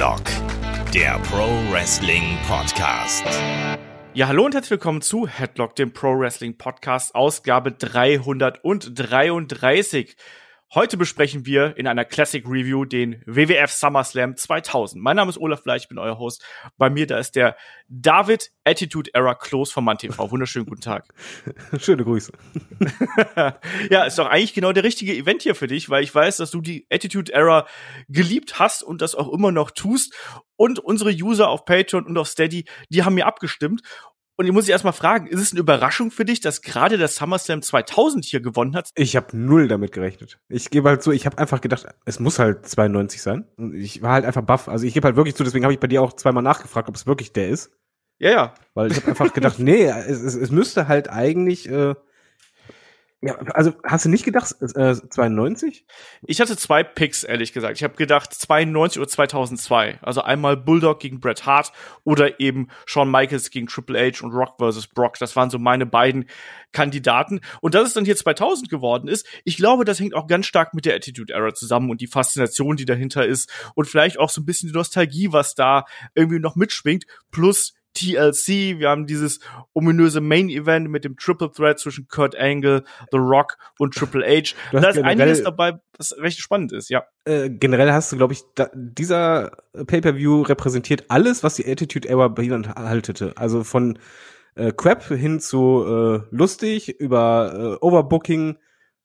Headlock, der Pro Wrestling Podcast. Ja, hallo und herzlich willkommen zu Headlock, dem Pro Wrestling Podcast, Ausgabe 333. Heute besprechen wir in einer Classic Review den WWF SummerSlam 2000. Mein Name ist Olaf Bleich, ich bin euer Host. Bei mir da ist der David Attitude Era Close von MannTV. Wunderschönen guten Tag. Schöne Grüße. ja, ist doch eigentlich genau der richtige Event hier für dich, weil ich weiß, dass du die Attitude Era geliebt hast und das auch immer noch tust. Und unsere User auf Patreon und auf Steady, die haben mir abgestimmt. Und ich muss dich erstmal fragen, ist es eine Überraschung für dich, dass gerade der SummerSlam 2000 hier gewonnen hat? Ich habe null damit gerechnet. Ich gebe halt so, ich habe einfach gedacht, es muss halt 92 sein. Ich war halt einfach baff. Also ich gebe halt wirklich zu, deswegen habe ich bei dir auch zweimal nachgefragt, ob es wirklich der ist. Ja, ja. Weil ich habe einfach gedacht, nee, es, es, es müsste halt eigentlich äh, ja, also hast du nicht gedacht, äh, 92? Ich hatte zwei Picks, ehrlich gesagt. Ich habe gedacht 92 oder 2002. Also einmal Bulldog gegen Bret Hart oder eben Shawn Michaels gegen Triple H und Rock vs. Brock. Das waren so meine beiden Kandidaten. Und dass es dann hier 2000 geworden ist, ich glaube, das hängt auch ganz stark mit der Attitude Era zusammen und die Faszination, die dahinter ist und vielleicht auch so ein bisschen die Nostalgie, was da irgendwie noch mitschwingt, plus TLC, wir haben dieses ominöse Main Event mit dem Triple Threat zwischen Kurt Angle, The Rock und Triple H. Da ist einiges dabei, was recht spannend ist, ja. Äh, generell hast du, glaube ich, da, dieser Pay-per-View repräsentiert alles, was die Attitude Era beinhaltete. Also von äh, Crap hin zu äh, lustig, über äh, Overbooking,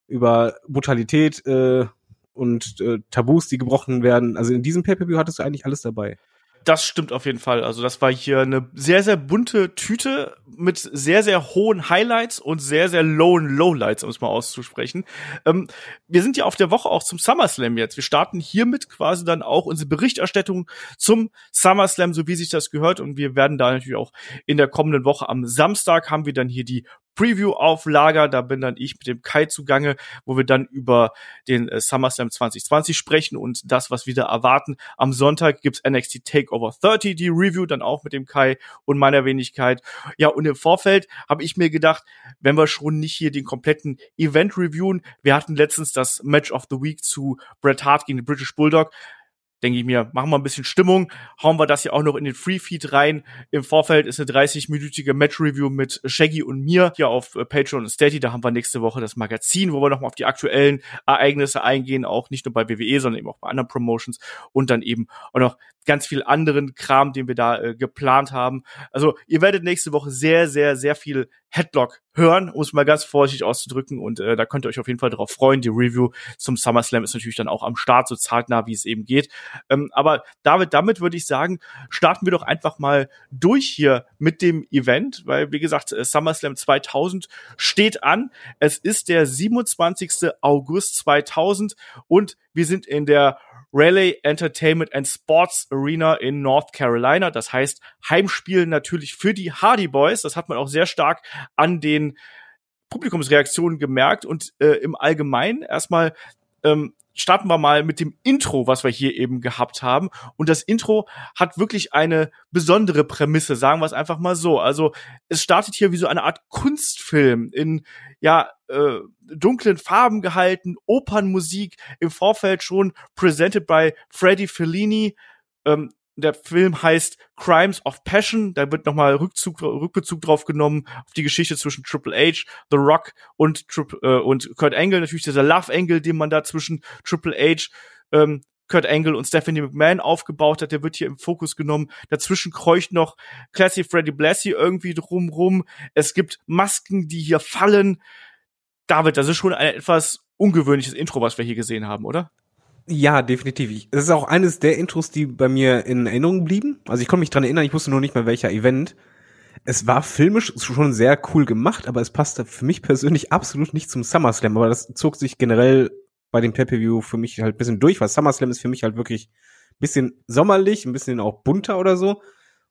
über Brutalität äh, und äh, Tabus, die gebrochen werden. Also in diesem Pay-per-View hattest du eigentlich alles dabei das stimmt auf jeden Fall. Also das war hier eine sehr, sehr bunte Tüte mit sehr, sehr hohen Highlights und sehr, sehr lowen Lowlights, um es mal auszusprechen. Ähm, wir sind ja auf der Woche auch zum SummerSlam jetzt. Wir starten hiermit quasi dann auch unsere Berichterstattung zum SummerSlam, so wie sich das gehört. Und wir werden da natürlich auch in der kommenden Woche am Samstag haben wir dann hier die Preview auf Lager. Da bin dann ich mit dem Kai zugange, wo wir dann über den äh, SummerSlam 2020 sprechen und das, was wir da erwarten. Am Sonntag gibt's NXT Takeover 30, die Review, dann auch mit dem Kai und meiner Wenigkeit. Ja, und im Vorfeld habe ich mir gedacht, wenn wir schon nicht hier den kompletten Event reviewen, wir hatten letztens das Match of the Week zu Bret Hart gegen den British Bulldog denke ich mir, machen wir ein bisschen Stimmung, hauen wir das hier auch noch in den Free Feed rein. Im Vorfeld ist eine 30-minütige Match-Review mit Shaggy und mir hier auf äh, Patreon und Steady. Da haben wir nächste Woche das Magazin, wo wir nochmal auf die aktuellen Ereignisse eingehen, auch nicht nur bei WWE, sondern eben auch bei anderen Promotions und dann eben auch noch ganz viel anderen Kram, den wir da äh, geplant haben. Also ihr werdet nächste Woche sehr, sehr, sehr viel Headlock hören, um es mal ganz vorsichtig auszudrücken. Und äh, da könnt ihr euch auf jeden Fall darauf freuen. Die Review zum SummerSlam ist natürlich dann auch am Start, so zeitnah, wie es eben geht. Ähm, aber David, damit würde ich sagen, starten wir doch einfach mal durch hier mit dem Event, weil, wie gesagt, äh, SummerSlam 2000 steht an. Es ist der 27. August 2000 und wir sind in der Raleigh Entertainment and Sports Arena in North Carolina. Das heißt, Heimspiel natürlich für die Hardy Boys. Das hat man auch sehr stark an den Publikumsreaktionen gemerkt und äh, im Allgemeinen erstmal ähm, starten wir mal mit dem Intro, was wir hier eben gehabt haben. Und das Intro hat wirklich eine besondere Prämisse, sagen wir es einfach mal so. Also es startet hier wie so eine Art Kunstfilm in ja äh, dunklen Farben gehalten, Opernmusik im Vorfeld schon presented by Freddie Fellini. Ähm, der Film heißt Crimes of Passion. Da wird nochmal Rückzug, Rückbezug drauf genommen auf die Geschichte zwischen Triple H, The Rock und, Trip, äh, und Kurt Angle. Natürlich dieser Love Angle, den man da zwischen Triple H, ähm, Kurt Angle und Stephanie McMahon aufgebaut hat, der wird hier im Fokus genommen. Dazwischen kreucht noch Classy Freddy Blassie irgendwie drumrum. Es gibt Masken, die hier fallen. David, das ist schon ein etwas ungewöhnliches Intro, was wir hier gesehen haben, oder? Ja, definitiv. Es ist auch eines der Intros, die bei mir in Erinnerung blieben. Also ich konnte mich dran erinnern, ich wusste nur nicht mehr welcher Event. Es war filmisch schon sehr cool gemacht, aber es passte für mich persönlich absolut nicht zum SummerSlam. Aber das zog sich generell bei dem Pay-Per-View für mich halt bisschen durch, weil SummerSlam ist für mich halt wirklich bisschen sommerlich, ein bisschen auch bunter oder so.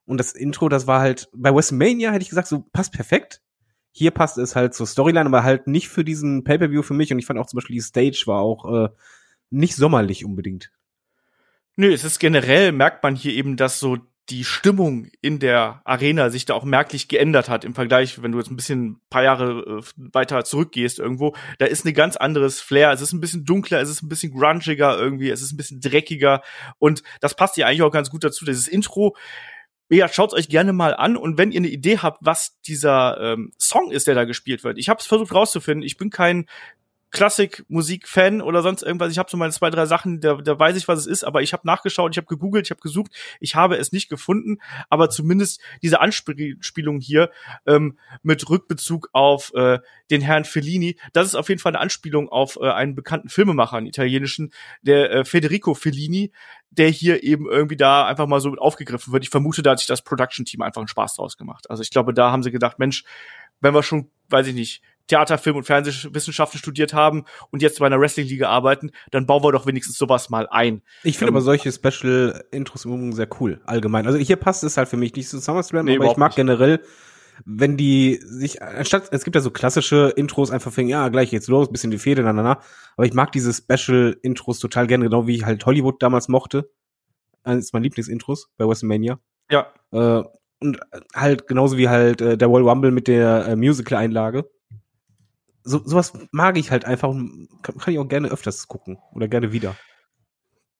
Und das Intro, das war halt, bei WrestleMania hätte ich gesagt, so passt perfekt. Hier passt es halt zur Storyline, aber halt nicht für diesen Pay-Per-View für mich. Und ich fand auch zum Beispiel die Stage war auch äh, nicht sommerlich unbedingt. Nö, es ist generell, merkt man hier eben, dass so die Stimmung in der Arena sich da auch merklich geändert hat im Vergleich, wenn du jetzt ein bisschen ein paar Jahre äh, weiter zurückgehst irgendwo. Da ist ein ganz anderes Flair. Es ist ein bisschen dunkler, es ist ein bisschen grungiger irgendwie, es ist ein bisschen dreckiger und das passt ja eigentlich auch ganz gut dazu. Dieses Intro, ja, schaut euch gerne mal an und wenn ihr eine Idee habt, was dieser ähm, Song ist, der da gespielt wird. Ich habe es versucht rauszufinden. Ich bin kein Klassikmusik-Fan oder sonst irgendwas. Ich habe so meine zwei, drei Sachen, da, da weiß ich, was es ist, aber ich habe nachgeschaut, ich habe gegoogelt, ich habe gesucht, ich habe es nicht gefunden, aber zumindest diese Anspielung hier ähm, mit Rückbezug auf äh, den Herrn Fellini, das ist auf jeden Fall eine Anspielung auf äh, einen bekannten Filmemacher, einen italienischen, der äh, Federico Fellini, der hier eben irgendwie da einfach mal so mit aufgegriffen wird. Ich vermute, da hat sich das Production-Team einfach einen Spaß draus gemacht. Also ich glaube, da haben sie gedacht, Mensch, wenn wir schon, weiß ich nicht, Theater, Film und Fernsehwissenschaften studiert haben und jetzt bei einer Wrestling-Liga arbeiten, dann bauen wir doch wenigstens sowas mal ein. Ich finde ähm, aber solche Special-Intros im sehr cool, allgemein. Also hier passt es halt für mich nicht zu SummerSlam, nee, aber ich mag nicht. generell, wenn die sich, anstatt, es gibt ja so klassische Intros, einfach fing, ja, gleich geht's los, bisschen die Fehde, na, na, na. Aber ich mag diese Special-Intros total gerne, genau wie ich halt Hollywood damals mochte. Eines meiner Lieblingsintros bei WrestleMania. Ja. Äh, und halt genauso wie halt äh, der Royal Rumble mit der äh, Musical-Einlage so, sowas mag ich halt einfach und kann, kann ich auch gerne öfters gucken oder gerne wieder.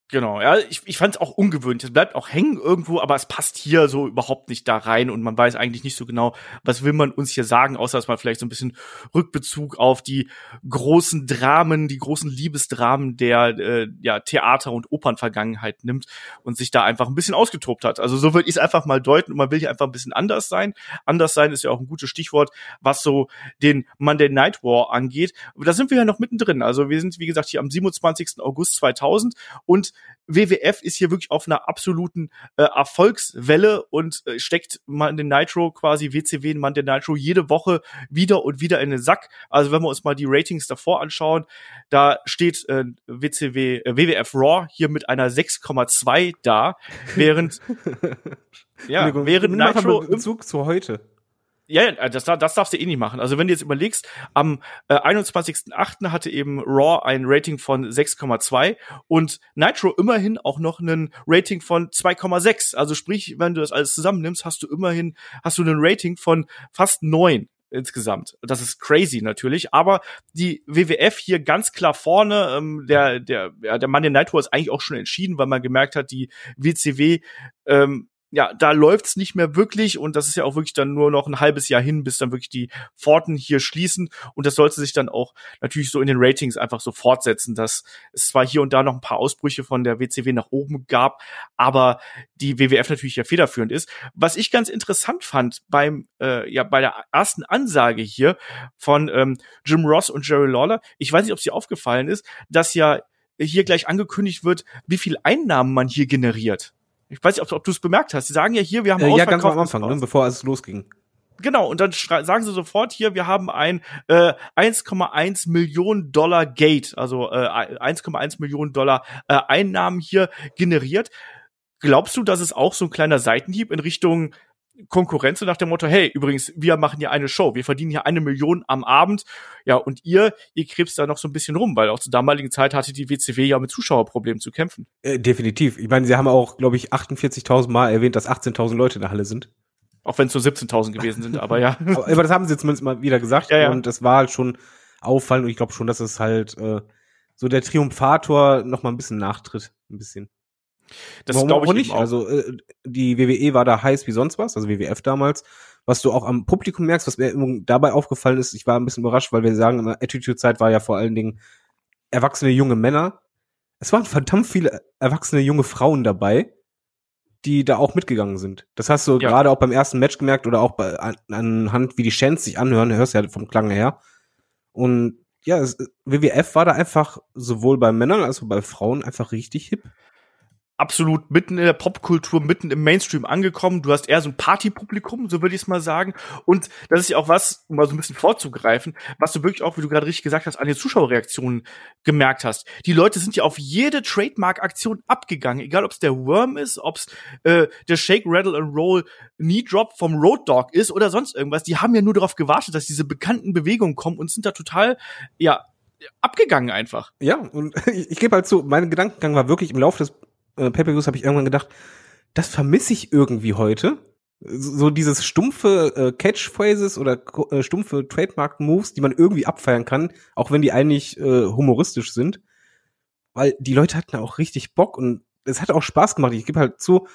Genau, ja, ich, ich fand es auch ungewöhnlich. Es bleibt auch hängen irgendwo, aber es passt hier so überhaupt nicht da rein und man weiß eigentlich nicht so genau, was will man uns hier sagen, außer dass man vielleicht so ein bisschen Rückbezug auf die großen Dramen, die großen Liebesdramen der äh, ja, Theater- und Opernvergangenheit nimmt und sich da einfach ein bisschen ausgetobt hat. Also so würde ich es einfach mal deuten und man will hier einfach ein bisschen anders sein. Anders sein ist ja auch ein gutes Stichwort, was so den Monday Night War angeht. Da sind wir ja noch mittendrin. Also wir sind, wie gesagt, hier am 27. August 2000 und WWF ist hier wirklich auf einer absoluten äh, Erfolgswelle und äh, steckt man den Nitro quasi WCW in man den Nitro jede Woche wieder und wieder in den Sack. Also wenn wir uns mal die Ratings davor anschauen, da steht äh, WCW äh, WWF Raw hier mit einer 6,2 da, während ja, während Nitro im Bezug zu heute. Ja, äh, das, das darfst du eh nicht machen. Also wenn du jetzt überlegst, am äh, 21.08. hatte eben Raw ein Rating von 6,2 und Nitro immerhin auch noch einen Rating von 2,6. Also sprich, wenn du das alles zusammennimmst, hast du immerhin, hast du einen Rating von fast 9 insgesamt. Das ist crazy natürlich, aber die WWF hier ganz klar vorne. Ähm, der der ja, der Mann der Nitro ist eigentlich auch schon entschieden, weil man gemerkt hat, die WCW ähm, ja, da läuft's nicht mehr wirklich und das ist ja auch wirklich dann nur noch ein halbes Jahr hin, bis dann wirklich die Pforten hier schließen und das sollte sich dann auch natürlich so in den Ratings einfach so fortsetzen, dass es zwar hier und da noch ein paar Ausbrüche von der WCW nach oben gab, aber die WWF natürlich ja federführend ist. Was ich ganz interessant fand beim äh, ja bei der ersten Ansage hier von ähm, Jim Ross und Jerry Lawler, ich weiß nicht, ob dir aufgefallen ist, dass ja hier gleich angekündigt wird, wie viel Einnahmen man hier generiert. Ich weiß nicht, ob, ob du es bemerkt hast. Sie sagen ja hier, wir haben äh, Ja, ganz am Anfang, ne, bevor es losging. Genau, und dann sagen sie sofort hier, wir haben ein äh, 1,1 Millionen Dollar Gate, also äh, 1,1 Millionen Dollar äh, Einnahmen hier generiert. Glaubst du, dass es auch so ein kleiner Seitenhieb in Richtung Konkurrenz nach dem Motto, hey, übrigens, wir machen hier eine Show, wir verdienen hier eine Million am Abend, ja, und ihr, ihr krebst da noch so ein bisschen rum, weil auch zur damaligen Zeit hatte die WCW ja mit Zuschauerproblemen zu kämpfen. Äh, definitiv. Ich meine, sie haben auch, glaube ich, 48.000 Mal erwähnt, dass 18.000 Leute in der Halle sind. Auch wenn es nur 17.000 gewesen sind, aber ja. aber das haben sie zumindest mal wieder gesagt ja, ja. und das war halt schon auffallend und ich glaube schon, dass es halt äh, so der Triumphator noch mal ein bisschen nachtritt, ein bisschen. Das glaube ich nicht. Auch. Also äh, die WWE war da heiß wie sonst was, also WWF damals. Was du auch am Publikum merkst, was mir dabei aufgefallen ist, ich war ein bisschen überrascht, weil wir sagen, Attitude-Zeit war ja vor allen Dingen erwachsene junge Männer. Es waren verdammt viele erwachsene junge Frauen dabei, die da auch mitgegangen sind. Das hast du ja. gerade auch beim ersten Match gemerkt oder auch bei, an, anhand, wie die Chants sich anhören, hörst ja vom Klang her. Und ja, es, WWF war da einfach sowohl bei Männern als auch bei Frauen einfach richtig hip absolut mitten in der Popkultur, mitten im Mainstream angekommen. Du hast eher so ein Partypublikum, so würde ich es mal sagen. Und das ist ja auch was, um mal so ein bisschen vorzugreifen, was du wirklich auch, wie du gerade richtig gesagt hast, an den Zuschauerreaktionen gemerkt hast. Die Leute sind ja auf jede Trademark-Aktion abgegangen, egal ob es der Worm ist, ob es äh, der Shake, Rattle and Roll Knee Drop vom Road Dog ist oder sonst irgendwas. Die haben ja nur darauf gewartet, dass diese bekannten Bewegungen kommen und sind da total, ja, abgegangen einfach. Ja, und ich, ich gebe halt zu, mein Gedankengang war wirklich im Laufe des äh, Pay-Per-Views habe ich irgendwann gedacht, das vermisse ich irgendwie heute. So dieses stumpfe äh, Catchphrases oder äh, stumpfe Trademark-Moves, die man irgendwie abfeiern kann, auch wenn die eigentlich äh, humoristisch sind. Weil die Leute hatten auch richtig Bock und es hat auch Spaß gemacht. Ich gebe halt zu,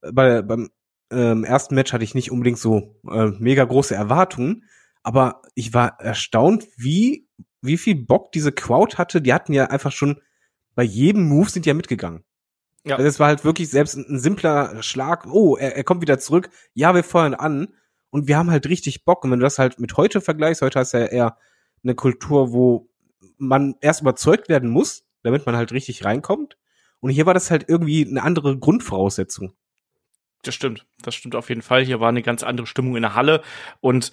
äh, bei, beim ähm, ersten Match hatte ich nicht unbedingt so äh, mega große Erwartungen, aber ich war erstaunt, wie, wie viel Bock diese Crowd hatte. Die hatten ja einfach schon bei jedem Move sind ja mitgegangen. Ja. Also es war halt wirklich selbst ein, ein simpler Schlag. Oh, er, er kommt wieder zurück. Ja, wir feuern an. Und wir haben halt richtig Bock. Und wenn du das halt mit heute vergleichst, heute hast du ja eher eine Kultur, wo man erst überzeugt werden muss, damit man halt richtig reinkommt. Und hier war das halt irgendwie eine andere Grundvoraussetzung. Das stimmt, das stimmt auf jeden Fall. Hier war eine ganz andere Stimmung in der Halle und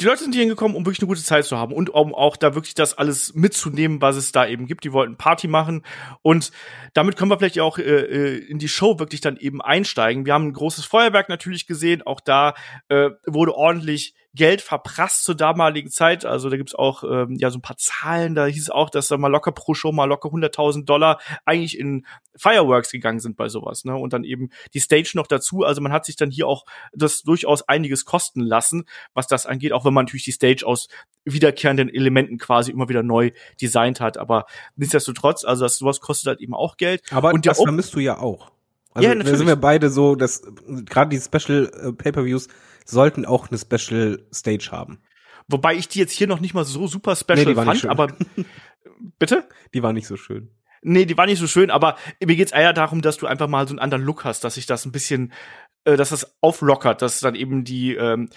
die Leute sind hier hingekommen, um wirklich eine gute Zeit zu haben und um auch da wirklich das alles mitzunehmen, was es da eben gibt. Die wollten Party machen und damit können wir vielleicht auch äh, äh, in die Show wirklich dann eben einsteigen. Wir haben ein großes Feuerwerk natürlich gesehen. Auch da äh, wurde ordentlich Geld verprasst zur damaligen Zeit. Also da gibt's auch ähm, ja so ein paar Zahlen. Da hieß es auch, dass da mal locker pro Show mal locker 100.000 Dollar eigentlich in Fireworks gegangen sind bei sowas. Ne? Und dann eben die Stage noch dazu. Also man hat sich dann hier auch das durchaus einiges kosten lassen, was das angeht. Auch wenn man natürlich die Stage aus wiederkehrenden Elementen quasi immer wieder neu designt hat. Aber nichtsdestotrotz, also das sowas kostet halt eben auch Geld. Aber und das vermisst du ja auch. Also ja, natürlich. Da sind wir beide so, dass gerade die Special äh, Pay-per-Views sollten auch eine Special Stage haben. Wobei ich die jetzt hier noch nicht mal so super special nee, fand, aber bitte? Die war nicht so schön. Nee, die war nicht so schön, aber mir geht's eher darum, dass du einfach mal so einen anderen Look hast, dass sich das ein bisschen, äh, dass das auflockert, dass dann eben die, ähm,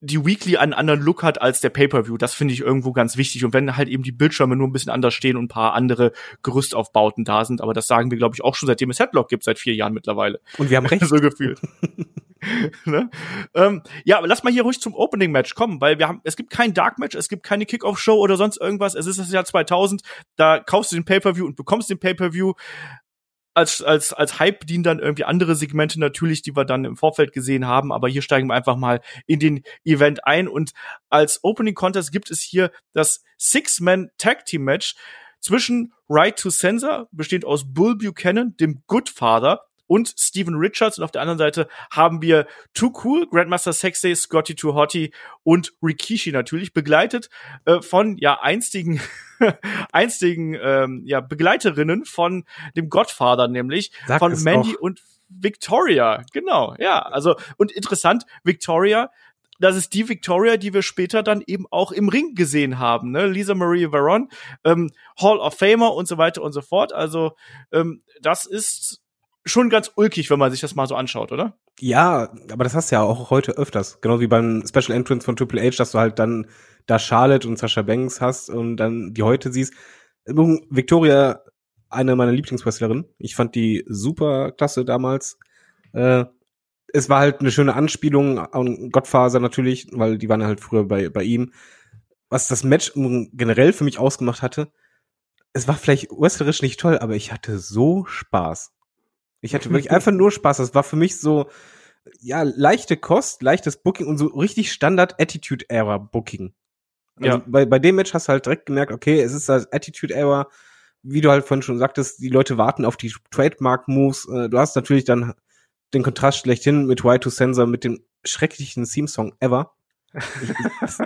die Weekly einen anderen Look hat als der Pay-per-View. Das finde ich irgendwo ganz wichtig. Und wenn halt eben die Bildschirme nur ein bisschen anders stehen und ein paar andere Gerüstaufbauten da sind, aber das sagen wir, glaube ich, auch schon seitdem es Headlock gibt, seit vier Jahren mittlerweile. Und wir haben recht. so gefühlt. ne? ähm, ja, aber lass mal hier ruhig zum Opening-Match kommen, weil wir haben, es gibt kein Dark-Match, es gibt keine Kick-Off-Show oder sonst irgendwas. Es ist das Jahr 2000, da kaufst du den Pay-Per-View und bekommst den Pay-Per-View als, als, als Hype dienen dann irgendwie andere Segmente natürlich, die wir dann im Vorfeld gesehen haben. Aber hier steigen wir einfach mal in den Event ein. Und als Opening Contest gibt es hier das Six-Man Tag Team Match zwischen Right to Sensor, bestehend aus Bull Buchanan, dem Goodfather, und Steven Richards. Und auf der anderen Seite haben wir Too Cool, Grandmaster Sexay, Scotty Too Hottie und Rikishi natürlich, begleitet äh, von ja einstigen einstigen ähm, ja Begleiterinnen von dem Godfather, nämlich Sag von Mandy auch. und Victoria. Genau, ja. Also und interessant, Victoria das ist die Victoria, die wir später dann eben auch im Ring gesehen haben. Ne? Lisa Marie Varon, ähm, Hall of Famer und so weiter und so fort. Also ähm, das ist schon ganz ulkig, wenn man sich das mal so anschaut, oder? Ja, aber das hast du ja auch heute öfters. Genau wie beim Special Entrance von Triple H, dass du halt dann da Charlotte und Sasha Banks hast und dann die heute siehst. Victoria, eine meiner Lieblingswrestlerinnen. Ich fand die super klasse damals. Äh, es war halt eine schöne Anspielung an Gottfaser natürlich, weil die waren halt früher bei, bei ihm. Was das Match generell für mich ausgemacht hatte, es war vielleicht wrestlerisch nicht toll, aber ich hatte so Spaß. Ich hatte wirklich einfach nur Spaß. Das war für mich so, ja, leichte Kost, leichtes Booking und so richtig Standard Attitude Era Booking. Also ja. bei, bei dem Match hast du halt direkt gemerkt, okay, es ist das Attitude Era, wie du halt vorhin schon sagtest, die Leute warten auf die Trademark Moves. Äh, du hast natürlich dann den Kontrast schlechthin mit Y2 Sensor mit dem schrecklichsten Theme Song ever.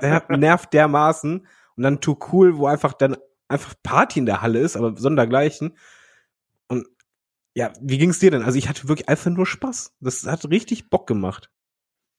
der nervt dermaßen und dann Too Cool, wo einfach dann einfach Party in der Halle ist, aber sondergleichen. Ja, wie ging's dir denn? Also ich hatte wirklich einfach nur Spaß. Das hat richtig Bock gemacht.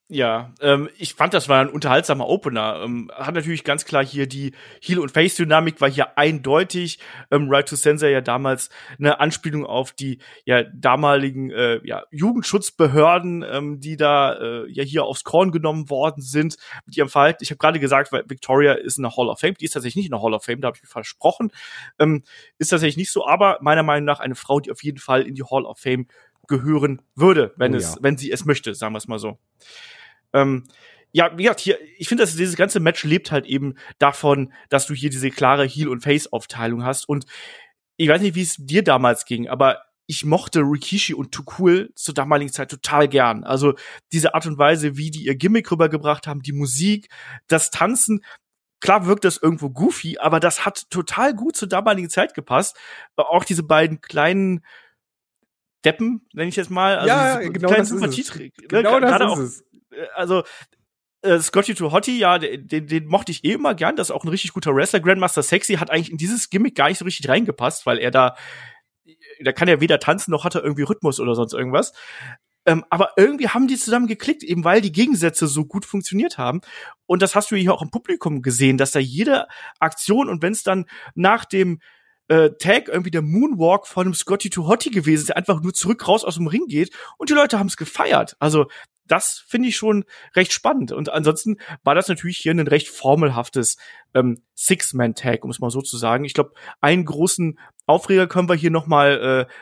Ja, ähm, ich fand, das war ein unterhaltsamer Opener. Ähm, hat natürlich ganz klar hier die Heel- und Face-Dynamik war hier eindeutig. Ähm, right to Sensor ja damals eine Anspielung auf die ja damaligen äh, ja, Jugendschutzbehörden, ähm, die da äh, ja hier aufs Korn genommen worden sind mit ihrem Verhalten. Ich habe gerade gesagt, weil Victoria ist in der Hall of Fame. Die ist tatsächlich nicht in der Hall of Fame, da habe ich mir versprochen. Ähm, ist tatsächlich nicht so, aber meiner Meinung nach eine Frau, die auf jeden Fall in die Hall of Fame gehören würde, wenn oh, es, ja. wenn sie es möchte, sagen wir es mal so. Ähm, ja, wie gesagt, hier, ich finde, dass dieses ganze Match lebt halt eben davon, dass du hier diese klare Heel- und Face-Aufteilung hast. Und ich weiß nicht, wie es dir damals ging, aber ich mochte Rikishi und Too Cool zur damaligen Zeit total gern. Also diese Art und Weise, wie die ihr Gimmick rübergebracht haben, die Musik, das Tanzen. Klar wirkt das irgendwo goofy, aber das hat total gut zur damaligen Zeit gepasst. Auch diese beiden kleinen Deppen, nenne ich jetzt mal. Also ja, genau das ist es. Ne, genau das ist auch, es. Äh, also äh, Scotty to Hottie, ja, den, den mochte ich eh immer gern. Das ist auch ein richtig guter Wrestler. Grandmaster Sexy hat eigentlich in dieses Gimmick gar nicht so richtig reingepasst, weil er da, da kann er weder tanzen noch hat er irgendwie Rhythmus oder sonst irgendwas. Ähm, aber irgendwie haben die zusammen geklickt, eben weil die Gegensätze so gut funktioniert haben. Und das hast du hier auch im Publikum gesehen, dass da jede Aktion und wenn es dann nach dem äh, Tag irgendwie der Moonwalk von einem Scotty to Hottie gewesen der einfach nur zurück raus aus dem Ring geht und die Leute haben es gefeiert. Also das finde ich schon recht spannend. Und ansonsten war das natürlich hier ein recht formelhaftes ähm, Six-Man-Tag, um es mal so zu sagen. Ich glaube, einen großen Aufreger können wir hier noch mal äh,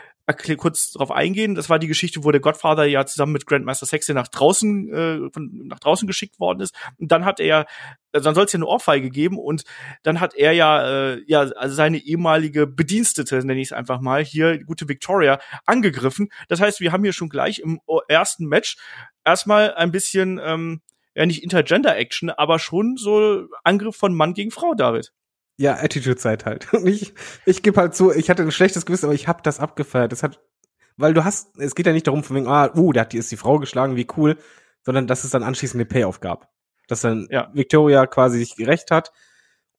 kurz drauf eingehen. Das war die Geschichte, wo der Godfather ja zusammen mit Grandmaster Sexy nach draußen äh, von, nach draußen geschickt worden ist. Und dann hat er, also dann soll es ja eine Ohrfeige geben und dann hat er ja äh, ja also seine ehemalige Bedienstete, nenne ich es einfach mal, hier gute Victoria angegriffen. Das heißt, wir haben hier schon gleich im ersten Match erstmal ein bisschen ähm, ja nicht Intergender Action, aber schon so Angriff von Mann gegen Frau, David. Ja, Attitude-Zeit halt. Und ich, ich gebe halt zu, ich hatte ein schlechtes Gewissen, aber ich habe das abgefeiert. Das hat, weil du hast, es geht ja nicht darum, von wegen, ah, uh, der hat die, ist die Frau geschlagen, wie cool, sondern dass es dann anschließend eine Payoff gab. Dass dann ja. Victoria quasi sich gerecht hat.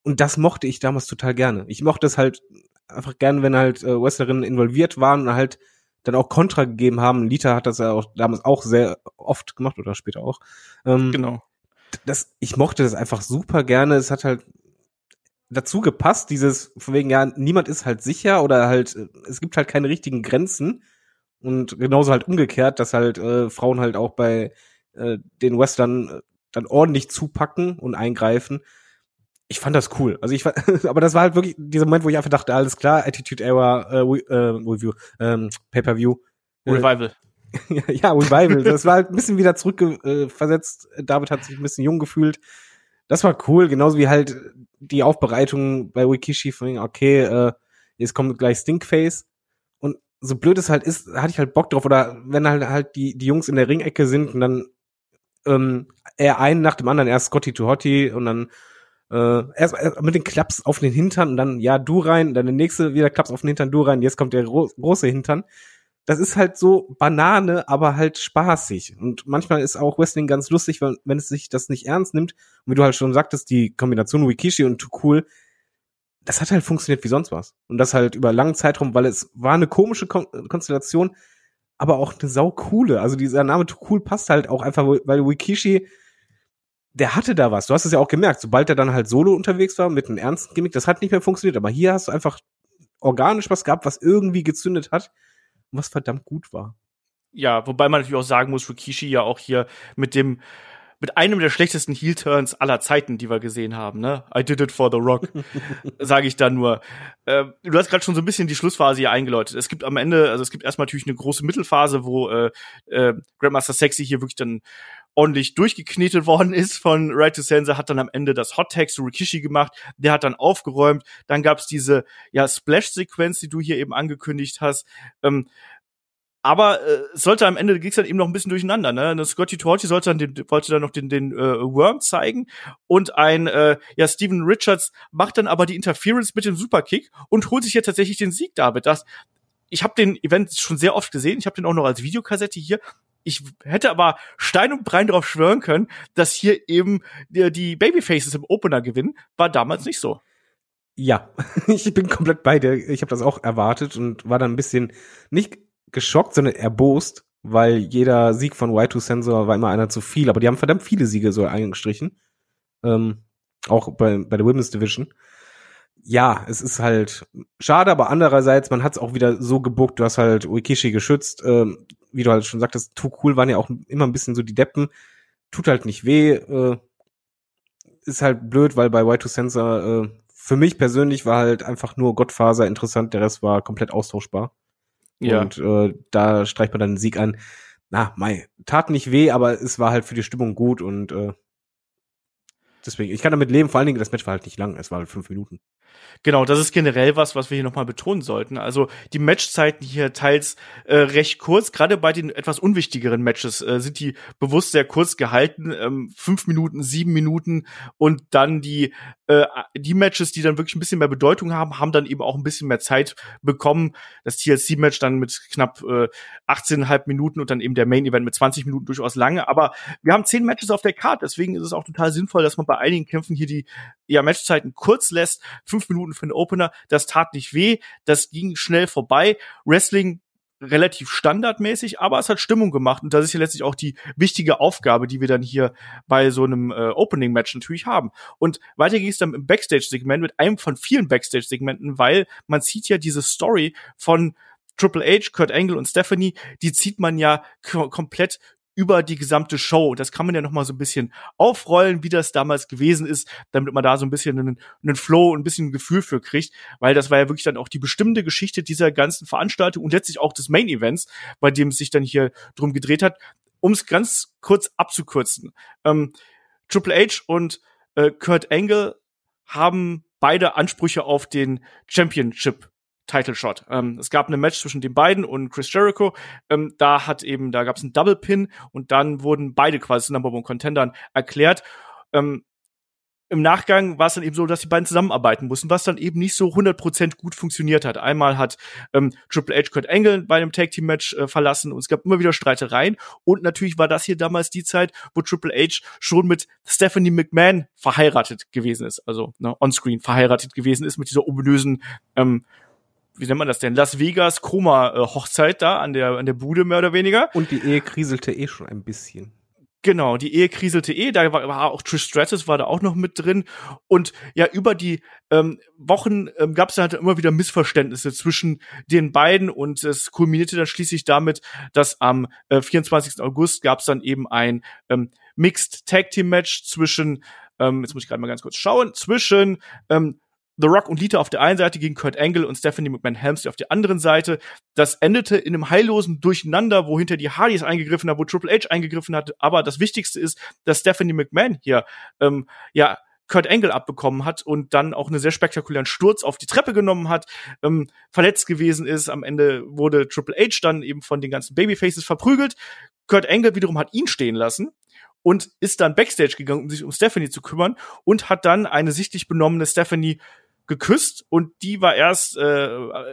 Und das mochte ich damals total gerne. Ich mochte es halt einfach gerne, wenn halt äh, Wrestlerinnen involviert waren und halt dann auch Kontra gegeben haben. Lita hat das ja auch damals auch sehr oft gemacht oder später auch. Ähm, genau. Das, ich mochte das einfach super gerne. Es hat halt dazu gepasst, dieses von wegen, ja, niemand ist halt sicher oder halt, es gibt halt keine richtigen Grenzen. Und genauso halt umgekehrt, dass halt äh, Frauen halt auch bei äh, den Western äh, dann ordentlich zupacken und eingreifen. Ich fand das cool. Also ich aber das war halt wirklich dieser Moment, wo ich einfach dachte, alles klar, Attitude Era äh, äh, Review, ähm, Pay-per-View. Äh, Revival. ja, Revival. Das war halt ein bisschen wieder zurückversetzt. Äh, David hat sich ein bisschen jung gefühlt. Das war cool, genauso wie halt die Aufbereitung bei Wikishi von, okay, äh, jetzt kommt gleich Stinkface. Und so blöd es halt ist, hatte ich halt Bock drauf. Oder wenn halt halt die, die Jungs in der Ringecke sind und dann ähm, er einen nach dem anderen, erst Scotty to Hottie und dann äh, erst, erst mit den Klaps auf den Hintern und dann ja du rein, dann der nächste wieder Klaps auf den Hintern, du rein, jetzt kommt der gro große Hintern das ist halt so Banane, aber halt spaßig. Und manchmal ist auch Wrestling ganz lustig, wenn, wenn es sich das nicht ernst nimmt. Und wie du halt schon sagtest, die Kombination Wikishi und Too Cool, das hat halt funktioniert wie sonst was. Und das halt über langen Zeitraum, weil es war eine komische Kon Konstellation, aber auch eine sau coole. Also dieser Name Too Cool passt halt auch einfach, weil Wikishi, der hatte da was. Du hast es ja auch gemerkt, sobald er dann halt solo unterwegs war mit einem ernsten Gimmick, das hat nicht mehr funktioniert. Aber hier hast du einfach organisch was gehabt, was irgendwie gezündet hat was verdammt gut war. Ja, wobei man natürlich auch sagen muss, Rikishi ja auch hier mit dem mit einem der schlechtesten Heel-Turns aller Zeiten, die wir gesehen haben, ne? I did it for the Rock, sage ich dann nur. Äh, du hast gerade schon so ein bisschen die Schlussphase hier eingeläutet. Es gibt am Ende, also es gibt erstmal natürlich eine große Mittelphase, wo äh, äh, Grandmaster Sexy hier wirklich dann ordentlich durchgeknetet worden ist von Right to Sensor, hat dann am Ende das Hot Tag zu Rikishi gemacht, der hat dann aufgeräumt, dann gab's diese ja Splash-Sequenz, die du hier eben angekündigt hast. Ähm, aber äh, sollte am Ende ging's dann eben noch ein bisschen durcheinander. Ne? Das Scotty Torchi sollte dann den, wollte dann noch den, den äh, Worm zeigen und ein äh, ja Steven Richards macht dann aber die Interference mit dem Superkick und holt sich jetzt tatsächlich den Sieg damit. Das ich habe den Event schon sehr oft gesehen. Ich habe den auch noch als Videokassette hier. Ich hätte aber Stein und Brein darauf schwören können, dass hier eben die, die Babyfaces im Opener gewinnen. War damals nicht so. Ja, ich bin komplett bei dir. Ich habe das auch erwartet und war dann ein bisschen nicht geschockt, sondern erbost, weil jeder Sieg von Y2 Sensor war immer einer zu viel. Aber die haben verdammt viele Siege so eingestrichen. Ähm, auch bei, bei der Women's Division. Ja, es ist halt schade, aber andererseits, man hat es auch wieder so gebuckt, du hast halt Uekishi geschützt, ähm, wie du halt schon sagtest, Too Cool waren ja auch immer ein bisschen so die Deppen. Tut halt nicht weh, äh, ist halt blöd, weil bei Y2 Sensor äh, für mich persönlich war halt einfach nur Gottfaser interessant, der Rest war komplett austauschbar. Ja. Und äh, da streicht man dann den Sieg an. Na, mei, tat nicht weh, aber es war halt für die Stimmung gut und äh, deswegen, ich kann damit leben, vor allen Dingen, das Match war halt nicht lang, es war halt fünf Minuten. Genau, das ist generell was, was wir hier nochmal betonen sollten. Also die Matchzeiten hier teils äh, recht kurz, gerade bei den etwas unwichtigeren Matches äh, sind die bewusst sehr kurz gehalten, ähm, fünf Minuten, sieben Minuten und dann die äh, die Matches, die dann wirklich ein bisschen mehr Bedeutung haben, haben dann eben auch ein bisschen mehr Zeit bekommen. Das TLC-Match dann mit knapp äh, 18,5 Minuten und dann eben der Main-Event mit 20 Minuten durchaus lange. Aber wir haben zehn Matches auf der Karte, deswegen ist es auch total sinnvoll, dass man bei einigen Kämpfen hier die ja, Matchzeiten kurz lässt. Fünf Minuten für den Opener, das tat nicht weh, das ging schnell vorbei. Wrestling relativ standardmäßig, aber es hat Stimmung gemacht und das ist ja letztlich auch die wichtige Aufgabe, die wir dann hier bei so einem äh, Opening-Match natürlich haben. Und weiter ging es dann im Backstage-Segment mit einem von vielen Backstage-Segmenten, weil man sieht ja diese Story von Triple H, Kurt Angle und Stephanie, die zieht man ja komplett über die gesamte Show. Und das kann man ja noch mal so ein bisschen aufrollen, wie das damals gewesen ist, damit man da so ein bisschen einen, einen Flow, ein bisschen ein Gefühl für kriegt, weil das war ja wirklich dann auch die bestimmte Geschichte dieser ganzen Veranstaltung und letztlich auch des Main Events, bei dem es sich dann hier drum gedreht hat. Um es ganz kurz abzukürzen. Ähm, Triple H und äh, Kurt Angle haben beide Ansprüche auf den Championship Title Shot. Ähm, es gab eine Match zwischen den beiden und Chris Jericho. Ähm, da hat eben, da gab es einen Double Pin und dann wurden beide quasi zu Number One Contendern erklärt. Ähm, im Nachgang war es dann eben so, dass die beiden zusammenarbeiten mussten, was dann eben nicht so 100% gut funktioniert hat. Einmal hat ähm, Triple H Kurt Angle bei einem Tag Team Match äh, verlassen und es gab immer wieder Streitereien und natürlich war das hier damals die Zeit, wo Triple H schon mit Stephanie McMahon verheiratet gewesen ist, also ne, onscreen verheiratet gewesen ist mit dieser ominösen ähm, wie nennt man das denn? Las Vegas Koma äh, Hochzeit da an der an der Bude mehr oder weniger. Und die Ehe kriselte eh schon ein bisschen. Genau, die Ehe kriselte eh, da war, war auch Trish Stratus war da auch noch mit drin und ja über die ähm, Wochen ähm, gab es halt immer wieder Missverständnisse zwischen den beiden und es kulminierte dann schließlich damit, dass am äh, 24. August gab es dann eben ein ähm, Mixed Tag Team Match zwischen ähm, jetzt muss ich gerade mal ganz kurz schauen zwischen ähm, The Rock und Lita auf der einen Seite gegen Kurt Angle und Stephanie McMahon Helmsley auf der anderen Seite. Das endete in einem heillosen Durcheinander, wo hinter die Hardys eingegriffen hat, wo Triple H eingegriffen hat. Aber das Wichtigste ist, dass Stephanie McMahon hier ähm, ja Kurt Angle abbekommen hat und dann auch einen sehr spektakulären Sturz auf die Treppe genommen hat, ähm, verletzt gewesen ist. Am Ende wurde Triple H dann eben von den ganzen Babyfaces verprügelt. Kurt Angle wiederum hat ihn stehen lassen und ist dann backstage gegangen, um sich um Stephanie zu kümmern und hat dann eine sichtlich benommene Stephanie geküsst und die war erst äh,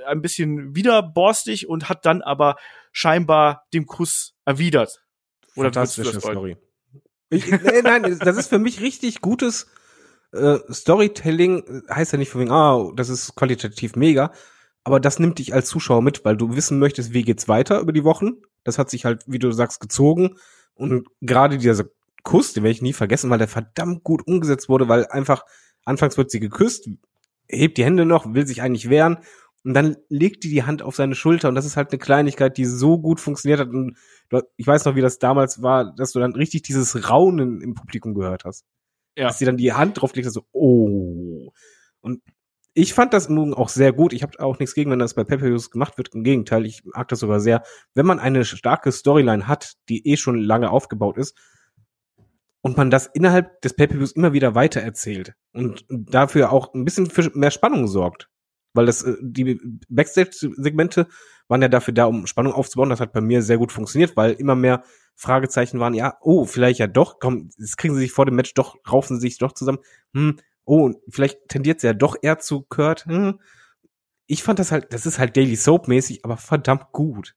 ein bisschen widerborstig und hat dann aber scheinbar dem Kuss erwidert. Oder Fantastische Story. Ich, nee, nein, das ist für mich richtig gutes äh, Storytelling. Heißt ja nicht von wegen, ah, das ist qualitativ mega, aber das nimmt dich als Zuschauer mit, weil du wissen möchtest, wie geht's weiter über die Wochen. Das hat sich halt, wie du sagst, gezogen und gerade dieser Kuss, den werde ich nie vergessen, weil der verdammt gut umgesetzt wurde, weil einfach anfangs wird sie geküsst, hebt die Hände noch, will sich eigentlich wehren und dann legt die die Hand auf seine Schulter und das ist halt eine Kleinigkeit, die so gut funktioniert hat und ich weiß noch, wie das damals war, dass du dann richtig dieses Raunen im Publikum gehört hast. Ja. Dass sie dann die Hand drauflegt, so, oh. Und ich fand das nun auch sehr gut. Ich habe auch nichts gegen, wenn das bei Pepeus gemacht wird. Im Gegenteil, ich mag das sogar sehr. Wenn man eine starke Storyline hat, die eh schon lange aufgebaut ist, und man das innerhalb des Pay-Per-Views immer wieder weitererzählt und dafür auch ein bisschen für mehr Spannung sorgt. Weil das, äh, die Backstage-Segmente waren ja dafür da, um Spannung aufzubauen. Das hat bei mir sehr gut funktioniert, weil immer mehr Fragezeichen waren, ja, oh, vielleicht ja doch, komm, jetzt kriegen sie sich vor dem Match doch, raufen sie sich doch zusammen, hm, oh, vielleicht tendiert sie ja doch eher zu Kurt, hm. Ich fand das halt, das ist halt Daily Soap-mäßig, aber verdammt gut.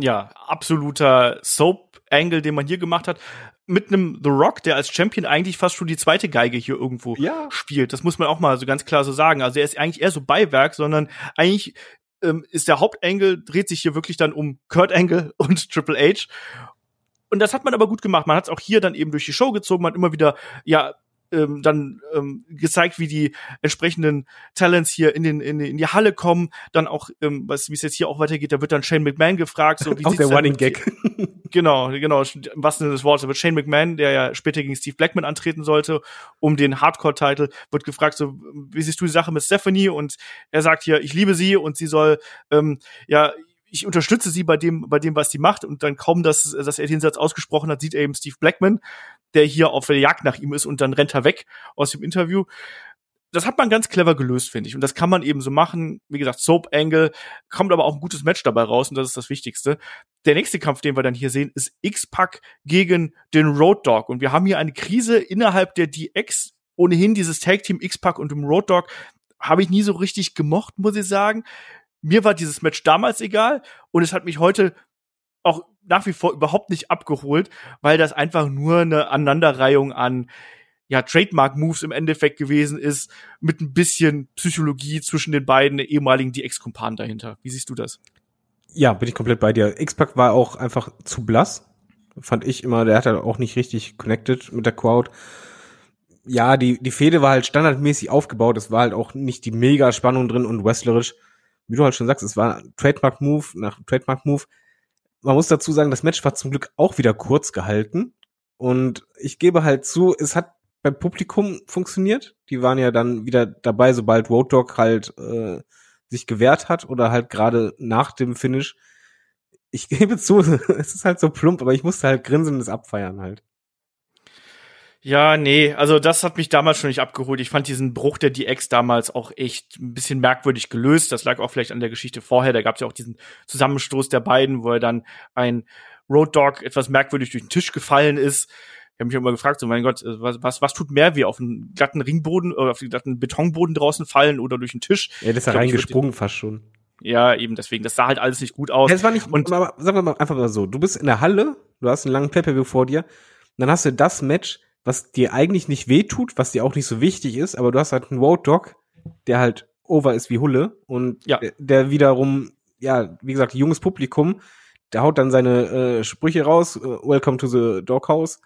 Ja, absoluter Soap-Angle, den man hier gemacht hat mit einem The Rock, der als Champion eigentlich fast schon die zweite Geige hier irgendwo ja. spielt. Das muss man auch mal so ganz klar so sagen. Also er ist eigentlich eher so Beiwerk, sondern eigentlich ähm, ist der Hauptangle, dreht sich hier wirklich dann um Kurt Angle und Triple H. Und das hat man aber gut gemacht. Man hat es auch hier dann eben durch die Show gezogen, man hat immer wieder, ja, ähm, dann ähm, gezeigt, wie die entsprechenden Talents hier in, den, in, in die Halle kommen. Dann auch, ähm, was wie es jetzt hier auch weitergeht, da wird dann Shane McMahon gefragt. So, wie auch der Running Gag. genau, genau, was denn das Wort? Da wird Shane McMahon, der ja später gegen Steve Blackman antreten sollte, um den Hardcore-Title, wird gefragt, so, wie siehst du die Sache mit Stephanie? Und er sagt hier, ich liebe sie und sie soll ähm, ja ich unterstütze sie bei dem, bei dem, was sie macht. Und dann kaum, dass, dass er den Satz ausgesprochen hat, sieht er eben Steve Blackman, der hier auf der Jagd nach ihm ist und dann rennt er weg aus dem Interview. Das hat man ganz clever gelöst, finde ich. Und das kann man eben so machen. Wie gesagt, Soap Angle, kommt aber auch ein gutes Match dabei raus und das ist das Wichtigste. Der nächste Kampf, den wir dann hier sehen, ist X-Pac gegen den Road Dog. Und wir haben hier eine Krise innerhalb der DX. Ohnehin dieses Tag Team X-Pac und dem Road Dog habe ich nie so richtig gemocht, muss ich sagen. Mir war dieses Match damals egal und es hat mich heute auch nach wie vor überhaupt nicht abgeholt, weil das einfach nur eine Aneinanderreihung an ja, Trademark-Moves im Endeffekt gewesen ist, mit ein bisschen Psychologie zwischen den beiden ehemaligen DX-Kumpanen dahinter. Wie siehst du das? Ja, bin ich komplett bei dir. X-Pac war auch einfach zu blass. Fand ich immer, der hat halt auch nicht richtig connected mit der Crowd. Ja, die, die Fehde war halt standardmäßig aufgebaut. Es war halt auch nicht die mega Spannung drin und wrestlerisch wie du halt schon sagst, es war Trademark-Move nach Trademark-Move. Man muss dazu sagen, das Match war zum Glück auch wieder kurz gehalten. Und ich gebe halt zu, es hat beim Publikum funktioniert. Die waren ja dann wieder dabei, sobald Road Dogg halt äh, sich gewehrt hat oder halt gerade nach dem Finish. Ich gebe zu, es ist halt so plump, aber ich musste halt grinsen und es abfeiern halt. Ja, nee, also das hat mich damals schon nicht abgeholt. Ich fand diesen Bruch der DX damals auch echt ein bisschen merkwürdig gelöst. Das lag auch vielleicht an der Geschichte vorher. Da gab es ja auch diesen Zusammenstoß der beiden, wo er dann ein Road Dog etwas merkwürdig durch den Tisch gefallen ist. Ich habe mich immer gefragt, so mein Gott, äh, was, was, was tut mehr wie auf einen glatten Ringboden oder auf den glatten Betonboden draußen fallen oder durch den Tisch? Ja, das ist ja reingesprungen fast schon. Ja, eben deswegen. Das sah halt alles nicht gut aus. Ja, es war nicht, und aber, sagen wir mal einfach mal so, du bist in der Halle, du hast einen langen pay vor dir, dann hast du das Match, was dir eigentlich nicht wehtut, was dir auch nicht so wichtig ist, aber du hast halt einen Road Dog, der halt over ist wie Hulle und ja. der, der wiederum, ja, wie gesagt, junges Publikum, der haut dann seine äh, Sprüche raus, äh, Welcome to the Doghouse.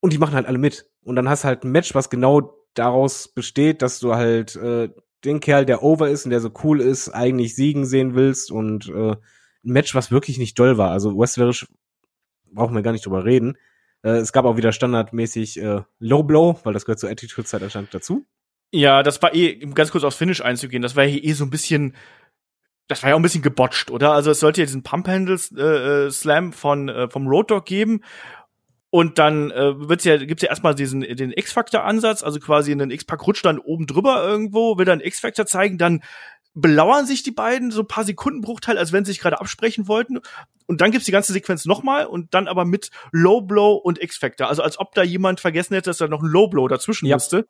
Und die machen halt alle mit. Und dann hast du halt ein Match, was genau daraus besteht, dass du halt äh, den Kerl, der over ist und der so cool ist, eigentlich siegen sehen willst und äh, ein Match, was wirklich nicht doll war. Also wrestlerisch brauchen wir gar nicht drüber reden. Äh, es gab auch wieder standardmäßig äh, Low Blow, weil das gehört zur Attitude-Zeit anscheinend dazu. Ja, das war eh, ganz kurz aufs Finish einzugehen, das war hier eh so ein bisschen, das war ja auch ein bisschen gebotcht, oder? Also es sollte ja diesen Pump-Handle-Slam äh, von, äh, vom Road Dog geben. Und dann äh, wird's ja, gibt's ja erstmal diesen den X-Factor-Ansatz, also quasi einen X-Pack rutscht dann oben drüber irgendwo, will dann X-Factor zeigen, dann belauern sich die beiden so ein paar Sekundenbruchteil, als wenn sie sich gerade absprechen wollten. Und dann gibt's die ganze Sequenz nochmal und dann aber mit Low Blow und X-Factor. Also als ob da jemand vergessen hätte, dass da noch ein Low Blow dazwischen ja. musste.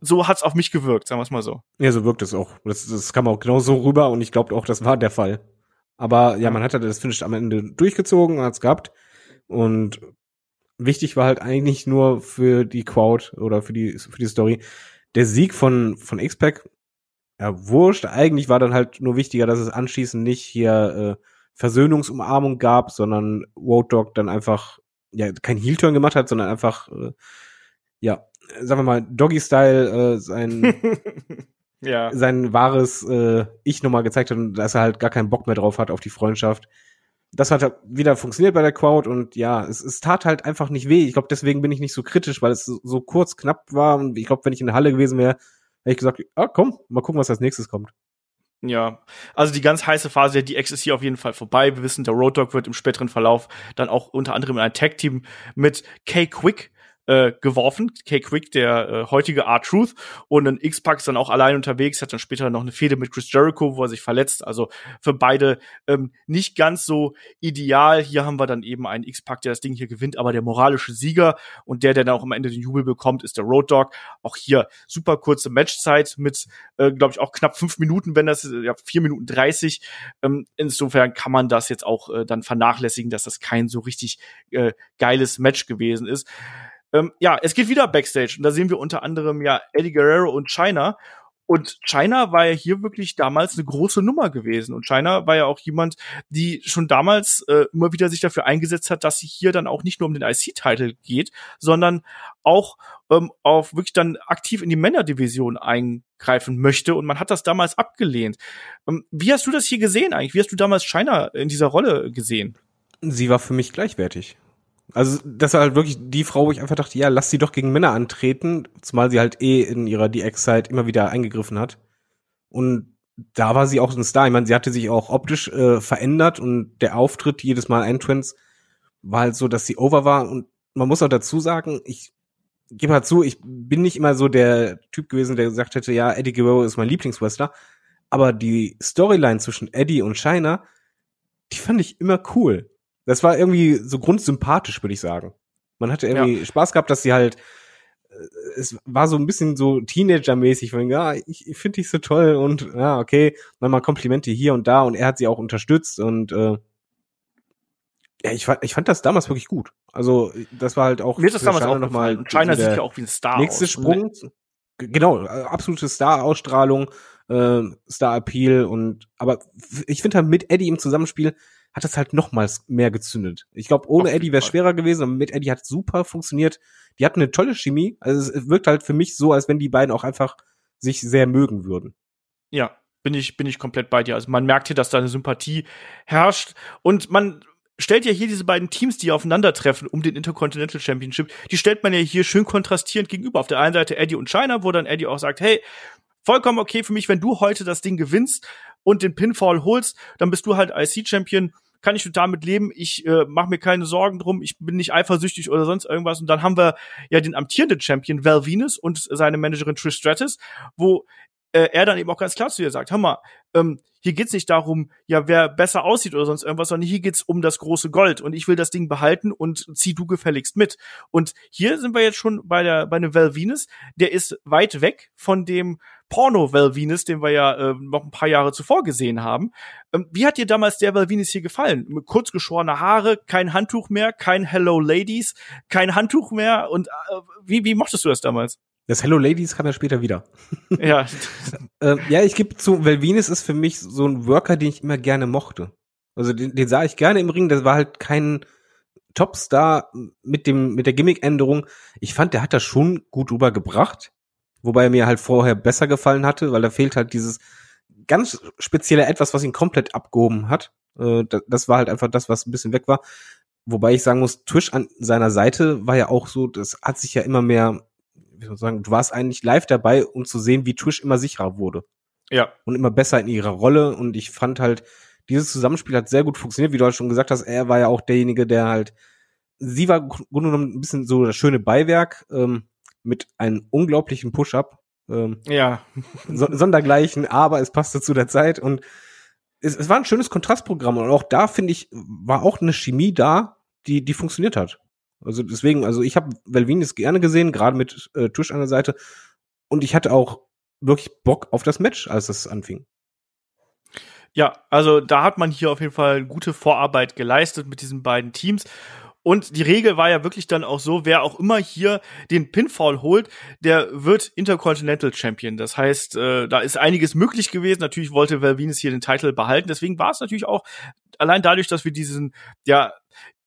So hat's auf mich gewirkt, sagen wir's mal so. Ja, so wirkt es auch. Das, das kam auch genau so rüber und ich glaube auch, das war der Fall. Aber ja, man hat halt das Finish am Ende durchgezogen, hat's gehabt. Und wichtig war halt eigentlich nur für die Crowd oder für die, für die Story der Sieg von, von X-Pac ja, wurscht. Eigentlich war dann halt nur wichtiger, dass es anschließend nicht hier äh, Versöhnungsumarmung gab, sondern Road Dog dann einfach ja kein Heel-Turn gemacht hat, sondern einfach äh, ja, sagen wir mal Doggy-Style äh, sein ja. sein wahres äh, Ich nochmal gezeigt hat und dass er halt gar keinen Bock mehr drauf hat auf die Freundschaft. Das hat halt wieder funktioniert bei der Crowd und ja, es, es tat halt einfach nicht weh. Ich glaube, deswegen bin ich nicht so kritisch, weil es so, so kurz knapp war und ich glaube, wenn ich in der Halle gewesen wäre, hätte ich gesagt, ah komm, mal gucken, was als nächstes kommt. Ja, also die ganz heiße Phase der DX ist hier auf jeden Fall vorbei. Wir wissen, der Road Dog wird im späteren Verlauf dann auch unter anderem in ein Tag-Team mit K-Quick äh, geworfen. Kay Quick, der äh, heutige R-Truth. Und ein X-Pac ist dann auch allein unterwegs, hat dann später noch eine Fehde mit Chris Jericho, wo er sich verletzt. Also für beide ähm, nicht ganz so ideal. Hier haben wir dann eben einen X-Pac, der das Ding hier gewinnt, aber der moralische Sieger und der, der dann auch am Ende den Jubel bekommt, ist der Road Dog. Auch hier super kurze Matchzeit mit, äh, glaube ich, auch knapp fünf Minuten, wenn das, ja, vier Minuten dreißig. Ähm, insofern kann man das jetzt auch äh, dann vernachlässigen, dass das kein so richtig äh, geiles Match gewesen ist. Ähm, ja, es geht wieder Backstage und da sehen wir unter anderem ja Eddie Guerrero und China. Und China war ja hier wirklich damals eine große Nummer gewesen. Und China war ja auch jemand, die schon damals äh, immer wieder sich dafür eingesetzt hat, dass sie hier dann auch nicht nur um den IC-Titel geht, sondern auch ähm, auf wirklich dann aktiv in die Männerdivision eingreifen möchte. Und man hat das damals abgelehnt. Ähm, wie hast du das hier gesehen eigentlich? Wie hast du damals China in dieser Rolle gesehen? Sie war für mich gleichwertig. Also das war halt wirklich die Frau, wo ich einfach dachte, ja, lass sie doch gegen Männer antreten, zumal sie halt eh in ihrer DX-Zeit immer wieder eingegriffen hat. Und da war sie auch ein Star. Ich meine, sie hatte sich auch optisch äh, verändert und der Auftritt jedes Mal Entrance war halt so, dass sie over war und man muss auch dazu sagen, ich gebe halt zu, ich bin nicht immer so der Typ gewesen, der gesagt hätte, ja, Eddie Guerrero ist mein Lieblingswrestler, aber die Storyline zwischen Eddie und Shiner, die fand ich immer cool. Das war irgendwie so grundsympathisch, würde ich sagen. Man hatte irgendwie ja. Spaß gehabt, dass sie halt äh, es war so ein bisschen so Teenager-mäßig, von ja, ich, ich finde dich so toll und ja, okay, mal Komplimente hier und da und er hat sie auch unterstützt und äh, ja, ich fand, ich fand das damals wirklich gut. Also, das war halt auch. Mir ist das damals China auch noch mal China sieht ja auch wie ein Star nächste aus. Sprung. Genau, absolute Star-Ausstrahlung, äh, Star-Appeal und, aber ich finde halt mit Eddie im Zusammenspiel hat das halt nochmals mehr gezündet. Ich glaube, ohne Auf Eddie wäre es schwerer gewesen, aber mit Eddie hat super funktioniert. Die hatten eine tolle Chemie. Also es wirkt halt für mich so, als wenn die beiden auch einfach sich sehr mögen würden. Ja, bin ich, bin ich komplett bei dir. Also man merkt hier, dass da eine Sympathie herrscht und man stellt ja hier diese beiden Teams, die aufeinandertreffen um den Intercontinental Championship, die stellt man ja hier schön kontrastierend gegenüber. Auf der einen Seite Eddie und China, wo dann Eddie auch sagt, hey, vollkommen okay für mich, wenn du heute das Ding gewinnst und den Pinfall holst, dann bist du halt IC-Champion, kann ich damit leben, ich äh, mache mir keine Sorgen drum, ich bin nicht eifersüchtig oder sonst irgendwas. Und dann haben wir ja den amtierenden Champion Val Venus und seine Managerin Trish Stratus, wo äh, er dann eben auch ganz klar zu ihr sagt, hör mal, ähm, hier geht's nicht darum, ja, wer besser aussieht oder sonst irgendwas, sondern hier geht's um das große Gold und ich will das Ding behalten und zieh du gefälligst mit. Und hier sind wir jetzt schon bei der bei einem Val Venus, der ist weit weg von dem Porno Val Venus, den wir ja äh, noch ein paar Jahre zuvor gesehen haben. Ähm, wie hat dir damals der Val Venus hier gefallen? Mit kurz geschorene Haare, kein Handtuch mehr, kein Hello Ladies, kein Handtuch mehr und äh, wie wie mochtest du das damals? Das Hello Ladies kam ja später wieder. Ja. äh, ja, ich gebe zu, weil Venus ist für mich so ein Worker, den ich immer gerne mochte. Also den, den sah ich gerne im Ring, das war halt kein Topstar mit dem, mit der Gimmick-Änderung. Ich fand, der hat das schon gut rübergebracht. Wobei er mir halt vorher besser gefallen hatte, weil da fehlt halt dieses ganz spezielle Etwas, was ihn komplett abgehoben hat. Äh, das war halt einfach das, was ein bisschen weg war. Wobei ich sagen muss, Twitch an seiner Seite war ja auch so, das hat sich ja immer mehr wie soll ich sagen, du warst eigentlich live dabei, um zu sehen, wie Twitch immer sicherer wurde. Ja. Und immer besser in ihrer Rolle. Und ich fand halt, dieses Zusammenspiel hat sehr gut funktioniert, wie du halt schon gesagt hast. Er war ja auch derjenige, der halt, sie war im Grunde genommen ein bisschen so das schöne Beiwerk ähm, mit einem unglaublichen Push-up. Ähm, ja. so, sondergleichen, aber es passte zu der Zeit und es, es war ein schönes Kontrastprogramm und auch da finde ich war auch eine Chemie da, die die funktioniert hat. Also deswegen, also ich habe Velvinis gerne gesehen, gerade mit äh, Tusch an der Seite. Und ich hatte auch wirklich Bock auf das Match, als es anfing. Ja, also da hat man hier auf jeden Fall gute Vorarbeit geleistet mit diesen beiden Teams. Und die Regel war ja wirklich dann auch so, wer auch immer hier den Pinfall holt, der wird Intercontinental Champion. Das heißt, äh, da ist einiges möglich gewesen. Natürlich wollte Val Venus hier den Titel behalten. Deswegen war es natürlich auch allein dadurch, dass wir diesen ja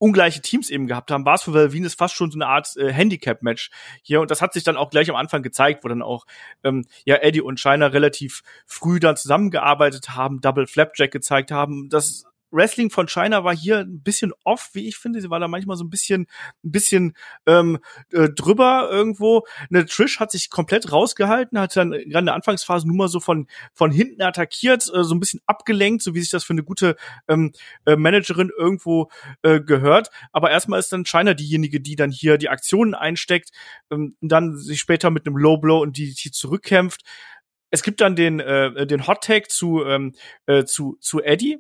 ungleiche Teams eben gehabt haben, war es für Valvinus fast schon so eine Art äh, Handicap-Match hier. Und das hat sich dann auch gleich am Anfang gezeigt, wo dann auch ähm, ja Eddie und Shiner relativ früh dann zusammengearbeitet haben, Double Flapjack gezeigt haben. Das Wrestling von China war hier ein bisschen off, wie ich finde. Sie war da manchmal so ein bisschen, ein bisschen ähm, äh, drüber irgendwo. Eine Trish hat sich komplett rausgehalten, hat dann gerade in der Anfangsphase nur mal so von von hinten attackiert, äh, so ein bisschen abgelenkt, so wie sich das für eine gute ähm, äh, Managerin irgendwo äh, gehört. Aber erstmal ist dann China diejenige, die dann hier die Aktionen einsteckt, ähm, dann sich später mit einem Low Blow und die, die zurückkämpft. Es gibt dann den äh, den Hot Tag zu ähm, äh, zu zu Eddie,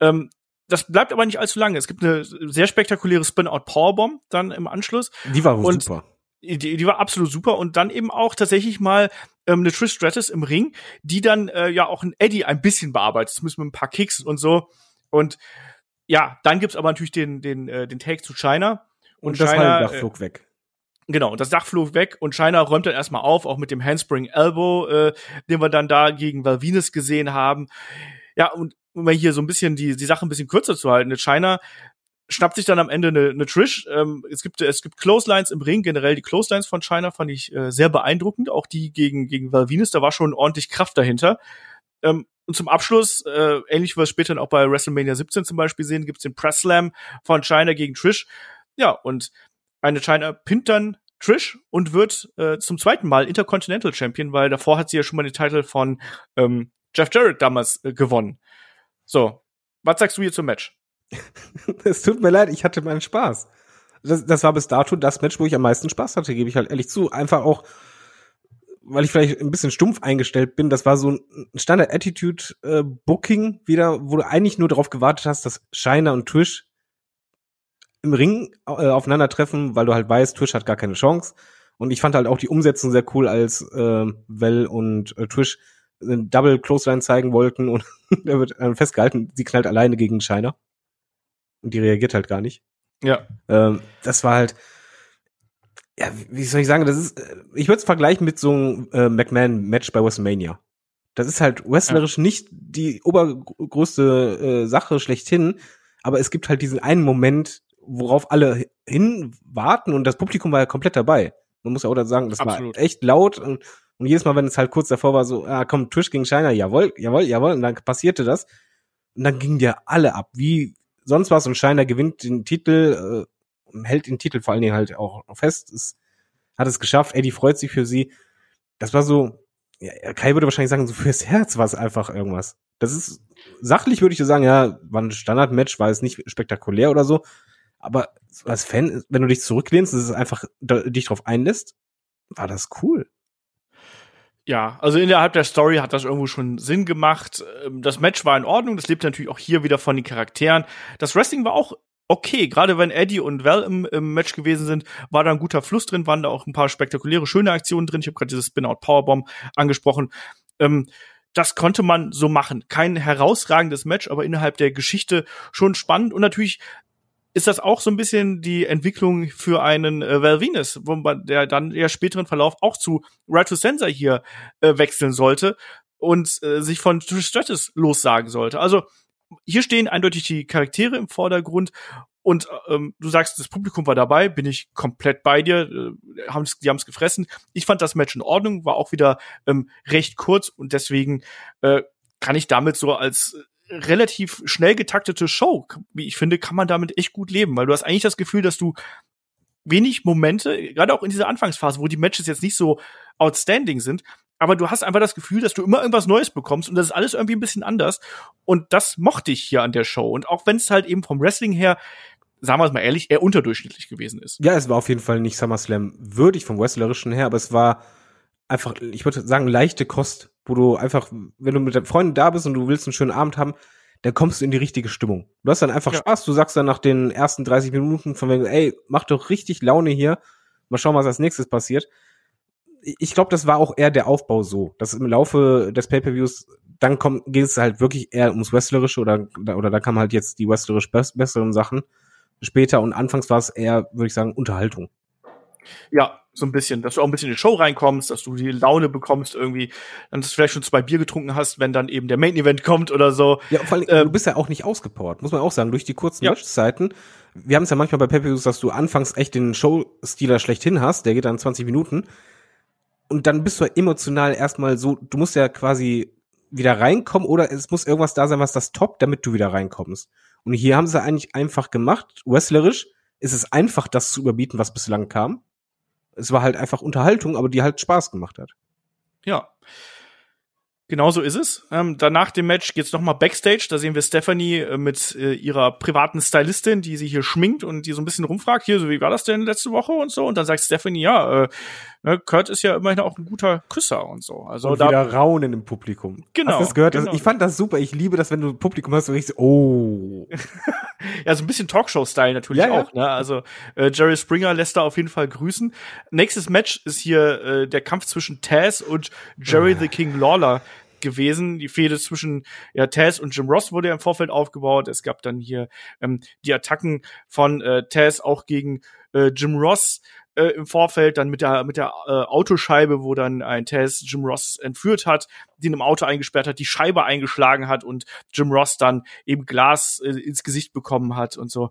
ähm, das bleibt aber nicht allzu lange. Es gibt eine sehr spektakuläre Spin-out Powerbomb dann im Anschluss. Die war und super. Die, die war absolut super und dann eben auch tatsächlich mal ähm, eine Trish Stratus im Ring, die dann äh, ja auch ein Eddie ein bisschen bearbeitet, zumindest mit ein paar Kicks und so. Und ja, dann gibt's aber natürlich den den äh, den Take zu China und, und das China, Dach flog äh, weg. Genau, das Dach flog weg und China räumt dann erstmal auf, auch mit dem Handspring Elbow, äh, den wir dann da gegen Valvinus gesehen haben. Ja, und um mal hier so ein bisschen die, die Sache ein bisschen kürzer zu halten, eine China schnappt sich dann am Ende eine, eine Trish. Ähm, es gibt es gibt Clotheslines im Ring, generell die Clotheslines von China fand ich äh, sehr beeindruckend, auch die gegen gegen Valvinus, da war schon ordentlich Kraft dahinter. Ähm, und zum Abschluss, äh, ähnlich wie wir es später auch bei WrestleMania 17 zum Beispiel sehen, gibt's den Press Slam von China gegen Trish. Ja, und eine China pinnt dann Trish und wird äh, zum zweiten Mal Intercontinental Champion, weil davor hat sie ja schon mal den Titel von ähm, Jeff Jarrett damals äh, gewonnen. So, was sagst du hier zum Match? es tut mir leid, ich hatte meinen Spaß. Das, das war bis dato das Match, wo ich am meisten Spaß hatte, gebe ich halt ehrlich zu. Einfach auch, weil ich vielleicht ein bisschen stumpf eingestellt bin, das war so ein Standard-Attitude-Booking äh, wieder, wo du eigentlich nur darauf gewartet hast, dass Shiner und Twitch im Ring äh, aufeinandertreffen, weil du halt weißt, Twitch hat gar keine Chance. Und ich fand halt auch die Umsetzung sehr cool, als äh, Well und äh, Twitch eine Double Clothesline zeigen wollten und er wird äh, festgehalten, sie knallt alleine gegen Shiner. Und die reagiert halt gar nicht. Ja. Ähm, das war halt, ja, wie soll ich sagen, das ist, äh, ich würde es vergleichen mit so einem äh, McMahon-Match bei WrestleMania. Das ist halt wrestlerisch ja. nicht die obergrößte äh, Sache schlechthin, aber es gibt halt diesen einen Moment, worauf alle hinwarten und das Publikum war ja komplett dabei. Man muss ja auch sagen, das Absolut. war echt laut und, und jedes Mal, wenn es halt kurz davor war, so, ah, komm, Twitch gegen Shiner, jawohl, jawohl, jawohl, und dann passierte das. Und dann gingen die alle ab, wie sonst was und Shiner gewinnt den Titel, äh, hält den Titel vor allen Dingen halt auch fest, ist, hat es geschafft, Eddie freut sich für sie. Das war so, ja, Kai würde wahrscheinlich sagen, so fürs Herz war es einfach irgendwas. Das ist, sachlich würde ich sagen, ja, war ein Standardmatch, war es nicht spektakulär oder so, aber als Fan, wenn du dich zurücklehnst, das ist einfach dich drauf einlässt, war das cool. Ja, also innerhalb der Story hat das irgendwo schon Sinn gemacht. Ähm, das Match war in Ordnung, das lebt natürlich auch hier wieder von den Charakteren. Das Wrestling war auch okay, gerade wenn Eddie und Val im, im, Match gewesen sind, war da ein guter Fluss drin, waren da auch ein paar spektakuläre, schöne Aktionen drin. Ich habe gerade dieses Spin-Out Powerbomb angesprochen. Ähm, das konnte man so machen. Kein herausragendes Match, aber innerhalb der Geschichte schon spannend und natürlich ist das auch so ein bisschen die Entwicklung für einen äh, Val Venus, wo man der dann ja späteren Verlauf auch zu Right to Sensor hier äh, wechseln sollte und äh, sich von Stratus lossagen sollte. Also hier stehen eindeutig die Charaktere im Vordergrund und ähm, du sagst, das Publikum war dabei, bin ich komplett bei dir, äh, haben's, die haben es gefressen. Ich fand das Match in Ordnung, war auch wieder ähm, recht kurz und deswegen äh, kann ich damit so als relativ schnell getaktete Show, wie ich finde, kann man damit echt gut leben, weil du hast eigentlich das Gefühl, dass du wenig Momente, gerade auch in dieser Anfangsphase, wo die Matches jetzt nicht so outstanding sind, aber du hast einfach das Gefühl, dass du immer irgendwas Neues bekommst und das ist alles irgendwie ein bisschen anders. Und das mochte ich hier an der Show. Und auch wenn es halt eben vom Wrestling her sagen wir es mal ehrlich, eher unterdurchschnittlich gewesen ist. Ja, es war auf jeden Fall nicht SummerSlam würdig vom Wrestlerischen her, aber es war einfach, ich würde sagen, leichte Kost wo du einfach, wenn du mit deinen Freunden da bist und du willst einen schönen Abend haben, dann kommst du in die richtige Stimmung. Du hast dann einfach ja. Spaß. Du sagst dann nach den ersten 30 Minuten von wegen, ey, mach doch richtig Laune hier. Mal schauen, was als nächstes passiert. Ich glaube, das war auch eher der Aufbau so, dass im Laufe des Pay-per-Views dann kommt, geht es halt wirklich eher ums Wrestlerische oder, oder da kamen halt jetzt die wrestlerisch besseren Sachen später und anfangs war es eher, würde ich sagen, Unterhaltung. Ja, so ein bisschen, dass du auch ein bisschen in die Show reinkommst, dass du die Laune bekommst irgendwie, dann dass du vielleicht schon zwei Bier getrunken hast, wenn dann eben der Main Event kommt oder so. Ja, vor allem, ähm, du bist ja auch nicht ausgepowert, muss man auch sagen, durch die kurzen ja. Matchzeiten. Wir haben es ja manchmal bei pay dass du anfangs echt den Show-Stealer schlechthin hast, der geht dann 20 Minuten. Und dann bist du emotional erstmal so, du musst ja quasi wieder reinkommen oder es muss irgendwas da sein, was das top, damit du wieder reinkommst. Und hier haben sie eigentlich einfach gemacht, wrestlerisch ist es einfach, das zu überbieten, was bislang kam es war halt einfach Unterhaltung, aber die halt Spaß gemacht hat. Ja. Genauso ist es. Ähm, danach dem Match geht's noch mal backstage. Da sehen wir Stephanie äh, mit äh, ihrer privaten Stylistin, die sie hier schminkt und die so ein bisschen rumfragt, hier, so wie war das denn letzte Woche und so. Und dann sagt Stephanie, ja, äh, ne, Kurt ist ja immerhin auch ein guter Küsser und so. Also und da wieder Raunen im Publikum. Genau. Hast das gehört? Genau. ich fand das super. Ich liebe das, wenn du Publikum hast und ich so, oh. ja, so ein bisschen Talkshow-Style natürlich ja, auch. Ja. Ne? Also äh, Jerry Springer lässt da auf jeden Fall grüßen. Nächstes Match ist hier äh, der Kampf zwischen Taz und Jerry the King Lawler gewesen. Die Fehde zwischen ja, Taz und Jim Ross wurde ja im Vorfeld aufgebaut. Es gab dann hier ähm, die Attacken von äh, Taz auch gegen äh, Jim Ross äh, im Vorfeld, dann mit der mit der äh, Autoscheibe, wo dann ein Taz Jim Ross entführt hat, den im Auto eingesperrt hat, die Scheibe eingeschlagen hat und Jim Ross dann eben Glas äh, ins Gesicht bekommen hat und so.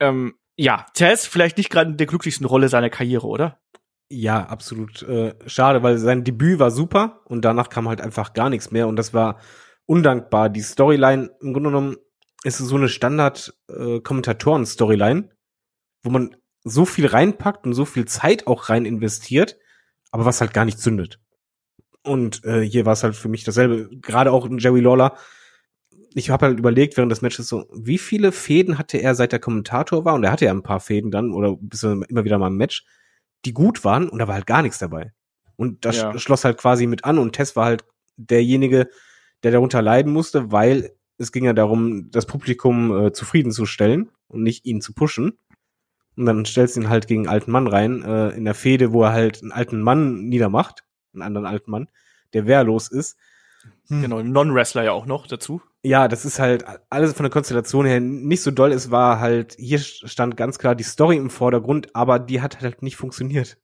Ähm, ja, Taz vielleicht nicht gerade in der glücklichsten Rolle seiner Karriere, oder? Ja, absolut äh, schade, weil sein Debüt war super und danach kam halt einfach gar nichts mehr und das war undankbar. Die Storyline, im Grunde genommen, ist so eine Standard-Kommentatoren-Storyline, äh, wo man so viel reinpackt und so viel Zeit auch rein investiert, aber was halt gar nicht zündet. Und äh, hier war es halt für mich dasselbe. Gerade auch Jerry Lawler. Ich habe halt überlegt während des Matches so, wie viele Fäden hatte er seit der Kommentator war? Und er hatte ja ein paar Fäden dann oder bis immer wieder mal ein Match, die gut waren und da war halt gar nichts dabei. Und das ja. schloss halt quasi mit an und Tess war halt derjenige, der darunter leiden musste, weil es ging ja darum, das Publikum äh, zufriedenzustellen und nicht ihn zu pushen. Und dann stellst du ihn halt gegen einen alten Mann rein, äh, in der Fehde, wo er halt einen alten Mann niedermacht, einen anderen alten Mann, der wehrlos ist. Hm. Genau, Non-Wrestler ja auch noch dazu. Ja, das ist halt alles von der Konstellation her nicht so doll. Es war halt, hier stand ganz klar die Story im Vordergrund, aber die hat halt nicht funktioniert.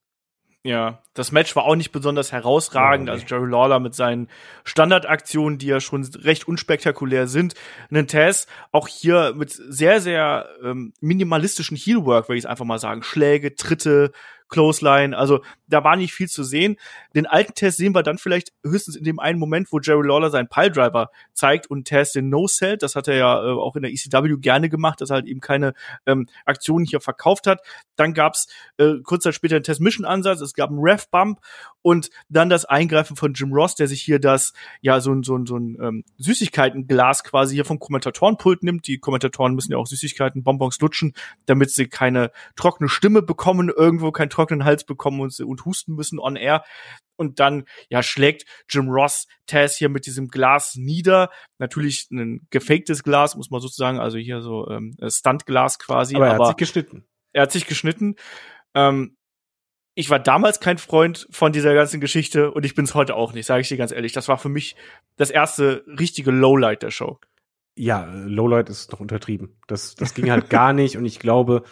Ja, das Match war auch nicht besonders herausragend. Oh, okay. Also Jerry Lawler mit seinen Standardaktionen, die ja schon recht unspektakulär sind. Einen Taz auch hier mit sehr, sehr ähm, minimalistischen Heelwork, würde ich einfach mal sagen. Schläge, Tritte, Clothesline. Also da war nicht viel zu sehen. Den alten Test sehen wir dann vielleicht höchstens in dem einen Moment, wo Jerry Lawler seinen Piledriver zeigt und Test den No-Cell. Das hat er ja äh, auch in der ECW gerne gemacht, dass er halt eben keine ähm, Aktionen hier verkauft hat. Dann gab's äh, kurz Zeit später einen Test-Mission-Ansatz. Es gab einen Ref-Bump und dann das Eingreifen von Jim Ross, der sich hier das, ja, so ein, so ein, so ein ähm, Süßigkeitenglas quasi hier vom Kommentatorenpult nimmt. Die Kommentatoren müssen ja auch Süßigkeiten, Bonbons lutschen, damit sie keine trockene Stimme bekommen, irgendwo kein trockenen Hals bekommen und, und husten müssen on air. Und dann, ja, schlägt Jim Ross Taz hier mit diesem Glas nieder. Natürlich ein gefaktes Glas, muss man sozusagen, also hier so ähm, Stuntglas quasi. Aber er aber hat sich geschnitten. Er hat sich geschnitten. Ähm, ich war damals kein Freund von dieser ganzen Geschichte und ich bin es heute auch nicht, sage ich dir ganz ehrlich. Das war für mich das erste richtige Lowlight der Show. Ja, Lowlight ist noch untertrieben. Das, das ging halt gar nicht und ich glaube,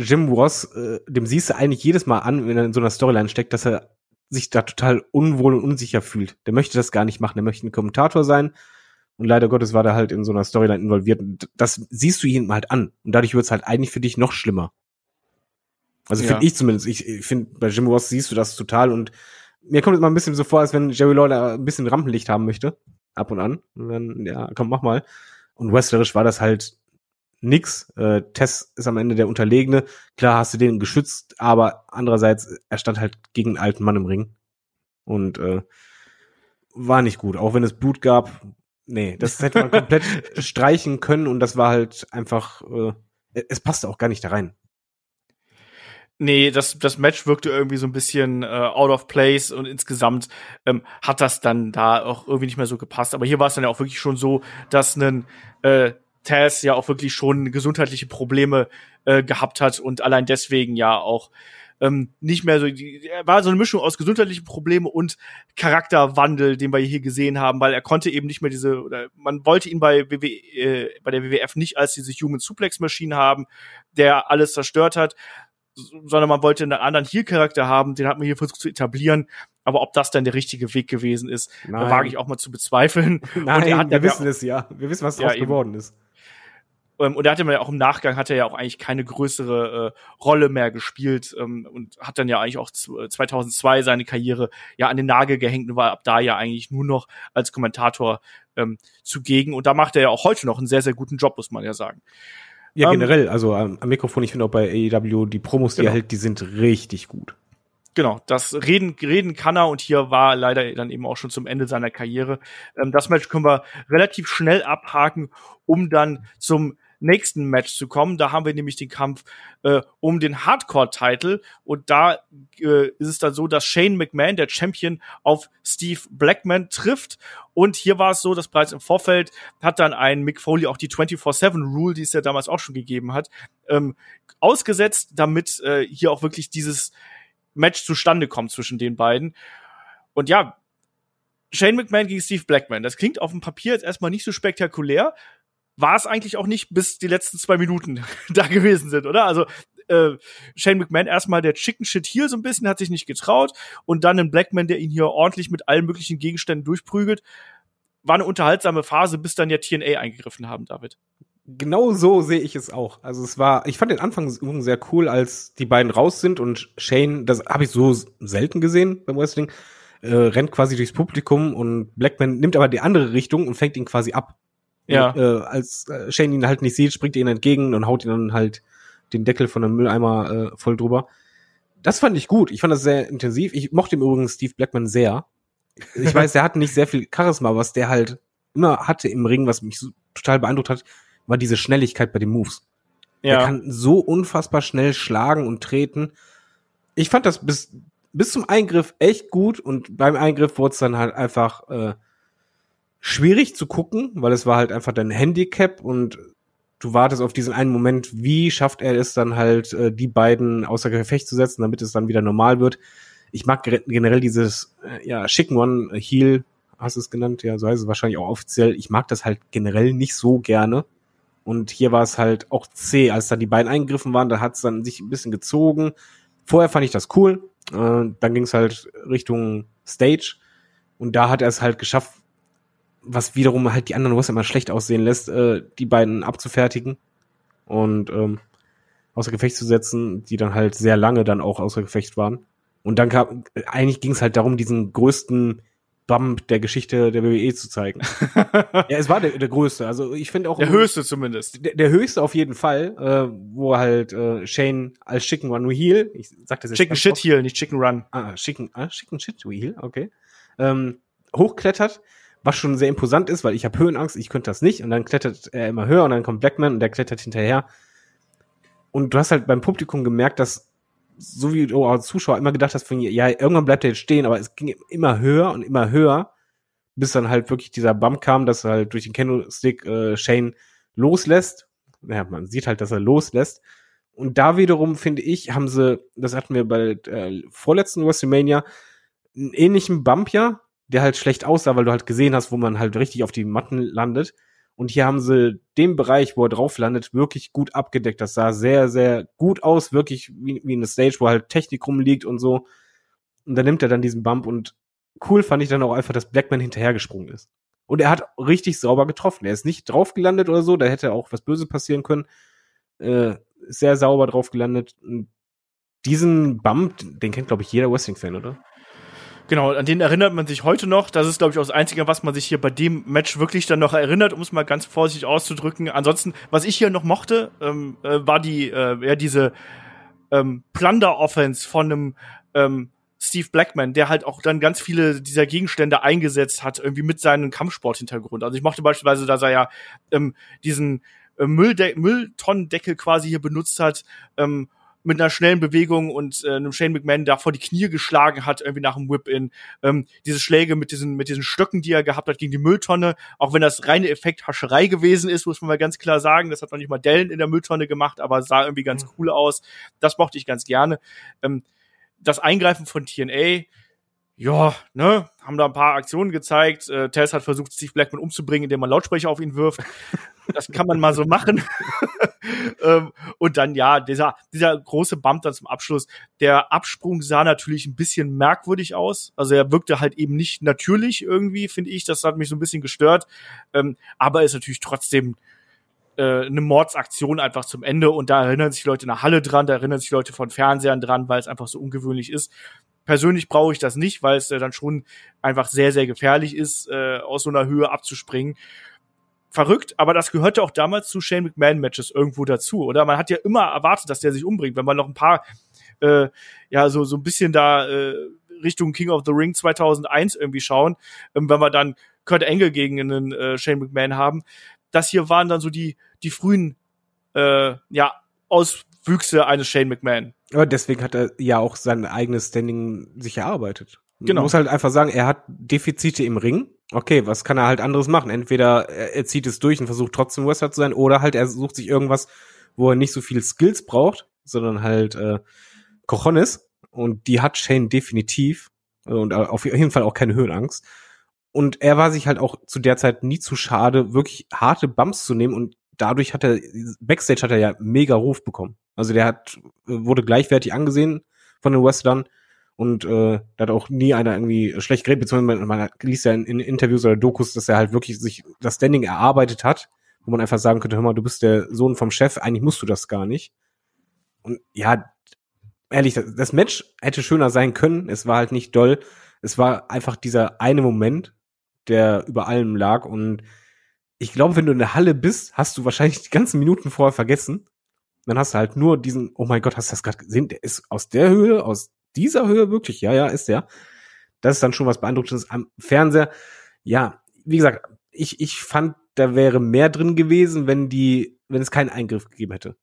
Jim Ross, äh, dem siehst du eigentlich jedes Mal an, wenn er in so einer Storyline steckt, dass er sich da total unwohl und unsicher fühlt. Der möchte das gar nicht machen. Der möchte ein Kommentator sein. Und leider Gottes war der halt in so einer Storyline involviert. Das siehst du ihm halt an. Und dadurch wird es halt eigentlich für dich noch schlimmer. Also ja. finde ich zumindest. Ich, ich finde, bei Jim Ross siehst du das total. Und mir kommt es mal ein bisschen so vor, als wenn Jerry Lawler ein bisschen Rampenlicht haben möchte. Ab und an. Und dann, ja, komm, mach mal. Und wrestlerisch war das halt nix. Äh, Tess ist am Ende der Unterlegene. Klar hast du den geschützt, aber andererseits, er stand halt gegen einen alten Mann im Ring. Und äh, war nicht gut. Auch wenn es Blut gab, nee, das hätte man komplett streichen können und das war halt einfach, äh, es passte auch gar nicht da rein. Nee, das, das Match wirkte irgendwie so ein bisschen äh, out of place und insgesamt ähm, hat das dann da auch irgendwie nicht mehr so gepasst. Aber hier war es dann ja auch wirklich schon so, dass ein äh, Taz ja auch wirklich schon gesundheitliche Probleme äh, gehabt hat und allein deswegen ja auch ähm, nicht mehr so, er war so eine Mischung aus gesundheitlichen Problemen und Charakterwandel, den wir hier gesehen haben, weil er konnte eben nicht mehr diese, oder man wollte ihn bei, WW, äh, bei der WWF nicht als diese Human Suplex Maschine haben, der alles zerstört hat, sondern man wollte einen anderen Heel-Charakter haben, den hat man hier versucht zu etablieren. Aber ob das dann der richtige Weg gewesen ist, wage ich auch mal zu bezweifeln. Nein, wir wissen es ja. Wir wissen, was daraus ja, geworden ist. Ähm, und er hatte man ja auch im Nachgang hat er ja auch eigentlich keine größere äh, Rolle mehr gespielt ähm, und hat dann ja eigentlich auch 2002 äh, seine Karriere ja an den Nagel gehängt und war ab da ja eigentlich nur noch als Kommentator ähm, zugegen. Und da macht er ja auch heute noch einen sehr, sehr guten Job, muss man ja sagen. Ja, ähm, generell, also am, am Mikrofon, ich finde auch bei AEW, die Promos, die genau. er hält, die sind richtig gut genau, das Reden, Reden kann er und hier war leider dann eben auch schon zum Ende seiner Karriere. Ähm, das Match können wir relativ schnell abhaken, um dann zum nächsten Match zu kommen. Da haben wir nämlich den Kampf äh, um den Hardcore-Title und da äh, ist es dann so, dass Shane McMahon, der Champion, auf Steve Blackman trifft und hier war es so, dass bereits im Vorfeld hat dann ein Mick Foley auch die 24-7-Rule, die es ja damals auch schon gegeben hat, ähm, ausgesetzt, damit äh, hier auch wirklich dieses Match zustande kommt zwischen den beiden. Und ja, Shane McMahon gegen Steve Blackman. Das klingt auf dem Papier jetzt erstmal nicht so spektakulär, war es eigentlich auch nicht, bis die letzten zwei Minuten da gewesen sind, oder? Also äh, Shane McMahon erstmal der Chicken Shit hier so ein bisschen, hat sich nicht getraut und dann ein Blackman, der ihn hier ordentlich mit allen möglichen Gegenständen durchprügelt. War eine unterhaltsame Phase, bis dann ja TNA eingegriffen haben, David. Genau so sehe ich es auch. Also es war, ich fand den Anfang sehr cool, als die beiden raus sind und Shane, das habe ich so selten gesehen beim Wrestling, äh, rennt quasi durchs Publikum und Blackman nimmt aber die andere Richtung und fängt ihn quasi ab. Ja. Äh, als äh, Shane ihn halt nicht sieht, springt er ihn entgegen und haut ihn dann halt den Deckel von einem Mülleimer äh, voll drüber. Das fand ich gut. Ich fand das sehr intensiv. Ich mochte im Übrigen Steve Blackman sehr. ich weiß, der hat nicht sehr viel Charisma, was der halt immer hatte im Ring, was mich so total beeindruckt hat, war diese Schnelligkeit bei den Moves. Ja. Er kann so unfassbar schnell schlagen und treten. Ich fand das bis, bis zum Eingriff echt gut und beim Eingriff wurde es dann halt einfach äh, schwierig zu gucken, weil es war halt einfach dein Handicap und du wartest auf diesen einen Moment, wie schafft er es dann halt, äh, die beiden außer Gefecht zu setzen, damit es dann wieder normal wird. Ich mag generell dieses, äh, ja, Chicken One Heal, hast du es genannt, ja, so heißt es wahrscheinlich auch offiziell. Ich mag das halt generell nicht so gerne. Und hier war es halt auch zäh, als dann die beiden eingegriffen waren, da hat es dann sich ein bisschen gezogen. Vorher fand ich das cool. Äh, dann ging es halt Richtung Stage. Und da hat er es halt geschafft, was wiederum halt die anderen Wrestler immer schlecht aussehen lässt, äh, die beiden abzufertigen und ähm, außer Gefecht zu setzen, die dann halt sehr lange dann auch außer Gefecht waren. Und dann kam, eigentlich ging es halt darum, diesen größten Bump der Geschichte der WWE zu zeigen. ja, es war der, der größte. Also ich finde auch der höchste zumindest. Der, der, höchste auf jeden Fall, äh, wo halt äh, Shane als Chicken Run Heel, ich sag das jetzt Chicken Shit Heel, nicht Chicken Run. Ah, Chicken, ah, Chicken Shit Heel, okay. Ähm, hochklettert was schon sehr imposant ist, weil ich habe Höhenangst, ich könnte das nicht und dann klettert er immer höher und dann kommt Blackman und der klettert hinterher. Und du hast halt beim Publikum gemerkt, dass so wie du als Zuschauer immer gedacht hast, von, ja, irgendwann bleibt er jetzt stehen, aber es ging immer höher und immer höher, bis dann halt wirklich dieser Bump kam, dass er halt durch den Candlestick äh, Shane loslässt. Ja, man sieht halt, dass er loslässt. Und da wiederum, finde ich, haben sie, das hatten wir bei äh, vorletzten WrestleMania, einen ähnlichen Bump ja, der halt schlecht aussah, weil du halt gesehen hast, wo man halt richtig auf die Matten landet. Und hier haben sie den Bereich, wo er drauf landet, wirklich gut abgedeckt. Das sah sehr, sehr gut aus, wirklich wie, wie eine Stage, wo halt Technik rumliegt und so. Und dann nimmt er dann diesen Bump und cool fand ich dann auch einfach, dass Blackman hinterhergesprungen ist. Und er hat richtig sauber getroffen. Er ist nicht drauf gelandet oder so, da hätte auch was Böses passieren können. Äh, sehr sauber drauf gelandet. Diesen Bump, den kennt, glaube ich, jeder Wrestling-Fan, oder? Genau, an den erinnert man sich heute noch. Das ist, glaube ich, auch das Einzige, was man sich hier bei dem Match wirklich dann noch erinnert, um es mal ganz vorsichtig auszudrücken. Ansonsten, was ich hier noch mochte, ähm, äh, war die, äh, ja, diese ähm, Plunder-Offense von einem ähm, Steve Blackman, der halt auch dann ganz viele dieser Gegenstände eingesetzt hat, irgendwie mit seinem Kampfsport-Hintergrund. Also ich mochte beispielsweise, dass er ja ähm, diesen äh, Mülltonnendeckel quasi hier benutzt hat, ähm, mit einer schnellen Bewegung und äh, einem Shane McMahon da vor die Knie geschlagen hat, irgendwie nach dem Whip-In. Ähm, diese Schläge mit diesen, mit diesen Stöcken, die er gehabt hat gegen die Mülltonne, auch wenn das reine Effekthascherei gewesen ist, muss man mal ganz klar sagen. Das hat noch nicht mal Dellen in der Mülltonne gemacht, aber sah irgendwie ganz mhm. cool aus. Das mochte ich ganz gerne. Ähm, das Eingreifen von TNA, ja, ne, haben da ein paar Aktionen gezeigt. Äh, Tess hat versucht, Steve Blackman umzubringen, indem man Lautsprecher auf ihn wirft. Das kann man mal so machen. ähm, und dann, ja, dieser, dieser große Bump dann zum Abschluss. Der Absprung sah natürlich ein bisschen merkwürdig aus. Also er wirkte halt eben nicht natürlich irgendwie, finde ich. Das hat mich so ein bisschen gestört. Ähm, aber ist natürlich trotzdem äh, eine Mordsaktion einfach zum Ende und da erinnern sich Leute in der Halle dran, da erinnern sich Leute von Fernsehern dran, weil es einfach so ungewöhnlich ist. Persönlich brauche ich das nicht, weil es äh, dann schon einfach sehr, sehr gefährlich ist, äh, aus so einer Höhe abzuspringen. Verrückt, aber das gehörte auch damals zu Shane McMahon-Matches irgendwo dazu, oder? Man hat ja immer erwartet, dass der sich umbringt, wenn man noch ein paar, äh, ja, so, so ein bisschen da äh, Richtung King of the Ring 2001 irgendwie schauen, ähm, wenn wir dann Kurt Engel gegen einen äh, Shane McMahon haben. Das hier waren dann so die, die frühen, äh, ja, Auswüchse eines Shane McMahon. Aber deswegen hat er ja auch sein eigenes Standing sich erarbeitet. Genau. Man muss halt einfach sagen, er hat Defizite im Ring. Okay, was kann er halt anderes machen? Entweder er zieht es durch und versucht trotzdem Wrestler zu sein, oder halt er sucht sich irgendwas, wo er nicht so viel Skills braucht, sondern halt äh, Cojones. Und die hat Shane definitiv. Und auf jeden Fall auch keine Höhenangst. Und er war sich halt auch zu der Zeit nie zu schade, wirklich harte Bumps zu nehmen und dadurch hat er, Backstage hat er ja mega Ruf bekommen. Also der hat, wurde gleichwertig angesehen von den Wrestlern und äh, da hat auch nie einer irgendwie schlecht geredet, beziehungsweise man, liest ja in, in, Interviews oder Dokus, dass er halt wirklich sich das Standing erarbeitet hat, wo man einfach sagen könnte, hör mal, du bist der Sohn vom Chef, eigentlich musst du das gar nicht. Und ja, ehrlich, das, das Match hätte schöner sein können, es war halt nicht doll. Es war einfach dieser eine Moment, der über allem lag und ich glaube, wenn du in der Halle bist, hast du wahrscheinlich die ganzen Minuten vorher vergessen. Dann hast du halt nur diesen, oh mein Gott, hast du das gerade gesehen? Der ist aus der Höhe, aus dieser Höhe wirklich, ja, ja, ist der. Das ist dann schon was Beeindruckendes am Fernseher. Ja, wie gesagt, ich, ich fand, da wäre mehr drin gewesen, wenn die, wenn es keinen Eingriff gegeben hätte.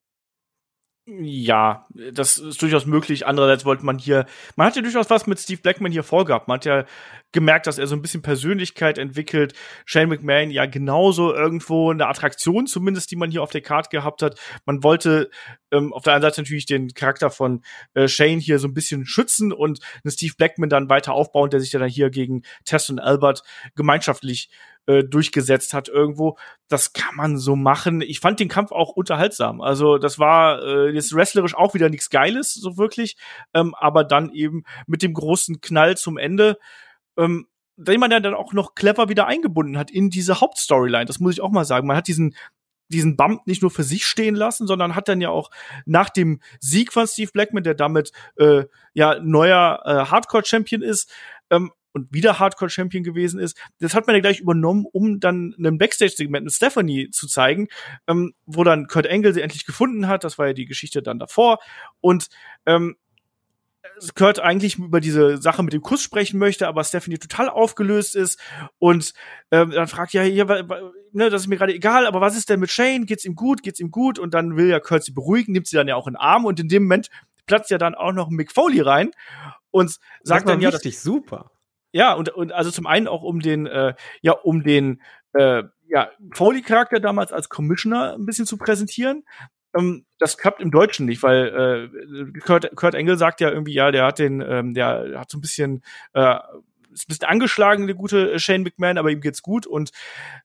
Ja, das ist durchaus möglich. Andererseits wollte man hier, man hat ja durchaus was mit Steve Blackman hier vorgehabt. Man hat ja gemerkt, dass er so ein bisschen Persönlichkeit entwickelt. Shane McMahon ja genauso irgendwo eine Attraktion zumindest, die man hier auf der Karte gehabt hat. Man wollte ähm, auf der einen Seite natürlich den Charakter von äh, Shane hier so ein bisschen schützen und einen Steve Blackman dann weiter aufbauen, der sich ja dann hier gegen Tess und Albert gemeinschaftlich äh, durchgesetzt hat irgendwo. Das kann man so machen. Ich fand den Kampf auch unterhaltsam. Also das war äh, jetzt wrestlerisch auch wieder nichts Geiles, so wirklich. Ähm, aber dann eben mit dem großen Knall zum Ende. Ähm, den man ja dann auch noch clever wieder eingebunden hat in diese Hauptstoryline. Das muss ich auch mal sagen. Man hat diesen diesen Bump nicht nur für sich stehen lassen, sondern hat dann ja auch nach dem Sieg von Steve Blackman, der damit äh, ja neuer äh, Hardcore-Champion ist, ähm, und wieder Hardcore-Champion gewesen ist. Das hat man ja gleich übernommen, um dann einen Backstage-Segment mit Stephanie zu zeigen, ähm, wo dann Kurt Angle sie endlich gefunden hat. Das war ja die Geschichte dann davor. Und ähm, Kurt eigentlich über diese Sache mit dem Kuss sprechen möchte, aber Stephanie total aufgelöst ist und ähm, dann fragt ja hier, ne, das ist mir gerade egal, aber was ist denn mit Shane? Geht's ihm gut? Geht's ihm gut? Und dann will ja Kurt sie beruhigen, nimmt sie dann ja auch in den Arm und in dem Moment platzt ja dann auch noch Mick Foley rein und sagt dann ja, das ist super. Ja, und, und also zum einen auch um den, äh, ja, um den äh, ja, Foley-Charakter damals als Commissioner ein bisschen zu präsentieren. Ähm, das klappt im Deutschen nicht, weil äh, Kurt, Kurt Engel sagt ja irgendwie, ja, der hat den, ähm, der hat so ein bisschen äh, ist ein bisschen angeschlagen, der gute Shane McMahon, aber ihm geht's gut. Und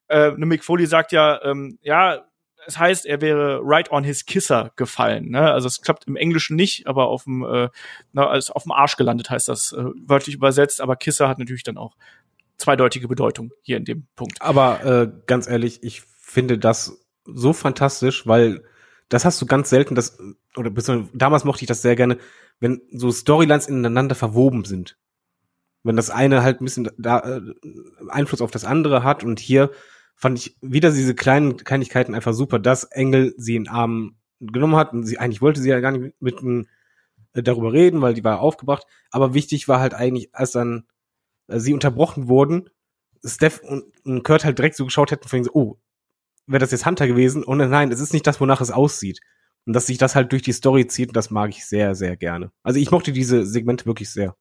äh, Mick Foley sagt ja, ähm, ja, es heißt, er wäre right on his kisser gefallen. Ne? Also es klappt im Englischen nicht, aber auf dem, äh, na, also auf dem Arsch gelandet heißt das äh, wörtlich übersetzt. Aber Kisser hat natürlich dann auch zweideutige Bedeutung hier in dem Punkt. Aber äh, ganz ehrlich, ich finde das so fantastisch, weil das hast du ganz selten, das oder damals mochte ich das sehr gerne, wenn so Storylines ineinander verwoben sind. Wenn das eine halt ein bisschen da, äh, Einfluss auf das andere hat und hier fand ich wieder diese kleinen Kleinigkeiten einfach super, dass Engel sie in Arm genommen hat und sie eigentlich wollte sie ja gar nicht mit, mit äh, darüber reden, weil die war aufgebracht. Aber wichtig war halt eigentlich, als dann äh, sie unterbrochen wurden, Steph und, und Kurt halt direkt so geschaut hätten, von so, oh, wäre das jetzt Hunter gewesen? Und nein, es ist nicht das, wonach es aussieht. Und dass sich das halt durch die Story zieht, das mag ich sehr, sehr gerne. Also ich mochte diese Segmente wirklich sehr.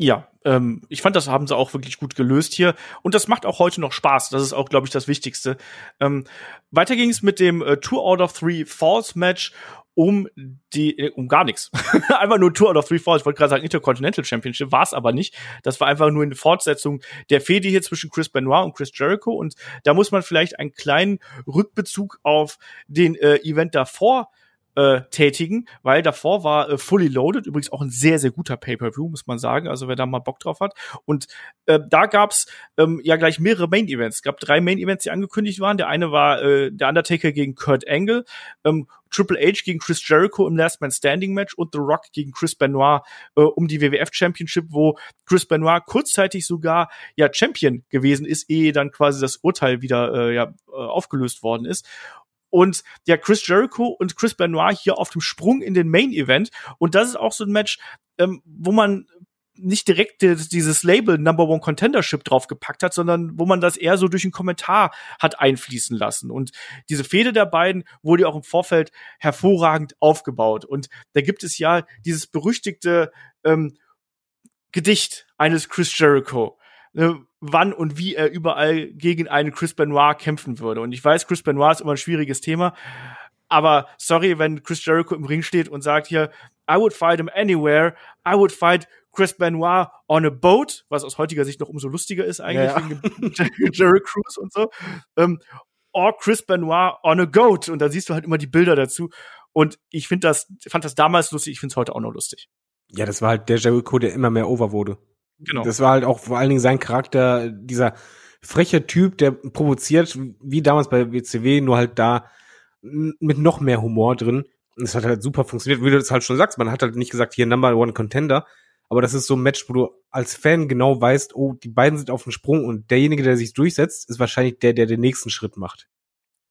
Ja, ähm, ich fand, das haben sie auch wirklich gut gelöst hier. Und das macht auch heute noch Spaß. Das ist auch, glaube ich, das Wichtigste. Ähm, weiter ging es mit dem äh, Two out of Three Falls Match um die, äh, um gar nichts. einfach nur Two out of Three Falls. Ich wollte gerade sagen Intercontinental Championship, war es aber nicht. Das war einfach nur eine Fortsetzung der Fehde hier zwischen Chris Benoit und Chris Jericho. Und da muss man vielleicht einen kleinen Rückbezug auf den äh, Event davor äh, tätigen, weil davor war äh, Fully Loaded, übrigens auch ein sehr, sehr guter Pay-Per-View, muss man sagen, also wer da mal Bock drauf hat. Und äh, da gab's ähm, ja gleich mehrere Main-Events. Es gab drei Main-Events, die angekündigt waren. Der eine war äh, der Undertaker gegen Kurt Angle, ähm, Triple H gegen Chris Jericho im Last Man Standing Match und The Rock gegen Chris Benoit äh, um die WWF Championship, wo Chris Benoit kurzzeitig sogar ja Champion gewesen ist, ehe dann quasi das Urteil wieder äh, ja, äh, aufgelöst worden ist und ja, Chris Jericho und Chris Benoit hier auf dem Sprung in den Main Event. Und das ist auch so ein Match, ähm, wo man nicht direkt dieses Label Number One Contendership draufgepackt hat, sondern wo man das eher so durch einen Kommentar hat einfließen lassen. Und diese Fehde der beiden wurde auch im Vorfeld hervorragend aufgebaut. Und da gibt es ja dieses berüchtigte ähm, Gedicht eines Chris Jericho, ne, wann und wie er überall gegen einen Chris Benoit kämpfen würde. Und ich weiß, Chris Benoit ist immer ein schwieriges Thema. Aber sorry, wenn Chris Jericho im Ring steht und sagt hier, I would fight him anywhere. I would fight Chris Benoit on a boat, was aus heutiger Sicht noch umso lustiger ist eigentlich, ja, ja. wegen Jerry Cruz und so. Ähm, or Chris Benoit on a goat. Und da siehst du halt immer die Bilder dazu. Und ich finde das, fand das damals lustig, ich finde es heute auch noch lustig. Ja, das war halt der Jericho, der immer mehr over wurde. Genau. Das war halt auch vor allen Dingen sein Charakter, dieser freche Typ, der provoziert, wie damals bei WCW, nur halt da mit noch mehr Humor drin. Und es hat halt super funktioniert, wie du das halt schon sagst. Man hat halt nicht gesagt, hier Number One Contender, aber das ist so ein Match, wo du als Fan genau weißt, oh, die beiden sind auf dem Sprung und derjenige, der sich durchsetzt, ist wahrscheinlich der, der den nächsten Schritt macht.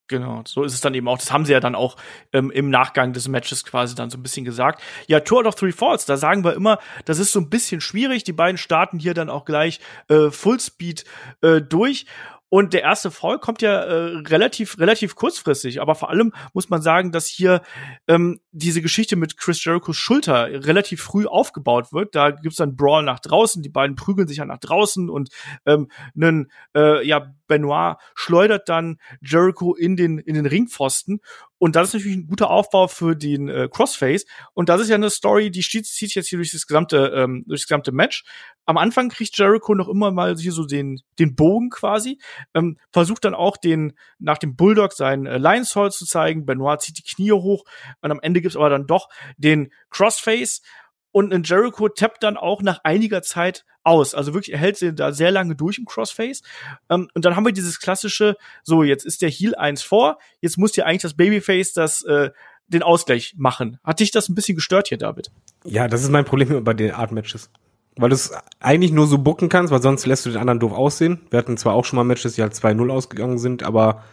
Genau, so ist es dann eben auch. Das haben sie ja dann auch ähm, im Nachgang des Matches quasi dann so ein bisschen gesagt. Ja, Tour of Three Falls, da sagen wir immer, das ist so ein bisschen schwierig. Die beiden starten hier dann auch gleich äh, Fullspeed äh, durch. Und der erste Fall kommt ja äh, relativ, relativ kurzfristig. Aber vor allem muss man sagen, dass hier ähm, diese Geschichte mit Chris Jerichos Schulter relativ früh aufgebaut wird. Da gibt's dann Brawl nach draußen, die beiden prügeln sich ja nach draußen und ähm, einen, äh, ja, Benoit schleudert dann Jericho in den, in den Ringpfosten. Und das ist natürlich ein guter Aufbau für den äh, Crossface. Und das ist ja eine Story, die zieht, zieht jetzt hier durch das gesamte, ähm, durch das gesamte Match. Am Anfang kriegt Jericho noch immer mal hier so den, den Bogen quasi, ähm, versucht dann auch den, nach dem Bulldog seinen äh, Lions Hall zu zeigen. Benoit zieht die Knie hoch und am Ende gibt's aber dann doch den Crossface. Und ein Jericho tappt dann auch nach einiger Zeit aus. Also wirklich, er hält sie da sehr lange durch im Crossface. Ähm, und dann haben wir dieses klassische, so, jetzt ist der Heal 1 vor, jetzt muss ja eigentlich das Babyface das, äh, den Ausgleich machen. Hat dich das ein bisschen gestört hier, David? Ja, das ist mein Problem bei den Art Matches. Weil du es eigentlich nur so bucken kannst, weil sonst lässt du den anderen doof aussehen. Wir hatten zwar auch schon mal Matches, die halt 2-0 ausgegangen sind, aber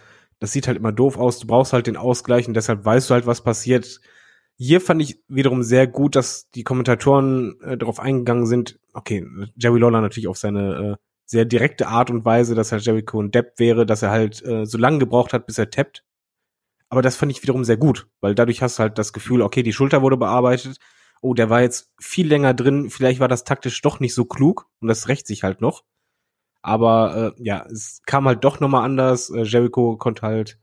das sieht halt immer doof aus. Du brauchst halt den Ausgleich und deshalb weißt du halt, was passiert. Hier fand ich wiederum sehr gut, dass die Kommentatoren äh, darauf eingegangen sind. Okay, Jerry Lawler natürlich auf seine äh, sehr direkte Art und Weise, dass er Jericho ein Depp wäre, dass er halt äh, so lange gebraucht hat, bis er tappt. Aber das fand ich wiederum sehr gut, weil dadurch hast du halt das Gefühl, okay, die Schulter wurde bearbeitet. Oh, der war jetzt viel länger drin. Vielleicht war das taktisch doch nicht so klug und das rächt sich halt noch. Aber äh, ja, es kam halt doch nochmal anders. Äh, Jericho konnte halt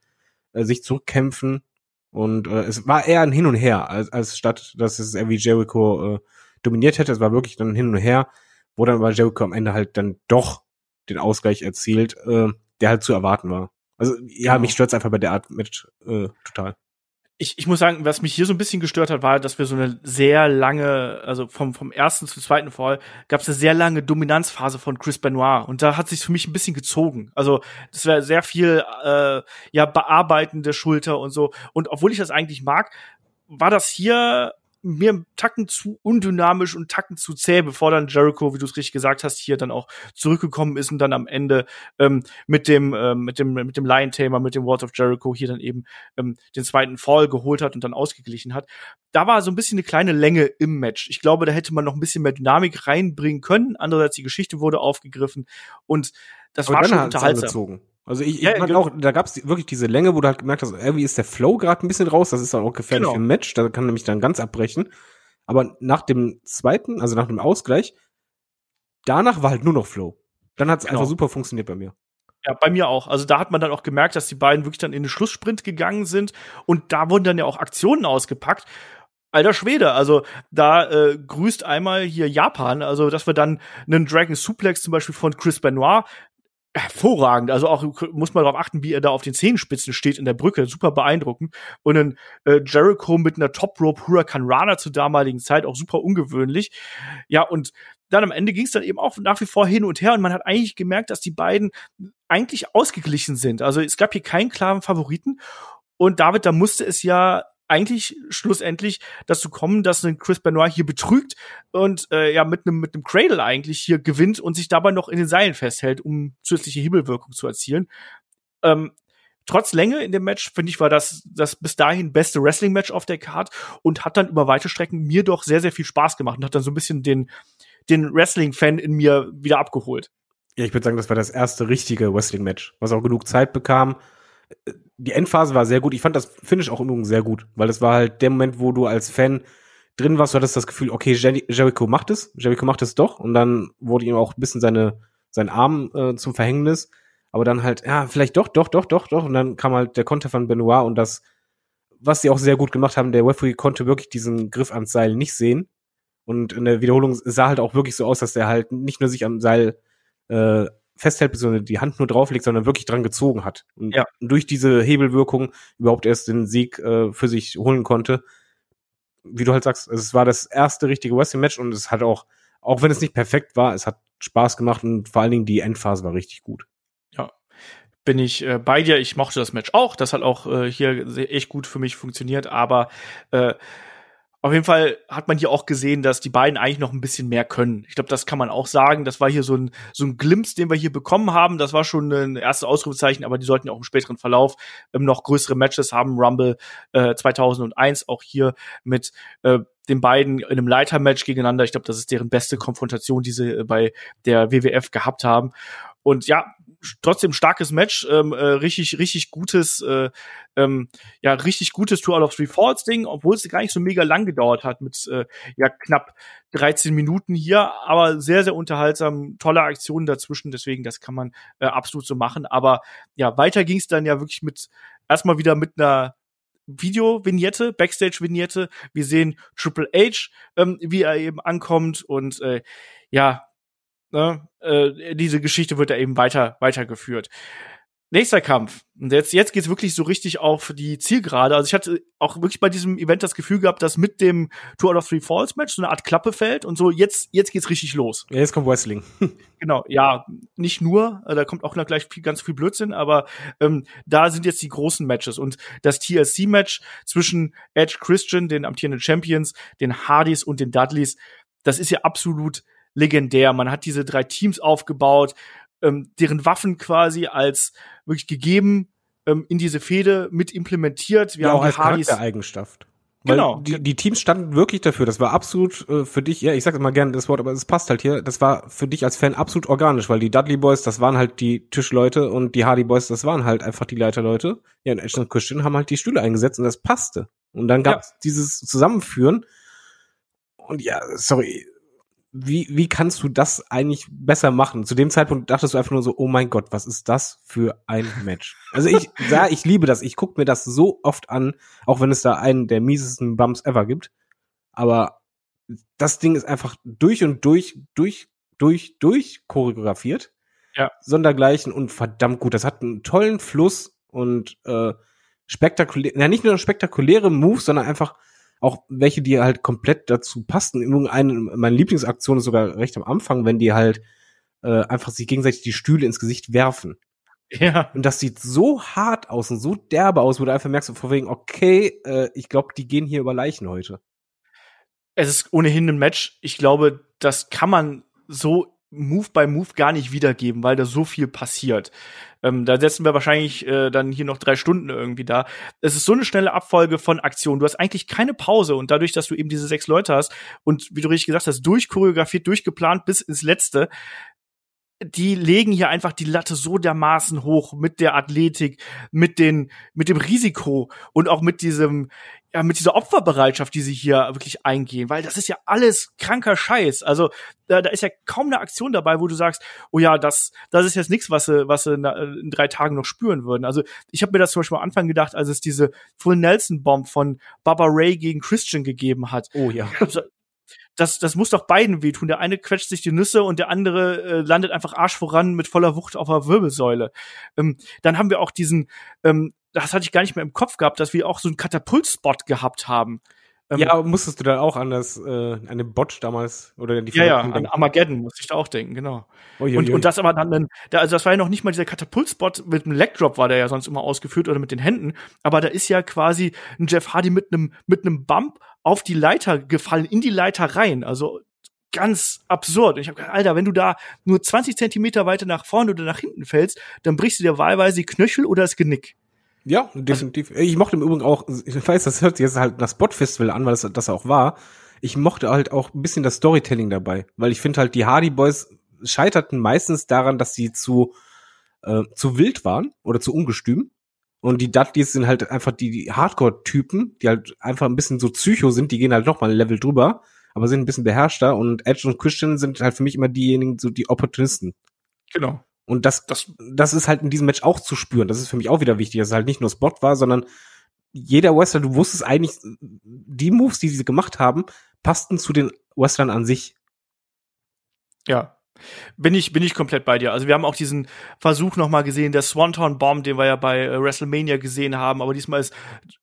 äh, sich zurückkämpfen und äh, es war eher ein Hin und Her, als, als statt, dass es irgendwie Jericho äh, dominiert hätte. Es war wirklich dann Hin und Her, wo dann aber Jericho am Ende halt dann doch den Ausgleich erzielt, äh, der halt zu erwarten war. Also ja, genau. mich stört's einfach bei der Art mit äh, total ich, ich muss sagen, was mich hier so ein bisschen gestört hat, war, dass wir so eine sehr lange, also vom, vom ersten zum zweiten Fall, gab es eine sehr lange Dominanzphase von Chris Benoit. Und da hat sich für mich ein bisschen gezogen. Also das wäre sehr viel äh, ja bearbeiten der Schulter und so. Und obwohl ich das eigentlich mag, war das hier mir einen Tacken zu undynamisch und Tacken zu zäh, bevor dann Jericho, wie du es richtig gesagt hast, hier dann auch zurückgekommen ist und dann am Ende ähm, mit dem ähm, mit dem mit dem Lion Tamer, mit dem Walls of Jericho hier dann eben ähm, den zweiten Fall geholt hat und dann ausgeglichen hat. Da war so ein bisschen eine kleine Länge im Match. Ich glaube, da hätte man noch ein bisschen mehr Dynamik reinbringen können. Andererseits die Geschichte wurde aufgegriffen und das Aber war schon unterhaltsam. Also ich, ja, ich meine auch, da gab es wirklich diese Länge, wo du halt gemerkt hast, irgendwie ist der Flow gerade ein bisschen raus, das ist dann auch gefährlich genau. im Match, da kann nämlich dann ganz abbrechen. Aber nach dem zweiten, also nach dem Ausgleich, danach war halt nur noch Flow. Dann hat es genau. einfach super funktioniert bei mir. Ja, bei mir auch. Also da hat man dann auch gemerkt, dass die beiden wirklich dann in den Schlusssprint gegangen sind und da wurden dann ja auch Aktionen ausgepackt. Alter Schwede, also da äh, grüßt einmal hier Japan, also dass wir dann einen Dragon Suplex zum Beispiel von Chris Benoit hervorragend. Also auch muss man darauf achten, wie er da auf den Zehenspitzen steht in der Brücke. Super beeindruckend. Und ein äh, Jericho mit einer Top Rope Huracan Rana zur damaligen Zeit auch super ungewöhnlich. Ja, und dann am Ende ging es dann eben auch nach wie vor hin und her und man hat eigentlich gemerkt, dass die beiden eigentlich ausgeglichen sind. Also es gab hier keinen klaren Favoriten. Und David, da musste es ja eigentlich schlussendlich dazu kommen, dass ein Chris Benoit hier betrügt und äh, ja mit einem mit einem Cradle eigentlich hier gewinnt und sich dabei noch in den Seilen festhält, um zusätzliche Hebelwirkung zu erzielen. Ähm, trotz Länge in dem Match, finde ich, war das das bis dahin beste Wrestling-Match auf der Card und hat dann über weite Strecken mir doch sehr, sehr viel Spaß gemacht und hat dann so ein bisschen den, den Wrestling-Fan in mir wieder abgeholt. Ja, ich würde sagen, das war das erste richtige Wrestling-Match, was auch genug Zeit bekam, die Endphase war sehr gut. Ich fand das Finish auch übrigens sehr gut, weil es war halt der Moment, wo du als Fan drin warst, du hattest das Gefühl, okay, Jer Jericho macht es, Jericho macht es doch. Und dann wurde ihm auch ein bisschen seine, sein Arm äh, zum Verhängnis, aber dann halt, ja, vielleicht doch, doch, doch, doch, doch. Und dann kam halt der Konter von Benoit und das, was sie auch sehr gut gemacht haben, der Referee konnte wirklich diesen Griff ans Seil nicht sehen. Und in der Wiederholung sah halt auch wirklich so aus, dass er halt nicht nur sich am Seil äh, festhält, beziehungsweise die Hand nur drauflegt, sondern wirklich dran gezogen hat. Und ja. durch diese Hebelwirkung überhaupt erst den Sieg äh, für sich holen konnte. Wie du halt sagst, es war das erste richtige Wrestling-Match und es hat auch, auch wenn es nicht perfekt war, es hat Spaß gemacht und vor allen Dingen die Endphase war richtig gut. Ja, bin ich äh, bei dir. Ich mochte das Match auch. Das hat auch äh, hier echt gut für mich funktioniert. Aber äh, auf jeden Fall hat man hier auch gesehen, dass die beiden eigentlich noch ein bisschen mehr können. Ich glaube, das kann man auch sagen. Das war hier so ein, so ein Glimpse, den wir hier bekommen haben. Das war schon ein erstes Ausrufezeichen, aber die sollten auch im späteren Verlauf ähm, noch größere Matches haben. Rumble äh, 2001 auch hier mit äh, den beiden in einem Leitermatch gegeneinander. Ich glaube, das ist deren beste Konfrontation, die sie äh, bei der WWF gehabt haben. Und ja, trotzdem starkes Match, ähm, äh, richtig, richtig gutes, äh, ähm, ja, richtig gutes Two out of Three Falls Ding, obwohl es gar nicht so mega lang gedauert hat mit äh, ja knapp 13 Minuten hier, aber sehr, sehr unterhaltsam, tolle Aktionen dazwischen, deswegen das kann man äh, absolut so machen. Aber ja, weiter ging es dann ja wirklich mit erstmal wieder mit einer Video-Vignette, Backstage-Vignette. Wir sehen Triple H, ähm, wie er eben ankommt und äh, ja, ne, äh, diese Geschichte wird da eben weiter weitergeführt. Nächster Kampf. Und jetzt, jetzt geht's wirklich so richtig auf die Zielgerade. Also ich hatte auch wirklich bei diesem Event das Gefühl gehabt, dass mit dem Two out of Three Falls Match so eine Art Klappe fällt und so jetzt, jetzt geht's richtig los. Ja, jetzt kommt Wrestling. genau, ja, nicht nur, äh, da kommt auch noch gleich viel, ganz viel Blödsinn, aber ähm, da sind jetzt die großen Matches und das TLC-Match zwischen Edge Christian, den amtierenden Champions, den Hardys und den Dudleys, das ist ja absolut legendär. Man hat diese drei Teams aufgebaut, ähm, deren Waffen quasi als wirklich gegeben ähm, in diese Fehde mit implementiert. Wir ja, haben auch als Charaktereigenschaft. Weil genau. Die, die Teams standen wirklich dafür. Das war absolut äh, für dich, ja, ich sag immer gerne das Wort, aber es passt halt hier. Das war für dich als Fan absolut organisch, weil die Dudley Boys, das waren halt die Tischleute und die Hardy Boys, das waren halt einfach die Leiterleute. Ja, und Ashton Christian haben halt die Stühle eingesetzt und das passte. Und dann gab es ja. dieses Zusammenführen. Und ja, sorry, wie, wie kannst du das eigentlich besser machen? Zu dem Zeitpunkt dachtest du einfach nur so, oh mein Gott, was ist das für ein Match? Also ich, ja, ich liebe das. Ich gucke mir das so oft an, auch wenn es da einen der miesesten Bumps ever gibt. Aber das Ding ist einfach durch und durch, durch, durch, durch choreografiert. Ja. Sondergleichen und verdammt gut. Das hat einen tollen Fluss und äh, spektakulär, ja nicht nur spektakuläre Moves, sondern einfach auch welche, die halt komplett dazu passten. Eine, meine Lieblingsaktion ist sogar recht am Anfang, wenn die halt äh, einfach sich gegenseitig die Stühle ins Gesicht werfen. Ja. Und das sieht so hart aus und so derbe aus, wo du einfach merkst, vor wegen, okay, äh, ich glaube, die gehen hier über Leichen heute. Es ist ohnehin ein Match. Ich glaube, das kann man so Move by Move gar nicht wiedergeben, weil da so viel passiert. Ähm, da setzen wir wahrscheinlich äh, dann hier noch drei Stunden irgendwie da. Es ist so eine schnelle Abfolge von Aktionen. Du hast eigentlich keine Pause und dadurch, dass du eben diese sechs Leute hast und wie du richtig gesagt hast, durchchoreografiert, durchgeplant bis ins Letzte, die legen hier einfach die Latte so dermaßen hoch mit der Athletik, mit den, mit dem Risiko und auch mit diesem, ja, mit dieser Opferbereitschaft, die sie hier wirklich eingehen, weil das ist ja alles kranker Scheiß. Also da, da ist ja kaum eine Aktion dabei, wo du sagst, oh ja, das, das ist jetzt nichts, was sie, was sie in drei Tagen noch spüren würden. Also ich habe mir das zum Beispiel am Anfang gedacht, als es diese Full Nelson Bomb von Baba Ray gegen Christian gegeben hat. Oh ja. Also, das, das muss doch beiden wehtun. Der eine quetscht sich die Nüsse und der andere äh, landet einfach Arsch voran mit voller Wucht auf der Wirbelsäule. Ähm, dann haben wir auch diesen ähm, das hatte ich gar nicht mehr im Kopf gehabt, dass wir auch so einen Katapultspot gehabt haben. Ähm, ja, musstest du dann auch an das, äh, an den Bot damals oder die Ja, ja, an Armageddon musste ich da auch denken, genau. Ui, und, ui. und das aber dann, dann da, also das war ja noch nicht mal dieser Katapultspot mit dem Legdrop war der ja sonst immer ausgeführt oder mit den Händen, aber da ist ja quasi ein Jeff Hardy mit einem mit einem Bump auf die Leiter gefallen, in die Leiter rein. Also ganz absurd. Und ich habe gedacht, Alter, wenn du da nur 20 Zentimeter weiter nach vorne oder nach hinten fällst, dann brichst du dir wahlweise die Knöchel oder das Genick. Ja, definitiv. Ich mochte im Übrigen auch, ich weiß, das hört sich jetzt halt nach Spot-Festival an, weil das, das auch war. Ich mochte halt auch ein bisschen das Storytelling dabei, weil ich finde halt, die Hardy Boys scheiterten meistens daran, dass sie zu, äh, zu wild waren oder zu ungestüm. Und die Dudleys sind halt einfach die, die Hardcore-Typen, die halt einfach ein bisschen so psycho sind, die gehen halt noch mal ein Level drüber, aber sind ein bisschen beherrschter. Und Edge und Christian sind halt für mich immer diejenigen, so die Opportunisten. Genau. Und das, das, das ist halt in diesem Match auch zu spüren. Das ist für mich auch wieder wichtig, dass es halt nicht nur Spot war, sondern jeder Wrestler, du wusstest eigentlich, die Moves, die sie gemacht haben, passten zu den Wrestlern an sich. Ja, bin ich, bin ich komplett bei dir. Also wir haben auch diesen Versuch nochmal gesehen, der Swanton Bomb, den wir ja bei äh, WrestleMania gesehen haben, aber diesmal ist,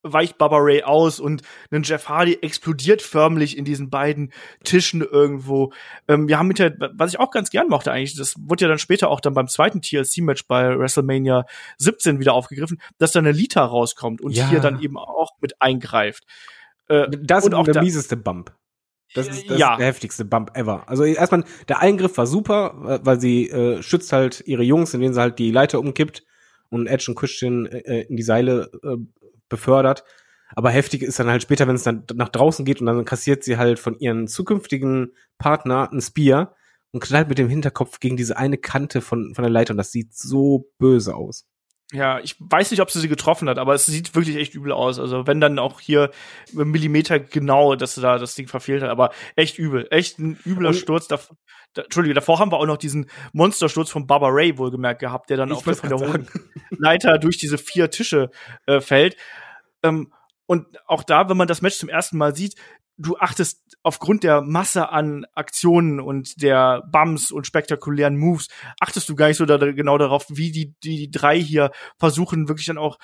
weicht Baba Ray aus und ein Jeff Hardy explodiert förmlich in diesen beiden Tischen irgendwo. Ähm, wir haben hinterher, was ich auch ganz gern mochte eigentlich, das wurde ja dann später auch dann beim zweiten TLC-Match bei WrestleMania 17 wieder aufgegriffen, dass dann eine Lita rauskommt und ja. hier dann eben auch mit eingreift. Äh, das ist auch der mieseste Bump. Das ist, das ja. ist der heftigste Bump ever. Also erstmal, der Eingriff war super, weil sie äh, schützt halt ihre Jungs, indem sie halt die Leiter umkippt und Edge und Christian äh, in die Seile äh, befördert. Aber heftig ist dann halt später, wenn es dann nach draußen geht und dann kassiert sie halt von ihren zukünftigen Partner ein Spear und knallt mit dem Hinterkopf gegen diese eine Kante von, von der Leiter und das sieht so böse aus. Ja, ich weiß nicht, ob sie sie getroffen hat, aber es sieht wirklich echt übel aus. Also wenn dann auch hier Millimeter genau, dass sie da das Ding verfehlt hat, aber echt übel, echt ein übler und Sturz. Da, da, Entschuldige, davor haben wir auch noch diesen Monstersturz von Baba Ray wohlgemerkt gehabt, der dann auch von der hohen Leiter durch diese vier Tische äh, fällt. Ähm, und auch da, wenn man das Match zum ersten Mal sieht, du achtest aufgrund der Masse an Aktionen und der Bums und spektakulären Moves, achtest du gar nicht so da, genau darauf, wie die, die, die drei hier versuchen, wirklich dann auch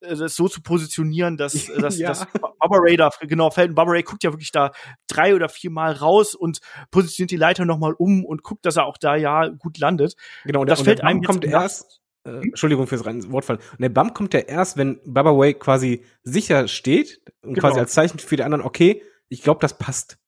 äh, das so zu positionieren, dass, dass, ja. dass Bubba Ray da genau fällt. Und Bubba Ray guckt ja wirklich da drei oder vier Mal raus und positioniert die Leiter nochmal um und guckt, dass er auch da ja gut landet. Genau, und das und fällt einem kommt erst äh, Entschuldigung fürs Wortfall. Und der Bump kommt ja erst, wenn Baba Way quasi sicher steht und genau. quasi als Zeichen für die anderen, okay, ich glaube, das passt.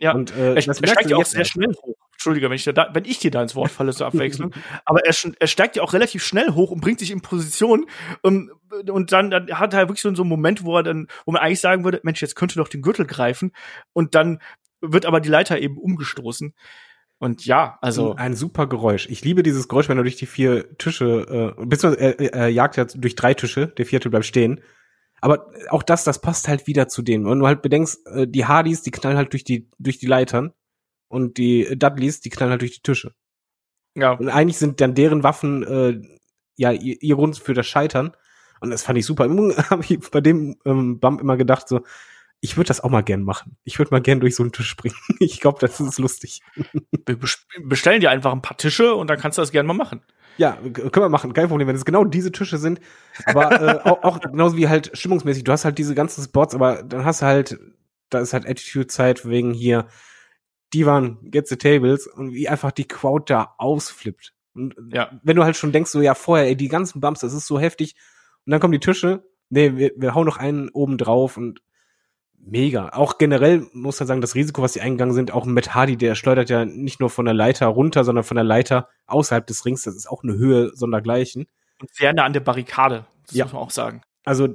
Ja, und, äh, er, das er steigt ja auch sehr schnell hoch. Entschuldige, wenn ich, da, wenn ich dir da ins Wort falle zur Abwechslung. Aber er, er steigt ja auch relativ schnell hoch und bringt sich in Position. Um, und dann, dann hat er wirklich so, so einen Moment, wo er dann, wo man eigentlich sagen würde, Mensch, jetzt könnte doch den Gürtel greifen. Und dann wird aber die Leiter eben umgestoßen. Und ja, also. Ein super Geräusch. Ich liebe dieses Geräusch, wenn er durch die vier Tische, äh, beziehungsweise er, er jagt ja durch drei Tische, der vierte bleibt stehen. Aber auch das, das passt halt wieder zu denen. Wenn du halt bedenkst, äh, die Hardys, die knallen halt durch die, durch die Leitern. Und die Dudleys, die knallen halt durch die Tische. Ja. Und eigentlich sind dann deren Waffen, äh, ja, ihr, ihr Grund für das Scheitern. Und das fand ich super. habe ich bei dem ähm, Bump immer gedacht, so, ich würde das auch mal gern machen. Ich würde mal gern durch so einen Tisch springen. Ich glaube, das ist lustig. Wir bestellen dir einfach ein paar Tische und dann kannst du das gerne mal machen. Ja, können wir machen, kein Problem, wenn es genau diese Tische sind. Aber äh, auch, auch genauso wie halt stimmungsmäßig, du hast halt diese ganzen Spots, aber dann hast du halt, da ist halt Attitude-Zeit wegen hier, die waren Get the Tables und wie einfach die Crowd da ausflippt. Und ja. wenn du halt schon denkst, so ja, vorher, ey, die ganzen Bumps, das ist so heftig. Und dann kommen die Tische, nee, wir, wir hauen noch einen oben drauf und mega. Auch generell muss man sagen, das Risiko, was sie eingegangen sind, auch Matt Hardy, der schleudert ja nicht nur von der Leiter runter, sondern von der Leiter außerhalb des Rings. Das ist auch eine Höhe sondergleichen. Und sehr nah an der Barrikade, das ja. muss man auch sagen. Also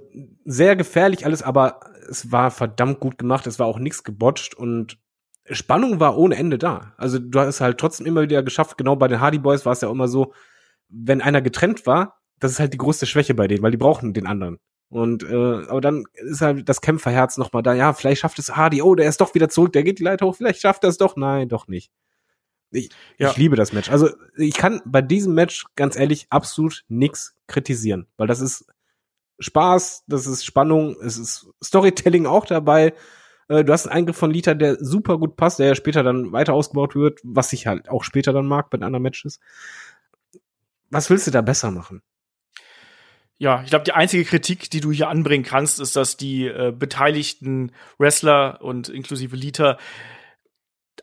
sehr gefährlich alles, aber es war verdammt gut gemacht. Es war auch nichts gebotcht und Spannung war ohne Ende da. Also du hast halt trotzdem immer wieder geschafft. Genau bei den Hardy Boys war es ja immer so, wenn einer getrennt war, das ist halt die größte Schwäche bei denen, weil die brauchen den anderen. Und äh, aber dann ist halt das Kämpferherz noch mal da. Ja, vielleicht schafft es Hardy. Oh, der ist doch wieder zurück. Der geht die Leiter hoch. Vielleicht schafft er es doch. Nein, doch nicht. Ich, ja. ich liebe das Match. Also ich kann bei diesem Match ganz ehrlich absolut nix kritisieren, weil das ist Spaß, das ist Spannung, es ist Storytelling auch dabei. Äh, du hast einen Eingriff von Lita, der super gut passt, der ja später dann weiter ausgebaut wird, was ich halt auch später dann mag bei anderen Matches. Was willst du da besser machen? Ja, ich glaube, die einzige Kritik, die du hier anbringen kannst, ist, dass die äh, beteiligten Wrestler und inklusive Lita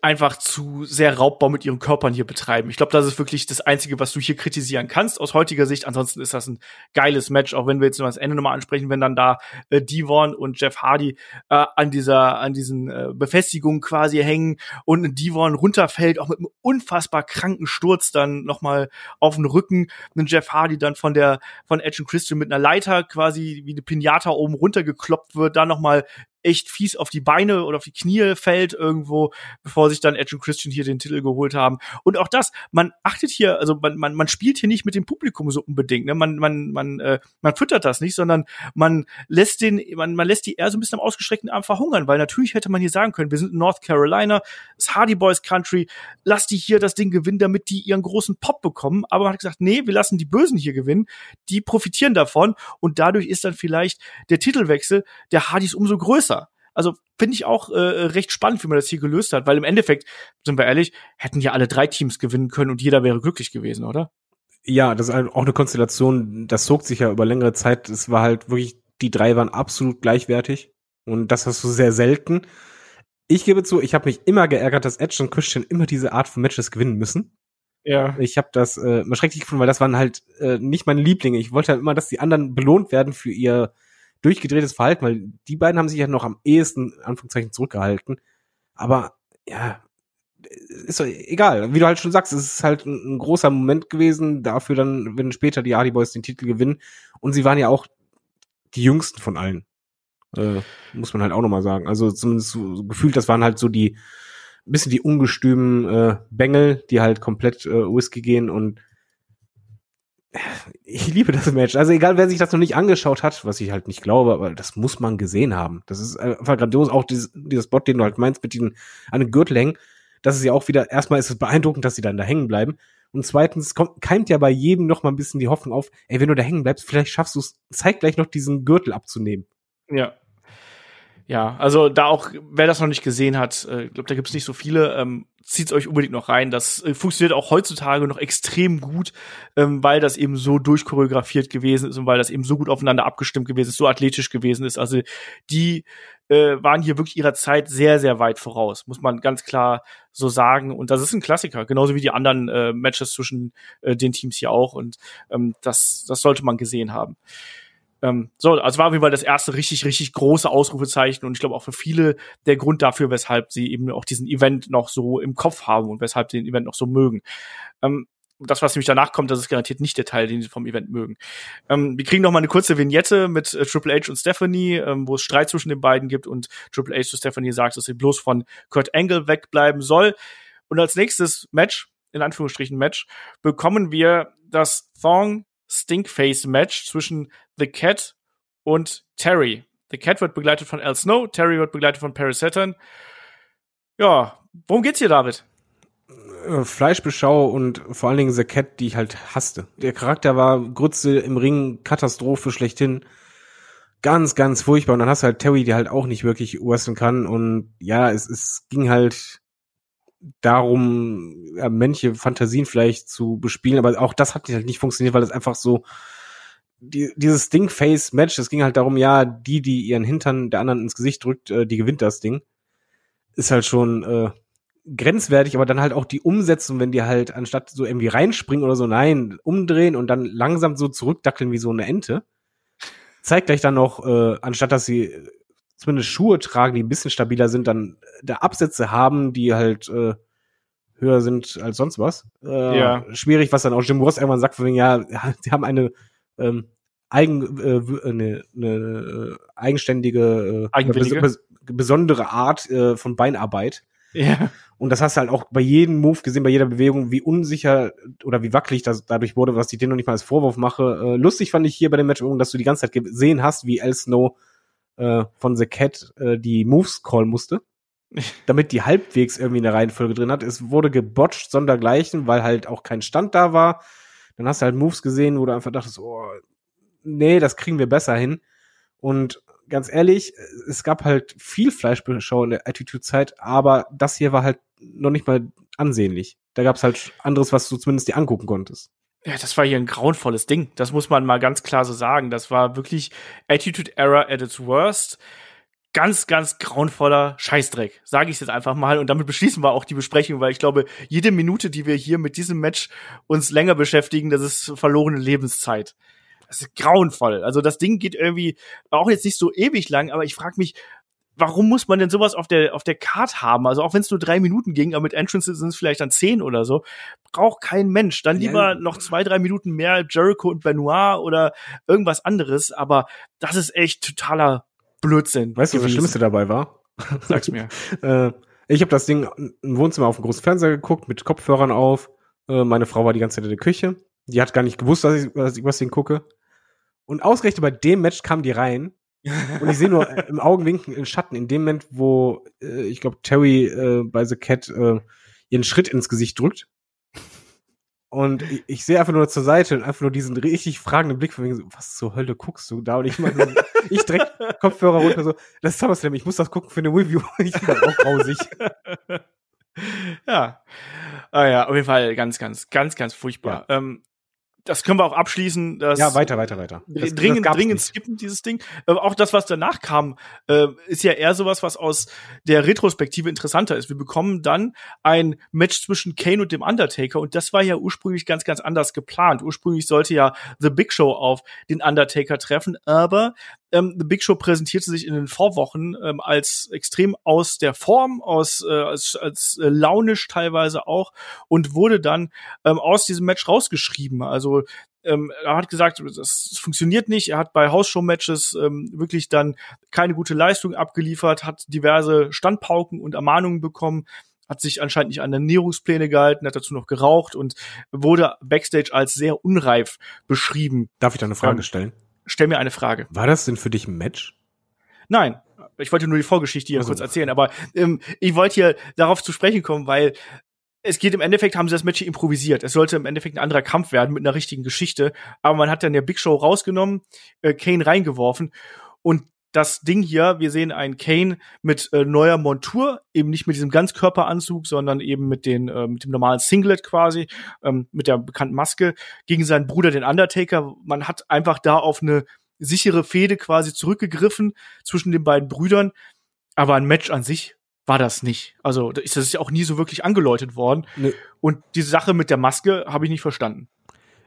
einfach zu sehr Raubbau mit ihren Körpern hier betreiben. Ich glaube, das ist wirklich das Einzige, was du hier kritisieren kannst aus heutiger Sicht. Ansonsten ist das ein geiles Match, auch wenn wir jetzt nur das Ende nochmal ansprechen, wenn dann da äh, Devon und Jeff Hardy äh, an dieser, an diesen äh, Befestigungen quasi hängen und Devon runterfällt, auch mit einem unfassbar kranken Sturz dann nochmal auf den Rücken. Und Jeff Hardy dann von der, von Edge und Christian mit einer Leiter quasi wie eine Pinata oben runtergekloppt wird, dann nochmal echt fies auf die Beine oder auf die Knie fällt irgendwo, bevor sich dann Edge und Christian hier den Titel geholt haben. Und auch das, man achtet hier, also man, man, man spielt hier nicht mit dem Publikum so unbedingt, ne? Man, man, man, äh, man füttert das nicht, sondern man lässt den, man, man lässt die eher so ein bisschen am ausgestreckten Arm verhungern, weil natürlich hätte man hier sagen können, wir sind in North Carolina, das Hardy Boys Country, lass die hier das Ding gewinnen, damit die ihren großen Pop bekommen. Aber man hat gesagt, nee, wir lassen die Bösen hier gewinnen, die profitieren davon und dadurch ist dann vielleicht der Titelwechsel der Hardys umso größer also finde ich auch äh, recht spannend, wie man das hier gelöst hat, weil im Endeffekt, sind wir ehrlich, hätten ja alle drei Teams gewinnen können und jeder wäre glücklich gewesen, oder? Ja, das ist auch eine Konstellation, das zog sich ja über längere Zeit. Es war halt wirklich, die drei waren absolut gleichwertig und das hast du sehr selten. Ich gebe zu, ich habe mich immer geärgert, dass Edge und Christian immer diese Art von Matches gewinnen müssen. Ja. Ich habe das äh, mal schrecklich gefunden, weil das waren halt äh, nicht meine Lieblinge. Ich wollte halt immer, dass die anderen belohnt werden für ihr durchgedrehtes Verhalten, weil die beiden haben sich ja noch am ehesten, Anführungszeichen, zurückgehalten. Aber ja, ist doch egal. Wie du halt schon sagst, es ist halt ein, ein großer Moment gewesen dafür dann, wenn später die Hardy Boys den Titel gewinnen. Und sie waren ja auch die jüngsten von allen. Äh, muss man halt auch nochmal sagen. Also zumindest so, so gefühlt, das waren halt so die bisschen die ungestümen äh, Bengel, die halt komplett äh, Whisky gehen und ich liebe das Match. Also egal, wer sich das noch nicht angeschaut hat, was ich halt nicht glaube, aber das muss man gesehen haben. Das ist einfach grandios. Auch dieses, dieser Spot, den du halt meinst, mit diesen an den Gürtelhängen. Das ist ja auch wieder, erstmal ist es beeindruckend, dass sie dann da hängen bleiben. Und zweitens kommt, keimt ja bei jedem noch mal ein bisschen die Hoffnung auf, ey, wenn du da hängen bleibst, vielleicht schaffst du es, zeig gleich noch diesen Gürtel abzunehmen. Ja. Ja, also da auch, wer das noch nicht gesehen hat, äh, ich glaube, da gibt's nicht so viele, ähm, zieht's euch unbedingt noch rein. Das äh, funktioniert auch heutzutage noch extrem gut, ähm, weil das eben so durchchoreografiert gewesen ist und weil das eben so gut aufeinander abgestimmt gewesen ist, so athletisch gewesen ist. Also die äh, waren hier wirklich ihrer Zeit sehr, sehr weit voraus, muss man ganz klar so sagen. Und das ist ein Klassiker, genauso wie die anderen äh, Matches zwischen äh, den Teams hier auch. Und ähm, das, das sollte man gesehen haben. Ähm, so, also war auf jeden Fall das erste richtig, richtig große Ausrufezeichen und ich glaube auch für viele der Grund dafür, weshalb sie eben auch diesen Event noch so im Kopf haben und weshalb sie den Event noch so mögen. Ähm, das, was nämlich danach kommt, das ist garantiert nicht der Teil, den sie vom Event mögen. Ähm, wir kriegen noch mal eine kurze Vignette mit äh, Triple H und Stephanie, ähm, wo es Streit zwischen den beiden gibt und Triple H zu Stephanie sagt, dass sie bloß von Kurt Angle wegbleiben soll. Und als nächstes Match, in Anführungsstrichen Match, bekommen wir das Thong Stinkface-Match zwischen The Cat und Terry. The Cat wird begleitet von Al Snow, Terry wird begleitet von Paris Saturn. Ja, worum geht's hier, David? Äh, Fleischbeschau und vor allen Dingen The Cat, die ich halt hasste. Der Charakter war Grütze im Ring, Katastrophe schlechthin. Ganz, ganz furchtbar. Und dann hast du halt Terry, die halt auch nicht wirklich wrestlen kann. Und ja, es, es ging halt darum, ja, manche Fantasien vielleicht zu bespielen, aber auch das hat halt nicht funktioniert, weil es einfach so die, dieses Ding-Face-Match, es ging halt darum, ja, die, die ihren Hintern der anderen ins Gesicht drückt, äh, die gewinnt das Ding. Ist halt schon äh, grenzwertig, aber dann halt auch die Umsetzung, wenn die halt anstatt so irgendwie reinspringen oder so, nein, umdrehen und dann langsam so zurückdackeln wie so eine Ente. Zeigt gleich dann noch, äh, anstatt dass sie zumindest Schuhe tragen, die ein bisschen stabiler sind, dann da Absätze haben, die halt äh, höher sind als sonst was. Äh, ja. Schwierig, was dann auch Jim Ross irgendwann sagt, von wegen, ja, sie haben eine ähm, eigen, äh, eine, eine eigenständige, äh, bes besondere Art äh, von Beinarbeit. Ja. Und das hast du halt auch bei jedem Move gesehen, bei jeder Bewegung, wie unsicher oder wie wackelig das dadurch wurde, was ich dir noch nicht mal als Vorwurf mache. Äh, lustig fand ich hier bei dem Match, dass du die ganze Zeit gesehen hast, wie El Snow äh, von The Cat äh, die Moves call musste. damit die halbwegs irgendwie eine Reihenfolge drin hat. Es wurde gebotcht sondergleichen, weil halt auch kein Stand da war. Dann hast du halt Moves gesehen, wo du einfach dachtest, oh, nee, das kriegen wir besser hin. Und ganz ehrlich, es gab halt viel Fleischbeschau in der Attitude-Zeit, aber das hier war halt noch nicht mal ansehnlich. Da gab es halt anderes, was du zumindest dir angucken konntest. Ja, das war hier ein grauenvolles Ding. Das muss man mal ganz klar so sagen. Das war wirklich Attitude Error at its worst. Ganz, ganz grauenvoller Scheißdreck, sage ich jetzt einfach mal. Und damit beschließen wir auch die Besprechung, weil ich glaube, jede Minute, die wir hier mit diesem Match uns länger beschäftigen, das ist verlorene Lebenszeit. Das ist grauenvoll. Also das Ding geht irgendwie auch jetzt nicht so ewig lang, aber ich frage mich, warum muss man denn sowas auf der, auf der Card haben? Also auch wenn es nur drei Minuten ging, aber mit Entrances sind es vielleicht dann zehn oder so. Braucht kein Mensch. Dann lieber ja. noch zwei, drei Minuten mehr Jericho und Benoit oder irgendwas anderes. Aber das ist echt totaler Blödsinn. Weißt du, was das Schlimmste dabei war? Sag's mir. äh, ich habe das Ding im Wohnzimmer auf dem großen Fernseher geguckt, mit Kopfhörern auf. Äh, meine Frau war die ganze Zeit in der Küche. Die hat gar nicht gewusst, dass ich, dass ich was den gucke. Und ausgerechnet bei dem Match kam die rein und ich sehe nur im Augenwinken in Schatten, in dem Moment, wo äh, ich glaube, Terry äh, bei The Cat äh, ihren Schritt ins Gesicht drückt. Und ich, ich sehe einfach nur zur Seite und einfach nur diesen richtig fragenden Blick von wegen, was zur Hölle guckst du da? Und ich meine, ich direkt Kopfhörer runter so, das ist SummerSlam, ich muss das gucken für eine Review. ich bin auch grausig. ja. Ah ja, auf jeden Fall ganz, ganz, ganz, ganz furchtbar. Ja. Ähm, das können wir auch abschließen. Ja, weiter, weiter, weiter. Das, dringend, das dringend skippen dieses Ding. Äh, auch das, was danach kam, äh, ist ja eher sowas, was aus der Retrospektive interessanter ist. Wir bekommen dann ein Match zwischen Kane und dem Undertaker und das war ja ursprünglich ganz, ganz anders geplant. Ursprünglich sollte ja The Big Show auf den Undertaker treffen, aber ähm, The Big Show präsentierte sich in den Vorwochen ähm, als extrem aus der Form, aus äh, als, als äh, launisch teilweise auch und wurde dann ähm, aus diesem Match rausgeschrieben. Also ähm, er hat gesagt, das funktioniert nicht. Er hat bei Hausshow-Matches ähm, wirklich dann keine gute Leistung abgeliefert, hat diverse Standpauken und Ermahnungen bekommen, hat sich anscheinend nicht an Ernährungspläne gehalten, hat dazu noch geraucht und wurde backstage als sehr unreif beschrieben. Darf ich da eine Frage Ähm, stellen? Stell mir eine Frage. War das denn für dich ein Match? Nein, ich wollte nur die Vorgeschichte hier Also. kurz erzählen, aber ähm, ich wollte hier darauf zu sprechen kommen, weil es geht im Endeffekt, haben sie das Match hier improvisiert. Es sollte im Endeffekt ein anderer Kampf werden mit einer richtigen Geschichte, aber man hat dann der Big Show rausgenommen, äh, Kane reingeworfen und das Ding hier, wir sehen einen Kane mit äh, neuer Montur, eben nicht mit diesem Ganzkörperanzug, sondern eben mit, den, äh, mit dem normalen Singlet quasi, ähm, mit der bekannten Maske, gegen seinen Bruder, den Undertaker. Man hat einfach da auf eine sichere Fehde quasi zurückgegriffen zwischen den beiden Brüdern, aber ein Match an sich war das nicht. Also das ist ja auch nie so wirklich angeläutet worden. Ne. Und diese Sache mit der Maske habe ich nicht verstanden.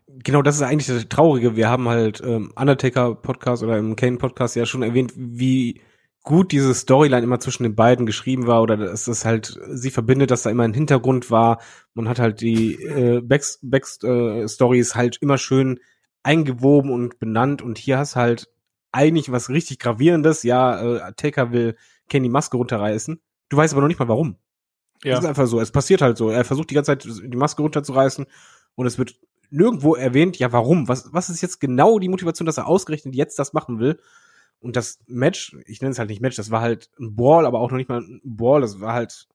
Genau, das ist eigentlich das Traurige. Wir haben halt ähm, Undertaker Podcast oder im Kane Podcast ja schon erwähnt, wie gut diese Storyline immer zwischen den beiden geschrieben war oder dass es halt sie verbindet, dass da immer ein Hintergrund war. Man hat halt die äh, Backs, Backs äh, halt immer schön eingewoben und benannt und hier hast halt eigentlich was richtig gravierendes. Ja, äh, Taker will Kane die Maske runterreißen. Du weißt aber noch nicht mal warum. Das ist einfach so. Es passiert halt so. Er versucht die ganze Zeit die Maske runterzureißen und es wird nirgendwo erwähnt, ja, warum? Was, was ist jetzt genau die Motivation, dass er ausgerechnet jetzt das machen will? Und das Match, ich nenne es halt nicht Match, das war halt ein Ball, aber auch noch nicht mal ein Ball, das war halt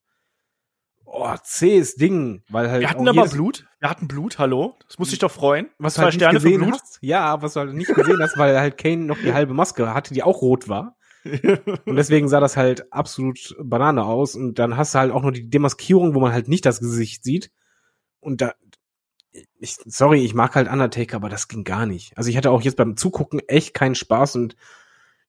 oh, zähes Ding, weil halt Wir hatten aber Blut. Wir hatten Blut, hallo. Das muss dich doch freuen. was du Zwei halt nicht Sterne für gesehen hast. Ja, was du halt nicht gesehen hast, weil halt Kane noch die halbe Maske hatte, die auch rot war. Und deswegen sah das halt absolut Banane aus. Und dann hast du halt auch noch die Demaskierung, wo man halt nicht das Gesicht sieht. Und da, ich, sorry, ich mag halt Undertaker, aber das ging gar nicht. Also ich hatte auch jetzt beim Zugucken echt keinen Spaß und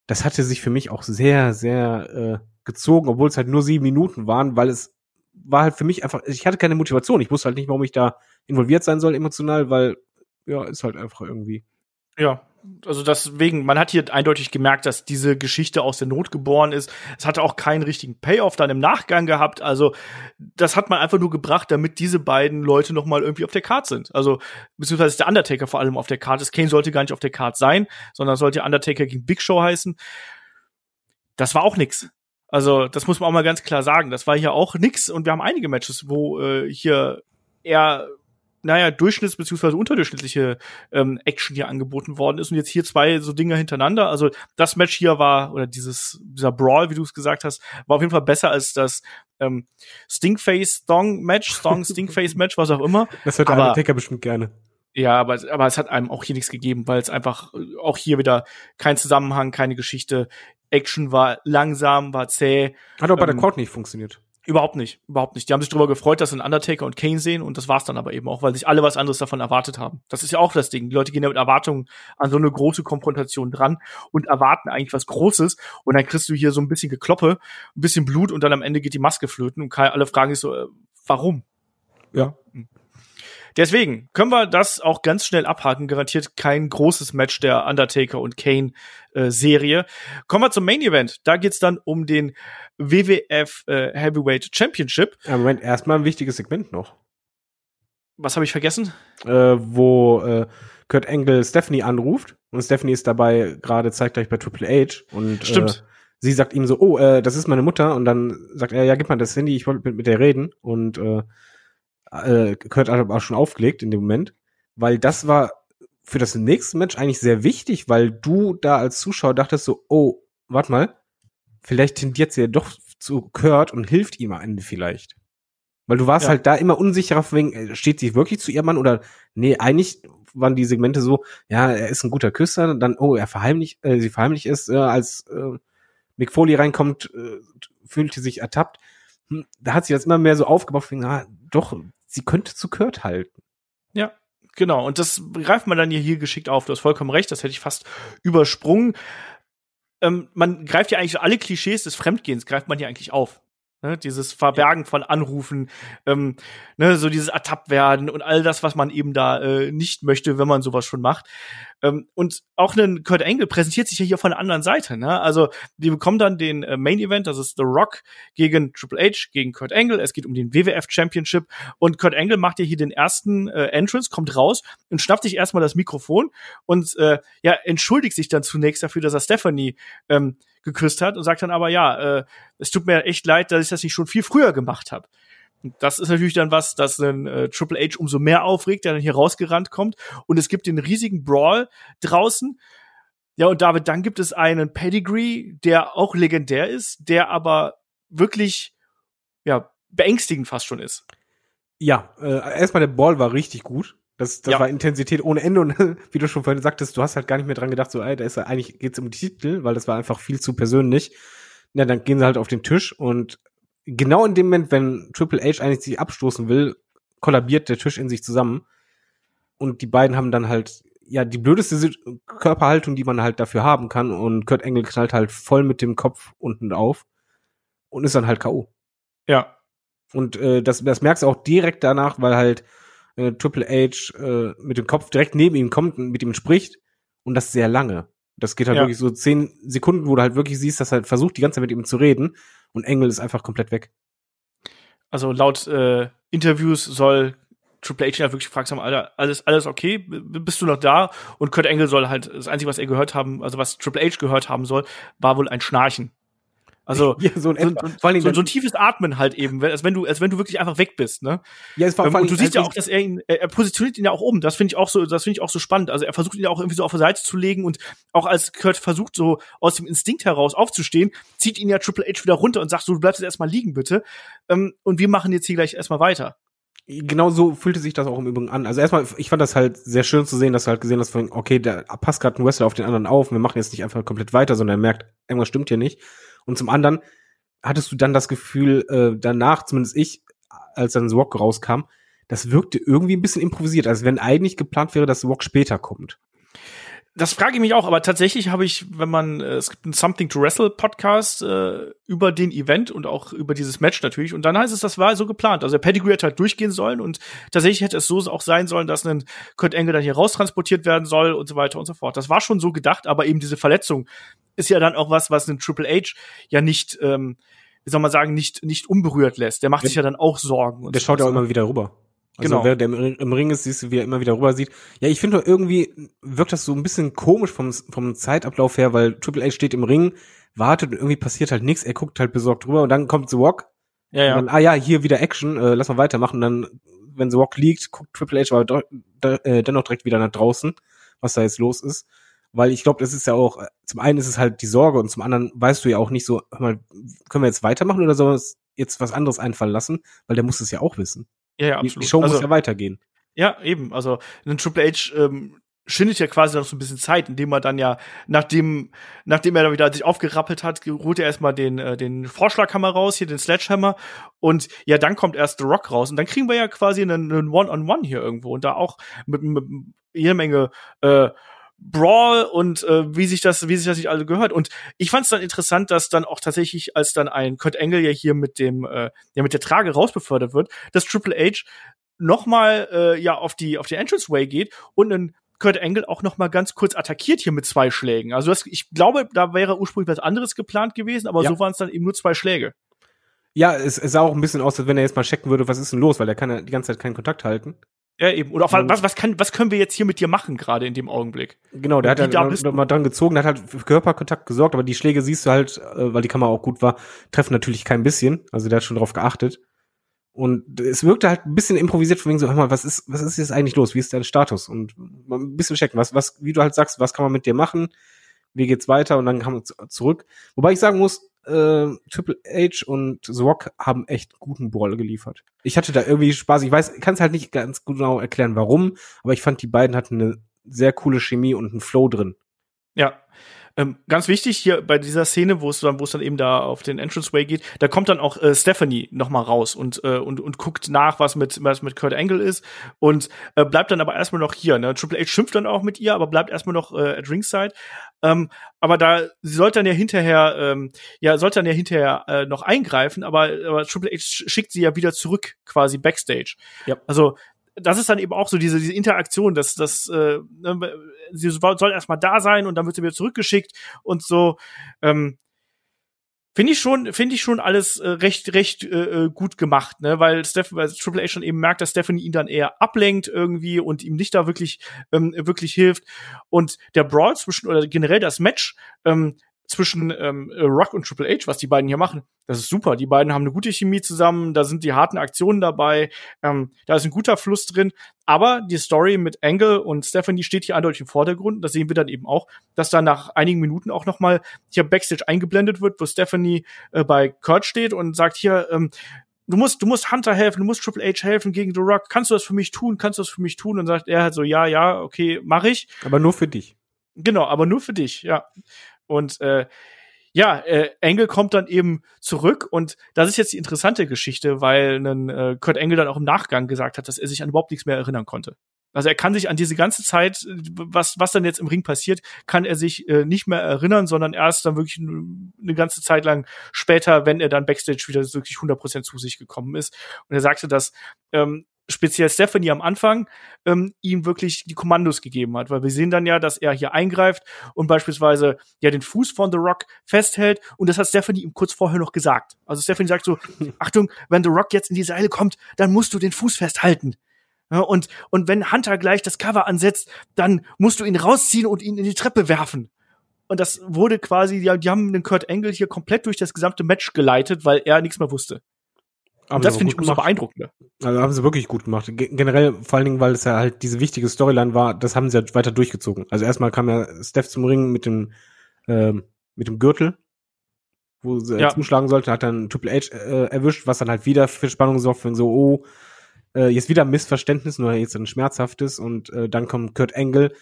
das hatte sich für mich auch sehr, sehr äh, gezogen, obwohl es halt nur sieben Minuten waren, weil es war halt für mich einfach, ich hatte keine Motivation. Ich wusste halt nicht, warum ich da involviert sein soll emotional, weil ja, ist halt einfach irgendwie. Ja, also deswegen, man hat hier eindeutig gemerkt, dass diese Geschichte aus der Not geboren ist. Es hatte auch keinen richtigen Payoff dann im Nachgang gehabt. Also das hat man einfach nur gebracht, damit diese beiden Leute noch mal irgendwie auf der Karte sind. Also beziehungsweise ist der Undertaker vor allem auf der Karte ist. Kane sollte gar nicht auf der Karte sein, sondern sollte Undertaker gegen Big Show heißen. Das war auch nix. Also das muss man auch mal ganz klar sagen. Das war hier auch nix und wir haben einige Matches, wo äh, hier eher naja, durchschnitts- beziehungsweise unterdurchschnittliche ähm, Action hier angeboten worden ist und jetzt hier zwei so Dinge hintereinander. Also das Match hier war, oder dieses, dieser Brawl, wie du es gesagt hast, war auf jeden Fall besser als das ähm, Stinkface-Stong-Match, Stong-Stinkface-Match, was auch immer. Das hört der Aber- Undertaker bestimmt gerne. Ja, aber, aber es hat einem auch hier nichts gegeben, weil es einfach äh, auch hier wieder kein Zusammenhang, keine Geschichte. Action war langsam, war zäh. Hat auch bei der Ähm, Crowd nicht funktioniert. Überhaupt nicht, überhaupt nicht. Die haben sich darüber gefreut, dass sie einen Undertaker und Kane sehen und das war's dann aber eben auch, weil sich alle was anderes davon erwartet haben. Das ist ja auch das Ding. Die Leute gehen ja mit Erwartungen an so eine große Konfrontation dran und erwarten eigentlich was Großes und dann kriegst du hier so ein bisschen Gekloppe, ein bisschen Blut und dann am Ende geht die Maske flöten und alle fragen sich so, äh, warum? Ja. Deswegen können wir das auch ganz schnell abhaken. Garantiert kein großes Match der Undertaker und Kane äh, Serie. Kommen wir zum Main Event. Da geht's dann um den WWF äh, Heavyweight Championship. Ja, Moment, erstmal ein wichtiges Segment noch. Was habe ich vergessen? Äh, wo äh, Kurt Angle Stephanie anruft und Stephanie ist dabei gerade zeitgleich bei Triple H und Stimmt. Äh, sie sagt ihm so, oh, äh, das ist meine Mutter und dann sagt er, ja, gib mal das Handy, ich wollte mit, mit der reden und äh, äh, Kurt hat aber auch schon aufgelegt in dem Moment, weil das war für das nächste Match eigentlich sehr wichtig, weil du da als Zuschauer dachtest so, oh, warte mal, vielleicht tendiert sie ja doch zu Kurt und hilft ihm am Ende vielleicht. Weil du warst Ja. halt da immer unsicherer, wegen, äh, steht sie wirklich zu ihrem Mann oder nee, eigentlich waren die Segmente so, ja, er ist ein guter Küsser, dann, oh, er verheimlicht, äh, sie verheimlicht ist, äh, als äh, Mick Foley reinkommt, äh, fühlte sich ertappt. Hm, da hat sich das immer mehr so aufgebaut, wegen, ah, doch, sie könnte zu Kurt halten. Ja, genau. Und das greift man dann hier, hier geschickt auf. Du hast vollkommen recht, das hätte ich fast übersprungen. Ähm, man greift ja eigentlich alle Klischees des Fremdgehens, greift man hier eigentlich auf. Ne, dieses Verbergen von Anrufen, ähm, ne, so dieses Ertappt werden und all das, was man eben da äh, nicht möchte, wenn man sowas schon macht. Ähm, und auch ein Kurt Angle präsentiert sich ja hier von der anderen Seite. Ne? Also wir bekommen dann den äh, Main Event, das ist The Rock gegen Triple H, gegen Kurt Angle. Es geht um den WWF Championship und Kurt Angle macht ja hier den ersten äh, Entrance, kommt raus und schnappt sich erstmal das Mikrofon und äh, ja entschuldigt sich dann zunächst dafür, dass er Stephanie ähm, geküsst hat und sagt dann aber ja, äh, es tut mir echt leid, dass ich das nicht schon viel früher gemacht habe. Und das ist natürlich dann was, das den äh, Triple H umso mehr aufregt, der dann hier rausgerannt kommt. Und es gibt den riesigen Brawl draußen. Ja, und David, dann gibt es einen Pedigree, der auch legendär ist, der aber wirklich, ja, beängstigend fast schon ist. Ja, äh, erstmal der Ball war richtig gut. Das, das Ja. war Intensität ohne Ende und wie du schon vorhin sagtest, du hast halt gar nicht mehr dran gedacht, so, ey, da ist ja eigentlich geht's um die Titel, weil das war einfach viel zu persönlich. Ja, dann gehen sie halt auf den Tisch und genau in dem Moment, wenn Triple H eigentlich sich abstoßen will, kollabiert der Tisch in sich zusammen und die beiden haben dann halt ja die blödeste Körperhaltung, die man halt dafür haben kann und Kurt Angle knallt halt voll mit dem Kopf unten auf und ist dann halt KO. Ja, Und äh, das, das merkst du auch direkt danach, weil halt äh, Triple H äh, mit dem Kopf direkt neben ihm kommt und mit ihm spricht und das sehr lange. Das geht halt Ja. wirklich so zehn Sekunden, wo du halt wirklich siehst, dass er halt versucht, die ganze Zeit mit ihm zu reden und Engel ist einfach komplett weg. also laut äh, Interviews soll Triple H ja wirklich gefragt haben, Alter, alles, alles okay? Bist du noch da? Und Kurt Angle soll halt, das Einzige, was er gehört haben, also was Triple H gehört haben soll, war wohl ein Schnarchen. Also ja, so, ein so, etwa. so, so, ein tiefes Atmen halt eben, als wenn du, als wenn du wirklich einfach weg bist, ne? ja, es war Ähm, und du siehst ja als auch, dass er ihn, er er positioniert ihn ja auch um. Das finde ich auch so, das finde ich auch so spannend. Also er versucht ihn ja auch irgendwie so auf der Seite zu legen und auch als Kurt versucht so aus dem Instinkt heraus aufzustehen, zieht ihn ja Triple H wieder runter und sagt so, du bleibst jetzt erstmal liegen bitte. Ähm, und wir machen jetzt hier gleich erstmal weiter. genau so fühlte sich das auch im Übrigen an. Also erstmal, ich fand das halt sehr schön zu sehen, dass du halt gesehen hast, okay, da passt gerade ein Wrestler auf den anderen auf, wir machen jetzt nicht einfach komplett weiter, sondern er merkt, irgendwas stimmt hier nicht. Und zum anderen hattest du dann das Gefühl, äh, danach, zumindest ich, als dann Rock rauskam, das wirkte irgendwie ein bisschen improvisiert, als wenn eigentlich geplant wäre, dass Rock später kommt. Das frage ich mich auch, aber tatsächlich habe ich, wenn man, äh, es gibt einen Something to Wrestle Podcast äh, über den Event und auch über dieses Match natürlich. Und dann heißt es, das war so geplant. Also der Pedigree hätte halt durchgehen sollen und tatsächlich hätte es so auch sein sollen, dass ein Kurt Angle dann hier raustransportiert werden soll und so weiter und so fort. Das war schon so gedacht, aber eben diese Verletzung ist ja dann auch was, was ein Triple H ja nicht, ähm, wie soll man sagen, nicht, nicht unberührt lässt. Der macht sich ja dann auch Sorgen. Und Der schaut ja auch immer wieder rüber. Also Genau. wer der im, Ring- ist, siehst du, wie er immer wieder rüber sieht. Ja, ich finde irgendwie wirkt das so ein bisschen komisch vom, vom Zeitablauf her, weil Triple H steht im Ring, wartet und irgendwie passiert halt nichts. Er guckt halt besorgt rüber und dann kommt The Rock. Ja, ja. Und dann, ah ja, hier wieder Action, äh, lass mal weitermachen. Und dann, wenn The Rock liegt, guckt Triple H aber äh, dennoch direkt wieder nach draußen, was da jetzt los ist. Weil ich glaube, das ist ja auch, äh, zum einen ist es halt die Sorge und zum anderen weißt du ja auch nicht so, hör mal, können wir jetzt weitermachen oder sollen wir uns jetzt was anderes einfallen lassen? Weil der muss es ja auch wissen. ja, ja, absolut. die Show also, muss ja weitergehen. Ja, eben. Also ein Triple H ähm, schindet ja quasi noch so ein bisschen Zeit, indem er dann ja, nachdem, nachdem er dann wieder sich aufgerappelt hat, holt er erstmal den, äh, den Vorschlaghammer raus, hier den Sledgehammer. Und ja, dann kommt erst The Rock raus. Und dann kriegen wir ja quasi einen, einen One-on-One hier irgendwo. Und da auch mit, mit jede Menge äh, Brawl und äh, wie sich das, wie sich das nicht alle gehört. Und ich fand es dann interessant, dass dann auch tatsächlich, als dann ein Kurt Angle ja hier mit dem, äh, ja mit der Trage rausbefördert wird, dass Triple H noch mal äh, ja auf die auf die Entranceway geht und einen Kurt Angle auch noch mal ganz kurz attackiert hier mit zwei Schlägen. Also das, ich glaube, da wäre ursprünglich was anderes geplant gewesen, aber Ja. so waren es dann eben nur zwei Schläge. Ja, es, es sah auch ein bisschen aus, als wenn er jetzt mal checken würde, was ist denn los, weil er kann ja die ganze Zeit keinen Kontakt halten. Ja, eben. Oder auch, Und- was, was, kann, was können wir jetzt hier mit dir machen, gerade in dem Augenblick? Genau, der hat Wie halt da noch- bist noch mal dran gezogen, der hat halt für Körperkontakt gesorgt, aber die Schläge siehst du halt, äh, weil die Kamera auch gut war, treffen natürlich kein bisschen. Also der hat schon drauf geachtet. Und es wirkte halt ein bisschen improvisiert von wegen so, hör mal, was ist, was ist jetzt eigentlich los? Wie ist dein Status? Und mal ein bisschen checken, was, was, wie du halt sagst, was kann man mit dir machen? Wie geht's weiter? Und dann kam man zu- zurück. Wobei ich sagen muss, äh, Triple H und The Rock haben echt guten Ball geliefert. Ich hatte da irgendwie Spaß. Ich weiß, kann es halt nicht ganz genau erklären, warum, aber ich fand, die beiden hatten eine sehr coole Chemie und einen Flow drin. Ja. Ähm, ganz wichtig hier bei dieser Szene, wo es dann, wo es dann eben da auf den Entranceway geht, da kommt dann auch äh, Stephanie noch mal raus und äh, und und guckt nach, was mit was mit Kurt Angle ist und äh, bleibt dann aber erstmal noch hier. Ne? Triple H schimpft dann auch mit ihr, aber bleibt erstmal noch äh, at ringside. Ähm, aber da sie sollte dann ja hinterher, ähm, ja sollte dann ja hinterher äh, noch eingreifen, aber, aber Triple H schickt sie ja wieder zurück, quasi backstage. Ja. Also das ist dann eben auch so diese, diese Interaktion, dass das äh, ne, sie soll erstmal da sein und dann wird sie wieder zurückgeschickt und so. Ähm, Finde ich schon, finde ich schon alles äh, recht, recht äh, äh, gut gemacht, ne, weil Steph, weil Triple H schon eben merkt, dass Stephanie ihn dann eher ablenkt irgendwie und ihm nicht da wirklich, ähm, wirklich hilft. Und der Brawl zwischen oder generell das Match ähm, zwischen ähm, Rock und Triple H, was die beiden hier machen, das ist super. Die beiden haben eine gute Chemie zusammen, da sind die harten Aktionen dabei, ähm, da ist ein guter Fluss drin. Aber die Story mit Angle und Stephanie steht hier eindeutig im Vordergrund. Das sehen wir dann eben auch, dass da nach einigen Minuten auch noch mal hier Backstage eingeblendet wird, wo Stephanie äh, bei Kurt steht und sagt hier, ähm, du musst, du musst Hunter helfen, du musst Triple H helfen gegen The Rock. Kannst du das für mich tun? Kannst du das für mich tun? Und sagt er halt so, ja, ja, okay, mach ich. Aber nur für dich. Genau, aber nur für dich, ja. Und äh, ja, äh, Engel kommt dann eben zurück und das ist jetzt die interessante Geschichte, weil ein, äh, Kurt Engel dann auch im Nachgang gesagt hat, dass er sich an überhaupt nichts mehr erinnern konnte. Also er kann sich an diese ganze Zeit, was, was dann jetzt im Ring passiert, kann er sich äh, nicht mehr erinnern, sondern erst dann wirklich eine ganze Zeit lang später, wenn er dann Backstage wieder wirklich 100% zu sich gekommen ist. Und er sagte, dass ähm, speziell Stephanie am Anfang ähm, ihm wirklich die Kommandos gegeben hat, weil wir sehen dann ja, dass er hier eingreift und beispielsweise ja den Fuß von The Rock festhält und das hat Stephanie ihm kurz vorher noch gesagt. Also Stephanie sagt so, Achtung, wenn The Rock jetzt in die Seile kommt, dann musst du den Fuß festhalten. Ja, und, und wenn Hunter gleich das Cover ansetzt, dann musst du ihn rausziehen und ihn in die Treppe werfen. Und das wurde quasi, ja, die haben den Kurt Angle hier komplett durch das gesamte Match geleitet, weil er nichts mehr wusste. Und das finde ich umso beeindruckender. Also haben sie wirklich gut gemacht. G generell, vor allen Dingen, weil es ja halt diese wichtige Storyline war, das haben sie ja weiter durchgezogen. Also erstmal kam ja Steph zum Ring mit dem, ähm, mit dem Gürtel, wo sie ja. zuschlagen sollte, hat dann Triple H äh, erwischt, was dann halt wieder für Spannung sorgt, wenn so, oh, äh, jetzt wieder ein Missverständnis, nur jetzt ein schmerzhaftes und äh, dann kommt Kurt Angle,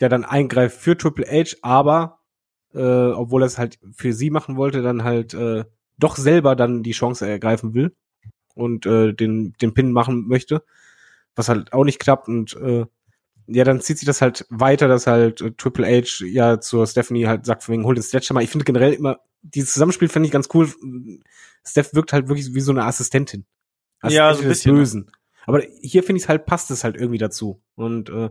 der dann eingreift für Triple H, aber äh, obwohl er es halt für sie machen wollte, dann halt äh, doch selber dann die Chance ergreifen will und äh, den, den Pin machen möchte, was halt auch nicht klappt und äh, ja, dann zieht sich das halt weiter, dass halt äh, Triple H ja zur Stephanie halt sagt, von wegen, hol den Sledgehammer. Ich finde generell immer, dieses Zusammenspiel finde ich ganz cool. Steph wirkt halt wirklich wie so eine Assistentin. Assistentin ja, so ein bisschen. Bösen. Aber hier finde ich es halt, passt es halt irgendwie dazu. Und äh,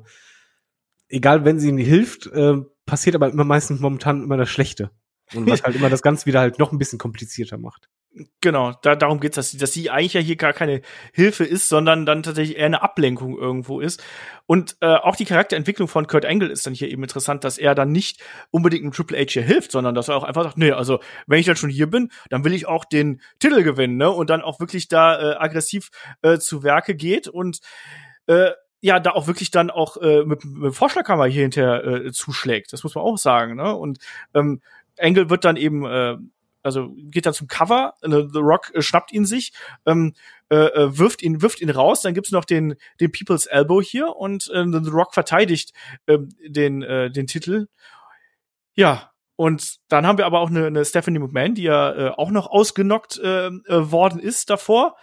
egal, wenn sie ihnen hilft, äh, passiert aber immer meistens momentan immer das Schlechte. Und was halt immer das Ganze wieder halt noch ein bisschen komplizierter macht. Genau, da, darum geht's, dass, dass sie eigentlich ja hier gar keine Hilfe ist, sondern dann tatsächlich eher eine Ablenkung irgendwo ist. Und äh, auch die Charakterentwicklung von Kurt Angle ist dann hier eben interessant, dass er dann nicht unbedingt einem Triple H hier hilft, sondern dass er auch einfach sagt, nee, also wenn ich dann schon hier bin, dann will ich auch den Titel gewinnen, ne? Und dann auch wirklich da äh, aggressiv äh, zu Werke geht und äh, ja, da auch wirklich dann auch äh, mit, mit Vorschlaghammer hier hinterher äh, zuschlägt. Das muss man auch sagen, ne? Und ähm, Angle wird dann eben äh, also geht dann zum Cover, äh, The Rock äh, schnappt ihn sich, ähm, äh, äh, wirft ihn, wirft ihn raus, dann gibt's noch den, den People's Elbow hier und äh, The Rock verteidigt äh, den, äh, den Titel. Ja, und dann haben wir aber auch eine, eine Stephanie McMahon, die ja äh, auch noch ausgenockt äh, äh, worden ist davor.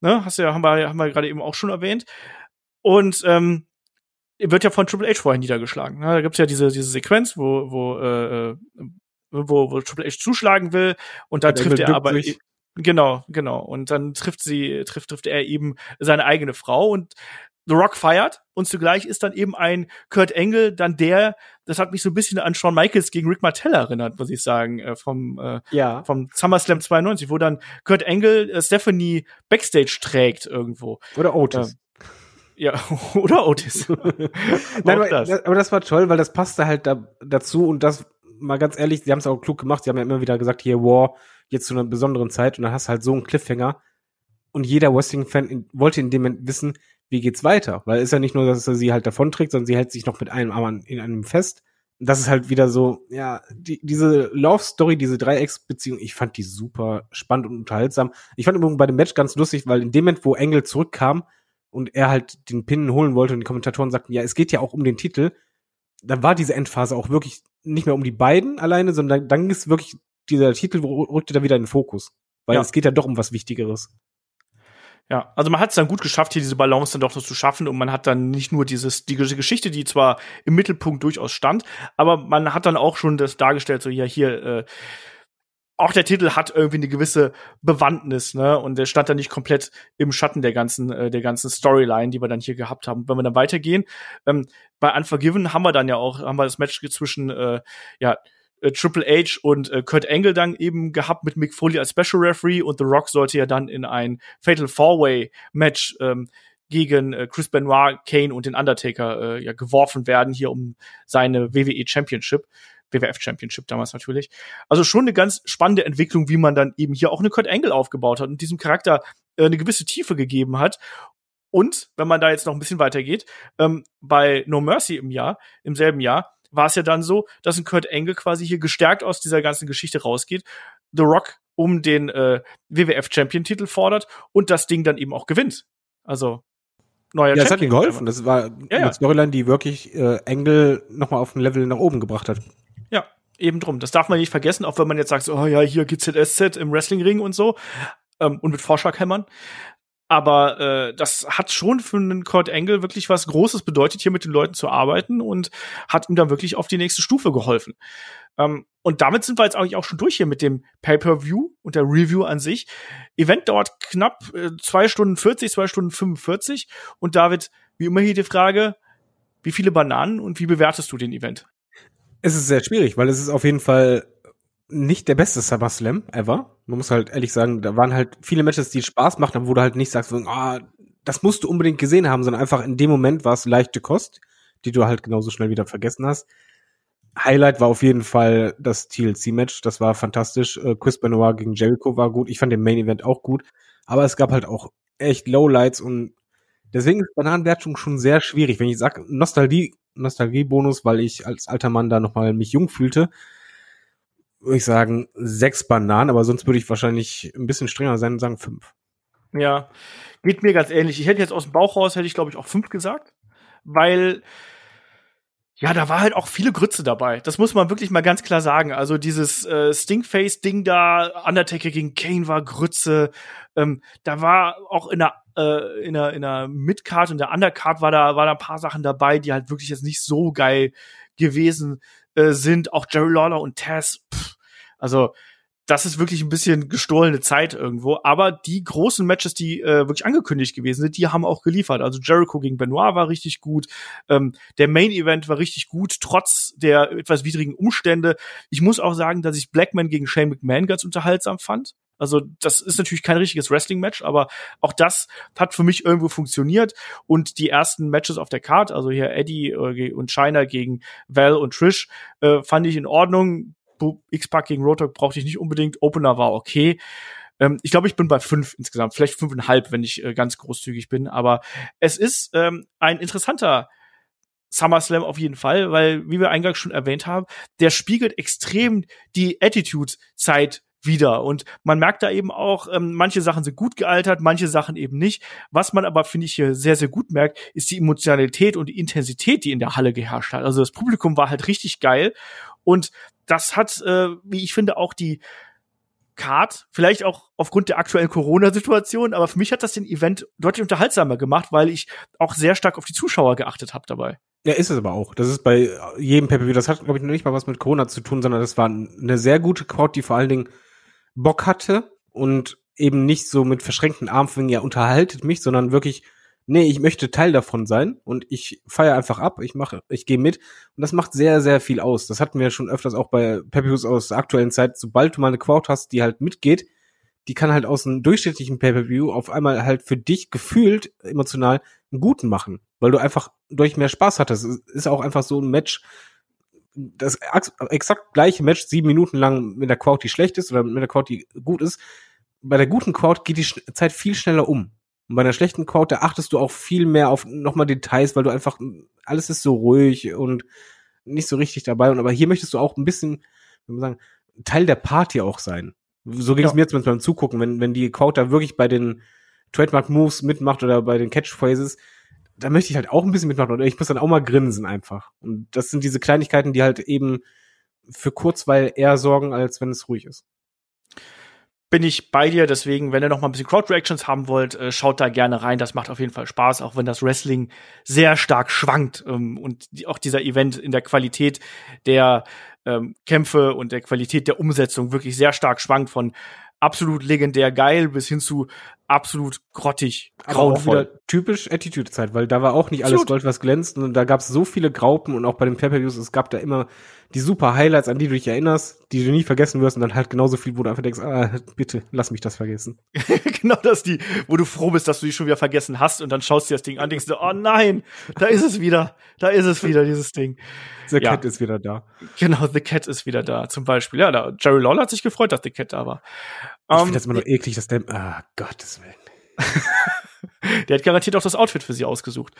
Ne, hast ja, haben wir, haben wir gerade eben auch schon erwähnt. Und ähm, wird ja von Triple H vorher niedergeschlagen. Ne? Da gibt's ja diese, diese Sequenz, wo, wo äh wo, wo Triple H zuschlagen will und dann trifft er aber sich. genau, genau und dann trifft sie trifft trifft er eben seine eigene Frau und The Rock feiert und zugleich ist dann eben ein Kurt Engel dann der, das hat mich so ein bisschen an Shawn Michaels gegen Rick Martell erinnert, muss ich sagen, äh, vom äh, ja. vom SummerSlam 92, wo dann Kurt Engel äh, Stephanie Backstage trägt irgendwo. Oder Otis. Ähm, ja, oder Otis. Nein, aber das. aber das war toll, weil das passte halt da, dazu und das mal ganz ehrlich, sie haben es auch klug gemacht. Sie haben ja immer wieder gesagt, hier War jetzt zu einer besonderen Zeit und dann hast du halt so einen Cliffhanger. Und jeder Wrestling-Fan wollte in dem Moment wissen, wie geht's weiter? Weil es ist ja nicht nur, dass er sie halt davonträgt, sondern sie hält sich noch mit einem Arm in einem fest. Und das ist halt wieder so, ja, die, diese Love-Story, diese Dreiecksbeziehung, ich fand die super spannend und unterhaltsam. Ich fand übrigens bei dem Match ganz lustig, weil in dem Moment, wo Engel zurückkam und er halt den Pin holen wollte und die Kommentatoren sagten, ja, es geht ja auch um den Titel, dann war diese Endphase auch wirklich nicht mehr um die beiden alleine, sondern dann ist wirklich dieser Titel rückte da wieder in den Fokus. Weil ja. es geht ja doch um was Wichtigeres. Ja, also man hat es dann gut geschafft, hier diese Balance dann doch noch zu schaffen und man hat dann nicht nur dieses, die Geschichte, die zwar im Mittelpunkt durchaus stand, aber man hat dann auch schon das dargestellt, so ja, hier, äh, auch der Titel hat irgendwie eine gewisse Bewandtnis, ne? Und der stand da nicht komplett im Schatten der ganzen, äh, der ganzen Storyline, die wir dann hier gehabt haben. Wenn wir dann weitergehen, ähm, bei Unforgiven haben wir dann ja auch, haben wir das Match zwischen, äh, ja, äh, Triple H und äh, Kurt Angle dann eben gehabt mit Mick Foley als Special Referee und The Rock sollte ja dann in ein Fatal Four Way Match ähm, gegen äh, Chris Benoit, Kane und den Undertaker äh, ja geworfen werden hier um seine WWE Championship. WWF Championship damals natürlich. Also schon eine ganz spannende Entwicklung, wie man dann eben hier auch eine Kurt Angle aufgebaut hat und diesem Charakter äh, eine gewisse Tiefe gegeben hat. Und wenn man da jetzt noch ein bisschen weitergeht, ähm, bei No Mercy im Jahr, im selben Jahr, war es ja dann so, dass ein Kurt Angle quasi hier gestärkt aus dieser ganzen Geschichte rausgeht, The Rock um den äh, WWF Champion Titel fordert und das Ding dann eben auch gewinnt. Also neuer ja, Champion. das hat ihm geholfen. Das war ja, eine Storyline, die wirklich äh, Angle nochmal auf ein Level nach oben gebracht hat. Ja, eben drum. Das darf man nicht vergessen, auch wenn man jetzt sagt, so, oh ja, hier GZSZ im Wrestlingring und so ähm, und mit Vorschlaghämmern. Aber äh, das hat schon für einen Kurt Angle wirklich was Großes bedeutet, hier mit den Leuten zu arbeiten und hat ihm dann wirklich auf die nächste Stufe geholfen. Ähm, und damit sind wir jetzt eigentlich auch schon durch hier mit dem Pay-per-View und der Review an sich. Event dauert knapp äh, zwei Stunden 40, zwei Stunden 45. Und David, wie immer hier die Frage, wie viele Bananen und wie bewertest du den Event? Es ist sehr schwierig, weil es ist auf jeden Fall nicht der beste SummerSlam ever. Man muss halt ehrlich sagen, da waren halt viele Matches, die Spaß machten, wo du halt nicht sagst, ah, das musst du unbedingt gesehen haben, sondern einfach in dem Moment war es leichte Kost, die du halt genauso schnell wieder vergessen hast. Highlight war auf jeden Fall das TLC-Match. Das war fantastisch. Äh, Chris Benoit gegen Jericho war gut. Ich fand den Main Event auch gut. Aber es gab halt auch echt Lowlights und deswegen ist Bananenwertung schon sehr schwierig. Wenn ich sage Nostalgie, Nostalgie-Bonus, weil ich als alter Mann da nochmal mich jung fühlte, würde ich sagen sechs Bananen, aber sonst würde ich wahrscheinlich ein bisschen strenger sein und sagen fünf. Ja, geht mir ganz ähnlich. Ich hätte jetzt aus dem Bauch raus, hätte ich glaube ich auch fünf gesagt, weil ja, da war halt auch viele Grütze dabei. Das muss man wirklich mal ganz klar sagen. Also dieses äh, Stinkface-Ding da, Undertaker gegen Kane war Grütze. Ähm, da war auch in der äh, in der in der Midcard und der Undercard war da war da ein paar Sachen dabei, die halt wirklich jetzt nicht so geil gewesen äh, sind. Auch Jerry Lawler und Taz. Pff, also das ist wirklich ein bisschen gestohlene Zeit irgendwo. Aber die großen Matches, die äh, wirklich angekündigt gewesen sind, die haben auch geliefert. Also Jericho gegen Benoit war richtig gut. Ähm, der Main Event war richtig gut, trotz der etwas widrigen Umstände. Ich muss auch sagen, dass ich Blackman gegen Shane McMahon ganz unterhaltsam fand. Also das ist natürlich kein richtiges Wrestling-Match, aber auch das hat für mich irgendwo funktioniert. Und die ersten Matches auf der Card, also hier Eddie äh, und China gegen Val und Trish, äh, fand ich in Ordnung. X-Pack gegen Rotok brauchte ich nicht unbedingt. Opener war okay. Ähm, ich glaube, ich bin bei fünf insgesamt, vielleicht fünfeinhalb, wenn ich äh, ganz großzügig bin. Aber es ist ähm, ein interessanter SummerSlam auf jeden Fall, weil, wie wir eingangs schon erwähnt haben, der spiegelt extrem die Attitude-Zeit wieder. Und man merkt da eben auch, ähm, manche Sachen sind gut gealtert, manche Sachen eben nicht. Was man aber, finde ich, hier sehr, sehr gut merkt, ist die Emotionalität und die Intensität, die in der Halle geherrscht hat. Also das Publikum war halt richtig geil. Und das hat, äh, wie ich finde, auch die Card, vielleicht auch aufgrund der aktuellen Corona-Situation, aber für mich hat das den Event deutlich unterhaltsamer gemacht, weil ich auch sehr stark auf die Zuschauer geachtet habe dabei. Ja, ist es aber auch. Das ist bei jedem pay Das hat, glaube ich, noch nicht mal was mit Corona zu tun, sondern das war eine sehr gute Crowd, die vor allen Dingen Bock hatte und eben nicht so mit verschränkten Armen von, ja, unterhaltet mich, sondern wirklich nee, ich möchte Teil davon sein und ich feiere einfach ab, ich mache, ich gehe mit und das macht sehr, sehr viel aus. Das hatten wir schon öfters auch bei Pay-Per-Views aus der aktuellen Zeit. Sobald du mal eine Crowd hast, die halt mitgeht, die kann halt aus einem durchschnittlichen Pay-Per-View auf einmal halt für dich gefühlt emotional einen guten machen, weil du einfach durch mehr Spaß hattest. Es ist auch einfach so ein Match, das exakt gleiche Match sieben Minuten lang mit der Crowd, die schlecht ist oder mit der Crowd, die gut ist. Bei der guten Crowd geht die Zeit viel schneller um. Und bei einer schlechten Crowd, da achtest du auch viel mehr auf nochmal Details, weil du einfach, alles ist so ruhig und nicht so richtig dabei. Und aber hier möchtest du auch ein bisschen, wenn man sagen, Teil der Party auch sein. So ging es ja. mir zumindest beim Zugucken, wenn, wenn die Crowd da wirklich bei den Trademark Moves mitmacht oder bei den Catchphrases, da möchte ich halt auch ein bisschen mitmachen oder ich muss dann auch mal grinsen einfach. Und das sind diese Kleinigkeiten, die halt eben für Kurzweil eher sorgen, als wenn es ruhig ist. bin ich bei dir. Deswegen, wenn ihr noch mal ein bisschen Crowd-Reactions haben wollt, äh, schaut da gerne rein. Das macht auf jeden Fall Spaß, auch wenn das Wrestling sehr stark schwankt ähm, und die, auch dieser Event in der Qualität der ähm, Kämpfe und der Qualität der Umsetzung wirklich sehr stark schwankt von absolut legendär geil bis hin zu absolut grottig, grauenvoll. typisch Attitude-Zeit, weil da war auch nicht alles Gold, was glänzt und da gab es so viele Graupen und auch bei den Pay-Per-Views, es gab da immer die super Highlights, an die du dich erinnerst, die du nie vergessen wirst und dann halt genauso viel, wo du einfach denkst, ah, bitte, lass mich das vergessen. genau das die, wo du froh bist, dass du die schon wieder vergessen hast und dann schaust du dir das Ding an, denkst du, oh nein, da ist es wieder, da ist es wieder, dieses Ding. The ja. Cat ist wieder da. Genau, The Cat ist wieder da, zum Beispiel. Ja, da, Jerry Lawler hat sich gefreut, dass The Cat da war. Ich finde ähm, das immer nur eklig, dass der, ah, Gottes Willen. der hat garantiert auch das Outfit für sie ausgesucht.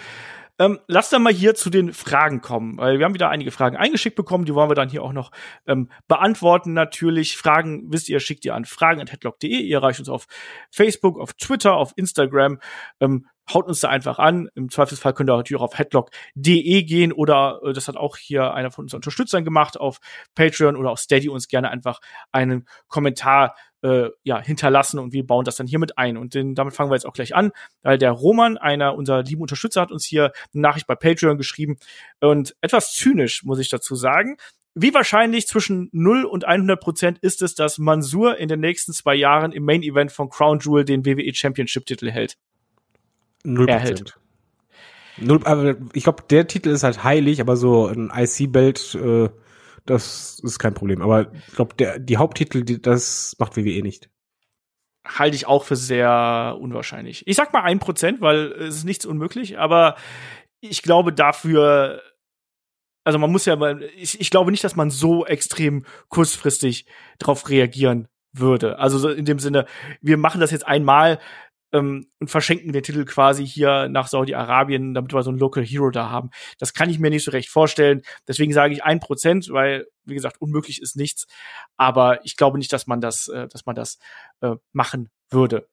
Ähm, lass dann mal hier zu den Fragen kommen, weil wir haben wieder einige Fragen eingeschickt bekommen, die wollen wir dann hier auch noch ähm, beantworten natürlich. Fragen, wisst ihr, schickt ihr an fragen.headlock.de, ihr erreicht uns auf Facebook, auf Twitter, auf Instagram. Ähm, haut uns da einfach an. Im Zweifelsfall könnt ihr natürlich auch auf headlock.de gehen oder äh, das hat auch hier einer von unseren Unterstützern gemacht auf Patreon oder auf Steady uns gerne einfach einen Kommentar äh, ja, hinterlassen und wir bauen das dann hier mit ein. Und den, damit fangen wir jetzt auch gleich an, weil der Roman, einer unserer lieben Unterstützer, hat uns hier eine Nachricht bei Patreon geschrieben und etwas zynisch, muss ich dazu sagen. Wie wahrscheinlich zwischen 0 und 100 Prozent ist es, dass Mansur in den nächsten zwei Jahren im Main Event von Crown Jewel den WWE Championship Titel hält? Null Prozent. Null, aber ich glaube, der Titel ist halt heilig, aber so ein IC-Belt, äh, das ist kein Problem. Aber ich glaube, die Haupttitel, die, das macht WWE nicht. Halte ich auch für sehr unwahrscheinlich. Ich sag mal ein Prozent, weil es ist nichts unmöglich, aber ich glaube dafür, also man muss ja mal, ich, ich glaube nicht, dass man so extrem kurzfristig darauf reagieren würde. Also so in dem Sinne, wir machen das jetzt einmal, ähm, und verschenken den Titel quasi hier nach Saudi-Arabien, damit wir so einen Local Hero da haben. Das kann ich mir nicht so recht vorstellen. Deswegen sage ich ein Prozent, weil, wie gesagt, unmöglich ist nichts. Aber ich glaube nicht, dass man das, äh, dass man das äh, machen würde.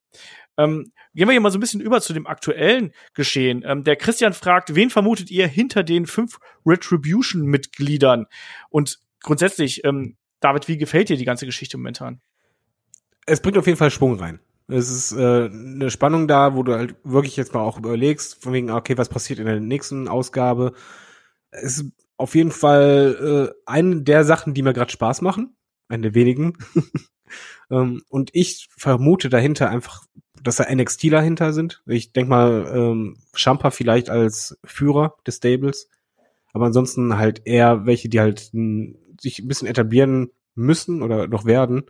Ähm, gehen wir hier mal so ein bisschen über zu dem aktuellen Geschehen. Ähm, der Christian fragt, wen vermutet ihr hinter den fünf Retribution-Mitgliedern? Und grundsätzlich, ähm, David, wie gefällt dir die ganze Geschichte momentan? Es bringt auf jeden Fall Schwung rein. Es ist äh, eine Spannung da, wo du halt wirklich jetzt mal auch überlegst, von wegen, okay, was passiert in der nächsten Ausgabe. Es ist auf jeden Fall äh, eine der Sachen, die mir gerade Spaß machen. Eine der wenigen. ähm, und ich vermute dahinter einfach, dass da NXT dahinter sind. Ich denk mal, ähm, Champa vielleicht als Führer des Stables. Aber ansonsten halt eher welche, die halt sich ein bisschen etablieren müssen oder noch werden.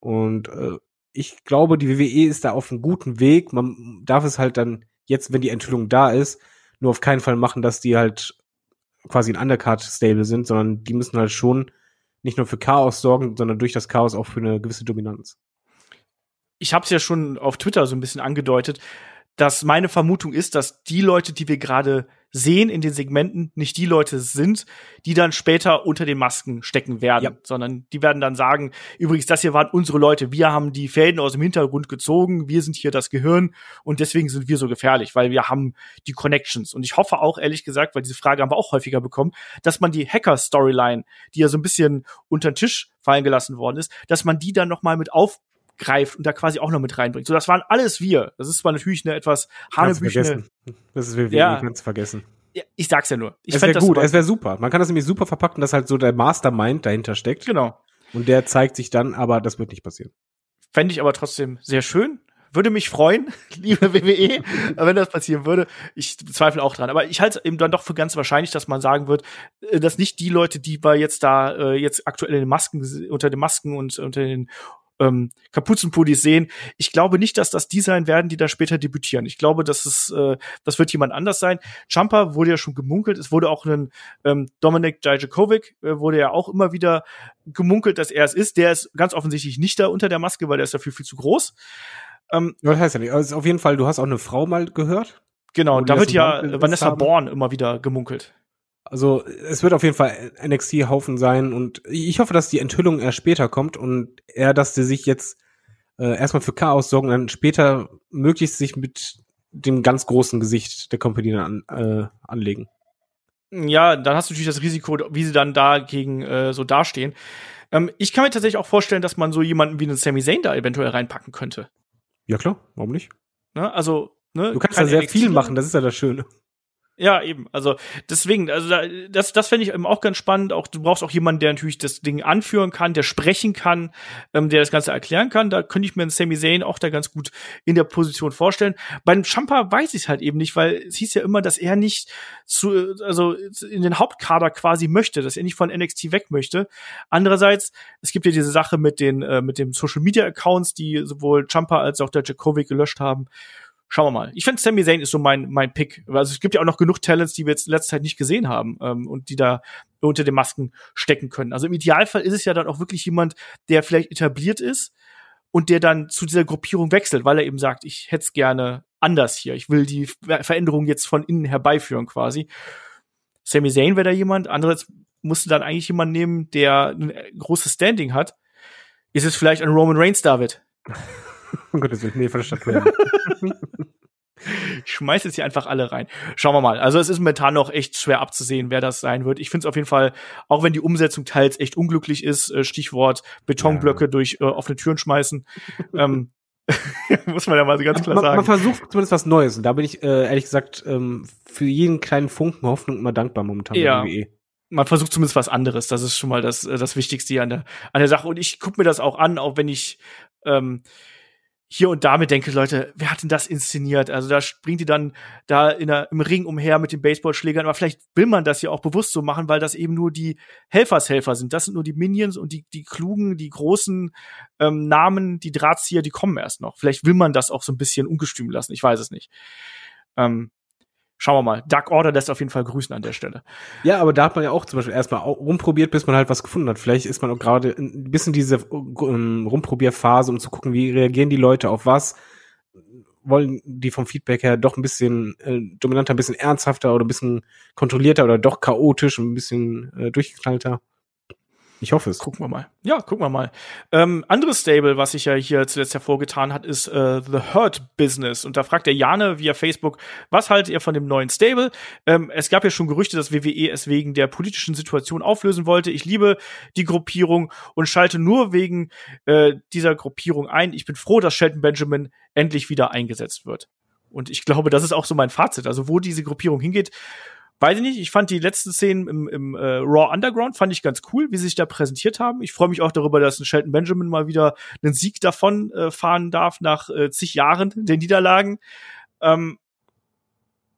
Und äh, ich glaube, die WWE ist da auf einem guten Weg. Man darf es halt dann jetzt, wenn die Enthüllung da ist, nur auf keinen Fall machen, dass die halt quasi ein Undercard-Stable sind, sondern die müssen halt schon nicht nur für Chaos sorgen, sondern durch das Chaos auch für eine gewisse Dominanz. Ich habe es ja schon auf Twitter so ein bisschen angedeutet, dass meine Vermutung ist, dass die Leute, die wir gerade sehen in den Segmenten, nicht die Leute sind, die dann später unter den Masken stecken werden, ja. sondern die werden dann sagen, übrigens, das hier waren unsere Leute, wir haben die Fäden aus dem Hintergrund gezogen, wir sind hier das Gehirn und deswegen sind wir so gefährlich, weil wir haben die Connections. Und ich hoffe auch, ehrlich gesagt, weil diese Frage haben wir auch häufiger bekommen, dass man die Hacker-Storyline, die ja so ein bisschen unter den Tisch fallen gelassen worden ist, dass man die dann noch mal mit auf greift und da quasi auch noch mit reinbringt. So, das waren alles wir. Das ist zwar natürlich eine etwas hanebüchene. Das ist WWE, ja. ganz vergessen. Ja, ich sag's ja nur. Ich es wäre gut, es wäre super. Man kann das nämlich super verpacken, dass halt so der Mastermind dahinter steckt. Genau. Und der zeigt sich dann, aber das wird nicht passieren. Fände ich aber trotzdem sehr schön. Würde mich freuen, liebe WWE, wenn das passieren würde. Ich zweifle auch dran. Aber ich halte es eben dann doch für ganz wahrscheinlich, dass man sagen wird, äh, dass nicht die Leute, die wir jetzt da äh, jetzt aktuell in den Masken, unter den Masken und unter den ähm, Kapuzenpullis sehen. Ich glaube nicht, dass das die sein werden, die da später debütieren. Ich glaube, dass es, äh, das wird jemand anders sein. Champa wurde ja schon gemunkelt. Es wurde auch ein ähm, Dominik Dijakovic äh, wurde ja auch immer wieder gemunkelt, dass er es ist. Der ist ganz offensichtlich nicht da unter der Maske, weil der ist dafür viel zu groß. Ähm, das heißt ja nicht. Also auf jeden Fall, du hast auch eine Frau mal gehört. Genau, da wird ja Vanessa haben. Born immer wieder gemunkelt. Also es wird auf jeden Fall NXT-Haufen sein und ich hoffe, dass die Enthüllung erst später kommt und eher, dass sie sich jetzt äh, erstmal für Chaos sorgen und dann später möglichst sich mit dem ganz großen Gesicht der Company an, äh, anlegen. Ja, dann hast du natürlich das Risiko, wie sie dann dagegen äh, so dastehen. Ähm, ich kann mir tatsächlich auch vorstellen, dass man so jemanden wie einen Sami Zayn da eventuell reinpacken könnte. Ja klar, warum nicht? Ne? Also, ne, Du kannst da sehr viel machen, das ist ja das Schöne. Ja, eben. Also deswegen, also da, das, das fände ich eben auch ganz spannend. Auch du brauchst auch jemanden, der natürlich das Ding anführen kann, der sprechen kann, ähm, der das Ganze erklären kann. Da könnte ich mir einen Sami Zayn auch da ganz gut in der Position vorstellen. Beim Champa weiß ich es halt eben nicht, weil es hieß ja immer, dass er nicht zu, also in den Hauptkader quasi möchte, dass er nicht von NXT weg möchte. Andererseits, es gibt ja diese Sache mit den äh, mit den Social Media Accounts, die sowohl Champa als auch der Jakovic gelöscht haben. Schauen wir mal. Ich finde, Sami Zayn ist so mein, mein Pick. Also es gibt ja auch noch genug Talents, die wir jetzt in letzter Zeit nicht gesehen haben ähm, und die da unter den Masken stecken können. Also im Idealfall ist es ja dann auch wirklich jemand, der vielleicht etabliert ist und der dann zu dieser Gruppierung wechselt, weil er eben sagt, ich hätte es gerne anders hier. Ich will die Veränderung jetzt von innen herbeiführen quasi. Sami Zayn wäre da jemand. Andererseits musst du dann eigentlich jemanden nehmen, der ein großes Standing hat. Ist es vielleicht ein Roman Reigns, David? Um Gottes Willen, nee. Ich schmeiß jetzt hier einfach alle rein. Schauen wir mal. Also es ist momentan noch echt schwer abzusehen, wer das sein wird. Ich finde es auf jeden Fall, auch wenn die Umsetzung teils echt unglücklich ist, äh, Stichwort Betonblöcke Ja. durch äh, offene Türen schmeißen, ähm, muss man ja mal so ganz klar man, sagen. man versucht zumindest was Neues. Und da bin ich äh, ehrlich gesagt ähm, für jeden kleinen Funken Hoffnung immer dankbar momentan. bei Ja. WWE. man versucht zumindest was anderes. Das ist schon mal das, äh, das Wichtigste hier an der, an der Sache. Und ich gucke mir das auch an, auch wenn ich ähm, hier und da mir denke, Leute, wer hat denn das inszeniert? Also da springt die dann da in der, im Ring umher mit den Baseballschlägern, aber vielleicht will man das ja auch bewusst so machen, weil das eben nur die Helfershelfer sind. Das sind nur die Minions und die, die klugen, die großen ähm, Namen, die Drahtzieher, die kommen erst noch. Vielleicht will man das auch so ein bisschen ungestüm lassen. Ich weiß es nicht. Ähm, schauen wir mal. Dark Order lässt auf jeden Fall grüßen an der Stelle. Ja, aber da hat man ja auch zum Beispiel erstmal rumprobiert, bis man halt was gefunden hat. Vielleicht ist man auch gerade ein bisschen diese ähm, Rumprobierphase, um zu gucken, wie reagieren die Leute auf was. Wollen die vom Feedback her doch ein bisschen äh, dominanter, ein bisschen ernsthafter oder ein bisschen kontrollierter oder doch chaotisch, ein bisschen äh, durchgeknallter? Ich hoffe es. Gucken wir mal. Ja, gucken wir mal. Ähm, anderes Stable, was sich ja hier zuletzt hervorgetan hat, ist äh, The Hurt Business. Und da fragt der Jane via Facebook, was haltet ihr von dem neuen Stable? Ähm, es gab ja schon Gerüchte, dass WWE es wegen der politischen Situation auflösen wollte. Ich liebe die Gruppierung und schalte nur wegen äh, dieser Gruppierung ein. Ich bin froh, dass Shelton Benjamin endlich wieder eingesetzt wird. Und ich glaube, das ist auch so mein Fazit. Also wo diese Gruppierung hingeht, Weiß ich nicht, ich fand die letzten Szenen im, im äh, Raw Underground fand ich ganz cool, wie sie sich da präsentiert haben. Ich freue mich auch darüber, dass ein Shelton Benjamin mal wieder einen Sieg davon äh, fahren darf nach äh, zig Jahren der Niederlagen. Ähm,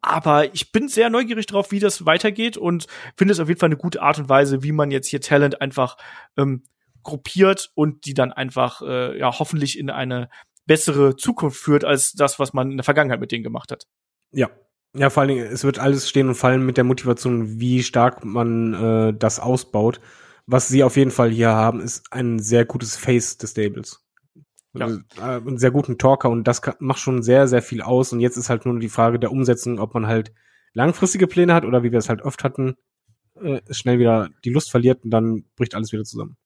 aber ich bin sehr neugierig drauf, wie das weitergeht und finde es auf jeden Fall eine gute Art und Weise, wie man jetzt hier Talent einfach ähm, gruppiert und die dann einfach äh, ja hoffentlich in eine bessere Zukunft führt als das, was man in der Vergangenheit mit denen gemacht hat. Ja. Ja, vor allen Dingen, es wird alles stehen und fallen mit der Motivation, wie stark man äh, das ausbaut. Was sie auf jeden Fall hier haben, ist ein sehr gutes Face des Stables. Ja. Also, äh, einen sehr guten Talker und das kann, macht schon sehr, sehr viel aus. Und jetzt ist halt nur die Frage der Umsetzung, ob man halt langfristige Pläne hat oder wie wir es halt oft hatten, äh, schnell wieder die Lust verliert und dann bricht alles wieder zusammen.